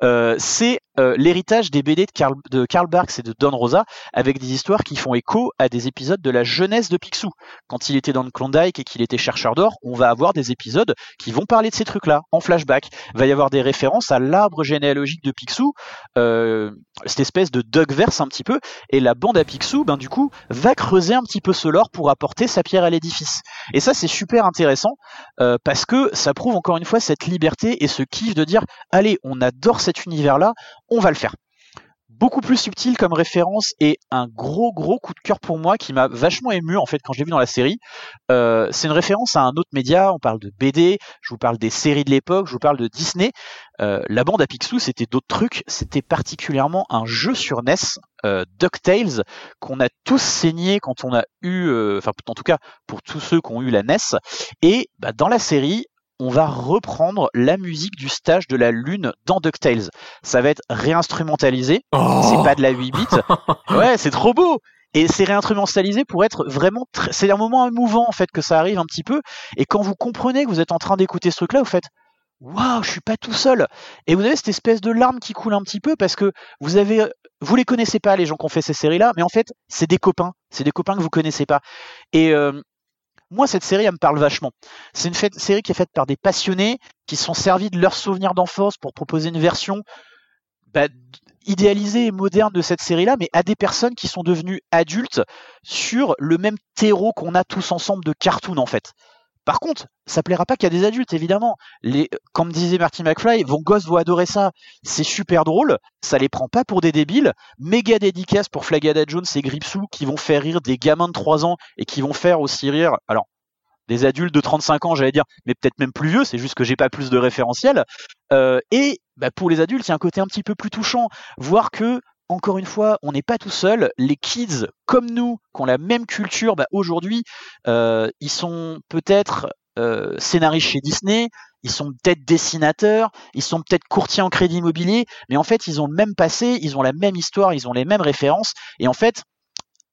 Euh, c'est euh, l'héritage des BD de Karl, de Barks et de Don Rosa, avec des histoires qui font écho à des épisodes de la jeunesse de Picsou. Quand il était dans le Klondike et qu'il était chercheur d'or, on va avoir des épisodes qui vont parler de ces trucs-là, en flashback. Il va y avoir des références à l'arbre généalogique de Picsou, cette espèce de Dugverse un petit peu, et la bande à Picsou, ben du coup, va creuser un petit peu ce lore pour apporter sa pierre à l'édifice. Et ça, c'est super intéressant, euh, parce que ça prouve encore une fois cette liberté et ce kiff de dire, allez, on adore cet univers-là, on va le faire beaucoup plus subtil comme référence et un gros gros coup de cœur pour moi qui m'a vachement ému en fait quand je l'ai vu dans la série. Euh, c'est une référence à un autre média, on parle de BD, je vous parle des séries de l'époque, je vous parle de Disney. Euh, la bande à Picsou c'était d'autres trucs, c'était particulièrement un jeu sur NES, euh, DuckTales, qu'on a tous saigné quand on a eu, euh, enfin en tout cas pour tous ceux qui ont eu la NES. Et bah, dans la série, on va reprendre la musique du stage de la lune dans DuckTales. Ça va être réinstrumentalisé. Oh. c'est pas de la 8 bits. Ouais, c'est trop beau. Et c'est réinstrumentalisé pour être vraiment c'est un moment émouvant en fait que ça arrive un petit peu et quand vous comprenez que vous êtes en train d'écouter ce truc là vous faites waouh, je suis pas tout seul. Et vous avez cette espèce de larme qui coule un petit peu parce que vous avez, vous les connaissez pas les gens qui ont fait ces séries-là, mais en fait, c'est des copains, c'est des copains que vous connaissez pas. Et euh, moi, cette série, elle me parle vachement. C'est une série qui est faite par des passionnés qui sont servis de leurs souvenirs d'enfance pour proposer une version bah, idéalisée et moderne de cette série-là, mais à des personnes qui sont devenues adultes sur le même terreau qu'on a tous ensemble de cartoon en fait. Par contre, ça plaira pas qu'à des adultes, évidemment. Les, comme disait Marty McFly, vos gosses vont adorer ça. C'est super drôle. Ça les prend pas pour des débiles. Méga dédicace pour Flagada Jones et Gripsou qui vont faire rire des gamins de 3 ans et qui vont faire aussi rire. Alors, des adultes de 35 ans, j'allais dire, mais peut-être même plus vieux, c'est juste que j'ai pas plus de référentiel. Euh, et bah, pour les adultes, il y a un côté un petit peu plus touchant, voir que encore une fois, on n'est pas tout seul. Les kids, comme nous, qui ont la même culture, bah, aujourd'hui, euh, ils sont peut-être euh, scénaristes chez Disney, ils sont peut-être dessinateurs, ils sont peut-être courtiers en crédit immobilier, mais en fait, ils ont le même passé, ils ont la même histoire, ils ont les mêmes références, et en fait,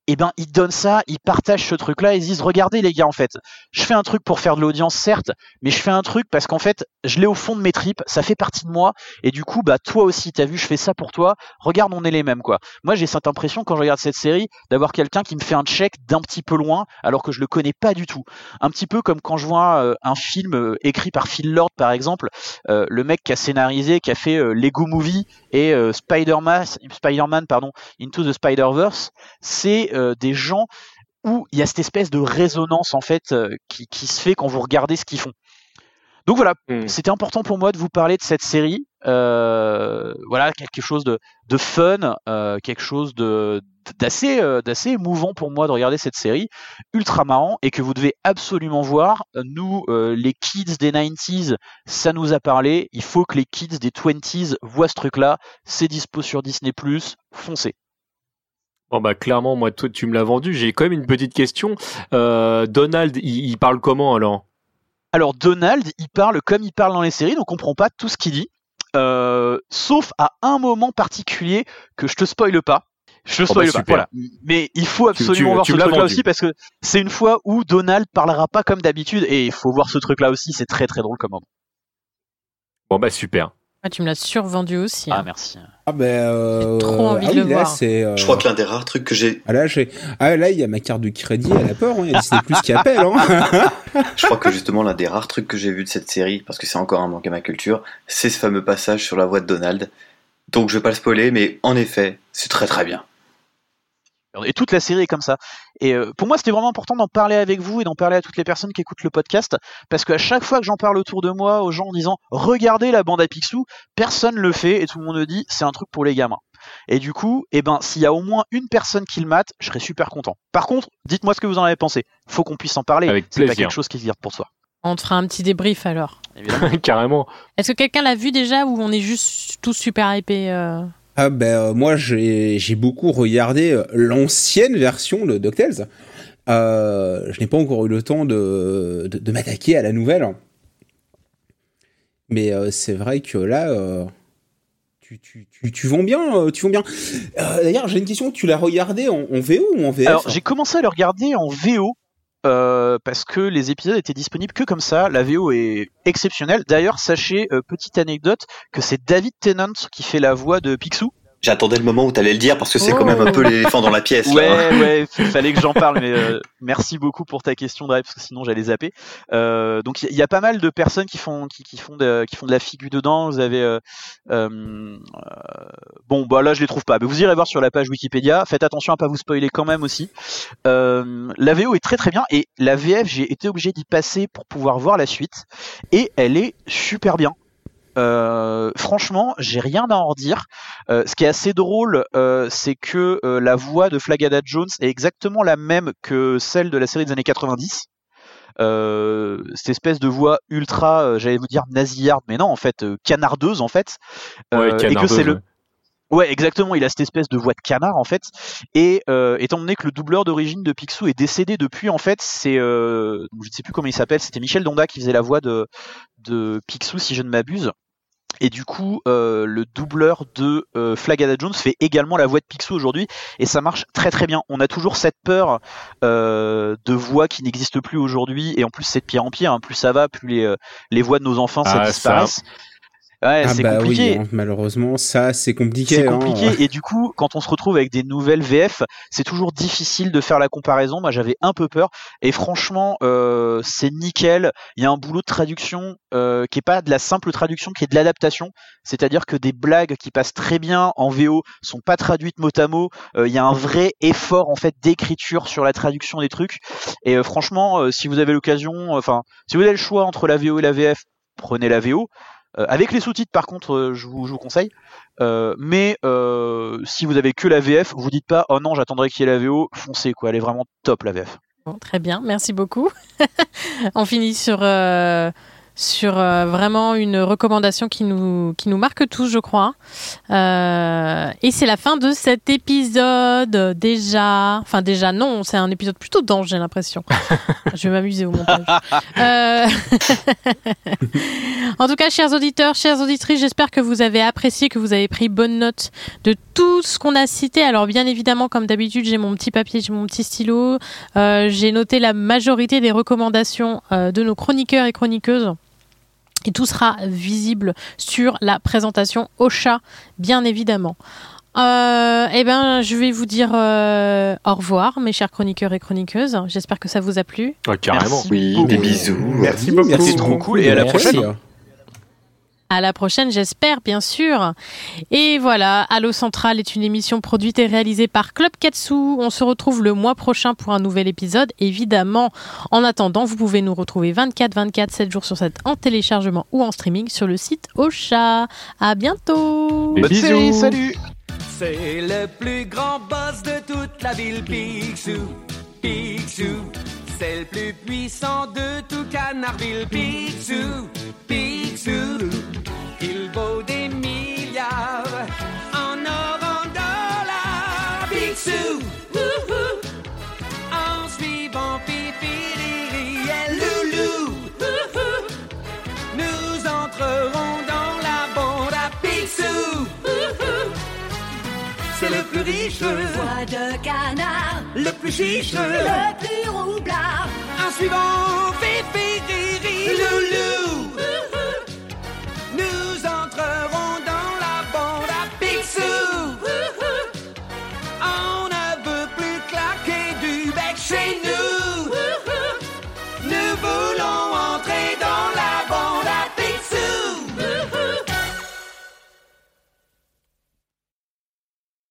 eh ben, ils donnent ça, ils partagent ce truc-là, ils disent, regardez les gars, en fait, je fais un truc pour faire de l'audience, certes, mais je fais un truc parce qu'en fait, je l'ai au fond de mes tripes, ça fait partie de moi, et du coup, bah, toi aussi, t'as vu, je fais ça pour toi, regarde, on est les mêmes, quoi. Moi, j'ai cette impression, quand je regarde cette série, d'avoir quelqu'un qui me fait un check d'un petit peu loin, alors que je le connais pas du tout. Un petit peu comme quand je vois euh, un film euh, écrit par Phil Lord, par exemple, euh, le mec qui a scénarisé, qui a fait Lego Movie et Spider-Man, Spider-Man, pardon, Into the Spider-Verse, c'est des gens où il y a cette espèce de résonance en fait euh, qui, qui se fait quand vous regardez ce qu'ils font. Donc voilà, Hmm. c'était important pour moi de vous parler de cette série. Euh, voilà, quelque chose de, de fun, euh, quelque chose de d'assez euh, d'assez émouvant pour moi de regarder cette série, ultra marrant et que vous devez absolument voir. Nous, euh, les kids des 90s, ça nous a parlé. Il faut que les kids des 20s voient ce truc-là. C'est dispo sur Disney+. Foncez. Bon bah clairement moi toi tu me l'as vendu. J'ai quand même une petite question. Euh, Donald il, il parle comment alors? Alors Donald, il parle comme il parle dans les séries, donc on comprend pas tout ce qu'il dit, euh, sauf à un moment particulier que je te spoile pas. Je te Oh, spoil bah, pas. super. Voilà. Mais il faut Tu- absolument tu- voir tu ce truc-là aussi parce que c'est une fois où Donald parlera pas comme d'habitude et il faut voir ce truc-là aussi. C'est très très drôle comme moment. Bon bah super. Ah, tu me l'as survendu aussi. Ah hein. merci. Ah ben. euh, J'ai trop envie ah de oui, le là, voir. euh, Je crois que l'un des rares trucs que j'ai, Ah là, j'ai. Ah là, il y a ma carte de crédit à la peur. hein. Il y a Disney Plus qui appelle. Hein. je crois que justement l'un des rares trucs que j'ai vu de cette série, parce que c'est encore un manque à ma culture, c'est ce fameux passage sur la voix de Donald. Donc je vais pas le spoiler, mais en effet, c'est très très bien. Et toute la série est comme ça. Et euh, pour moi, c'était vraiment important d'en parler avec vous et d'en parler à toutes les personnes qui écoutent le podcast, parce qu'à chaque fois que j'en parle autour de moi aux gens en disant regardez la bande à Picsou, personne le fait et tout le monde me dit c'est un truc pour les gamins. Et du coup, eh ben, s'il y a au moins une personne qui le mate, je serais super content. Par contre, dites-moi ce que vous en avez pensé. Faut qu'on puisse en parler. Avec C'est pas quelque chose qui se garde pour soi. On te fera un petit débrief alors. Évidemment. Carrément. Est-ce que quelqu'un l'a vu déjà ou on est juste tous super hypés euh Ah ben euh, moi j'ai beaucoup regardé euh, l'ancienne version de DuckTales. Euh, je n'ai pas encore eu le temps de, de, de m'attaquer à la nouvelle. Mais euh, c'est vrai que là, euh, tu, tu, tu, tu vends bien, tu vends bien. D'ailleurs, j'ai une question. Tu l'as regardé en, en VO ou en VF Alors, j'ai commencé à le regarder en VO. Euh, parce que les épisodes étaient disponibles que comme ça, la VO est exceptionnelle. D'ailleurs, sachez, euh, petite anecdote, que c'est David Tennant qui fait la voix de Picsou. J'attendais le moment où t'allais le dire parce que c'est quand même un peu l'éléphant dans la pièce. là, Ouais, hein. ouais, il fallait que j'en parle, mais euh, merci beaucoup pour ta question, Drive, parce que sinon j'allais zapper. Euh, donc il y, y a pas mal de personnes qui font qui, qui font de, qui font de la figure dedans. Vous avez euh, euh, euh, bon, bah là je les trouve pas, mais vous irez voir sur la page Wikipédia. Faites attention à pas vous spoiler quand même aussi. Euh, la VO est très très bien et la VF j'ai été obligé d'y passer pour pouvoir voir la suite et elle est super bien. Euh, franchement, j'ai rien à en redire. Euh, ce qui est assez drôle, euh, c'est que euh, la voix de Flagada Jones est exactement la même que celle de la série des années 90. Euh, cette espèce de voix ultra, euh, j'allais vous dire nasillarde, mais non, en fait, euh, canardeuse, en fait. Ouais, Euh, et que canardeuse, c'est le, ouais. Ouais, exactement. Il a cette espèce de voix de canard en fait. Et euh, étant donné que le doubleur d'origine de Picsou est décédé depuis, en fait, c'est euh, je ne sais plus comment il s'appelle. C'était Michel Donda qui faisait la voix de de Picsou, si je ne m'abuse. Et du coup, euh, le doubleur de euh, Flagada Jones fait également la voix de Picsou aujourd'hui, et ça marche très très bien. On a toujours cette peur euh, de voix qui n'existe plus aujourd'hui, et en plus c'est de pire en pire. hein. Plus ça va, plus les, euh, les voix de nos enfants Ah, ça. disparaissent. Ouais, Ah c'est bah compliqué. oui, hein, malheureusement, ça c'est compliqué. C'est hein. compliqué et du coup, quand on se retrouve avec des nouvelles VF, c'est toujours difficile de faire la comparaison. Moi, j'avais un peu peur et franchement, euh, c'est nickel. Il y a un boulot de traduction euh, qui est pas de la simple traduction, qui est de l'adaptation. C'est-à-dire que des blagues qui passent très bien en VO sont pas traduites mot à mot. Euh, Il y a un vrai effort en fait d'écriture sur la traduction des trucs. Et euh, franchement, euh, si vous avez l'occasion, enfin, si vous avez le choix entre la VO et la VF, prenez la VO. Euh, avec les sous-titres, par contre, euh, je, vous, conseille. Euh, mais si vous avez que la VF, vous dites pas oh non, j'attendrai qu'il y ait la VO. Foncez quoi, elle est vraiment top la VF. Bon, très bien, merci beaucoup. On finit sur, sur euh, vraiment une recommandation qui nous, qui nous marque tous, je crois. Euh, et c'est la fin de cet épisode déjà. Enfin déjà non, c'est un épisode plutôt dense, j'ai l'impression. je vais m'amuser au montage. Euh, en tout cas, chers auditeurs, chères auditrices, j'espère que vous avez apprécié, que vous avez pris bonne note de tout ce qu'on a cité. Alors bien évidemment, comme d'habitude, j'ai mon petit papier, j'ai mon petit stylo. Euh, j'ai noté la majorité des recommandations euh, de nos chroniqueurs et chroniqueuses. Et tout sera visible sur la présentation au chat, bien évidemment. Euh, eh ben, je vais vous dire euh, au revoir, mes chers chroniqueurs et chroniqueuses. J'espère que ça vous a plu. Ouais, carrément. Merci Oui, beaucoup. des bisous. Merci beaucoup. Merci trop beaucoup. cool, et à la Merci. prochaine. À la prochaine, j'espère, bien sûr. Et voilà, Allo Central est une émission produite et réalisée par Club Katsu. On se retrouve le mois prochain pour un nouvel épisode, évidemment. En attendant, vous pouvez nous retrouver 24, 24, 7 jours sur 7 en téléchargement ou en streaming sur le site Ocha. À bientôt! Des Bonne bisous. série, salut C'est le plus grand boss de toute la ville, Picsou. Picsou. C'est le plus puissant de tout Canardville. Picsou, Picsou, il vaut des milliards en or, en dollars. Picsou, en suivant Pipiriri et Loulou, nous entrerons dans la chiche, Voix de canard, le plus chiche, le plus roublard. un suivant, Fifi, Riri, Loulou,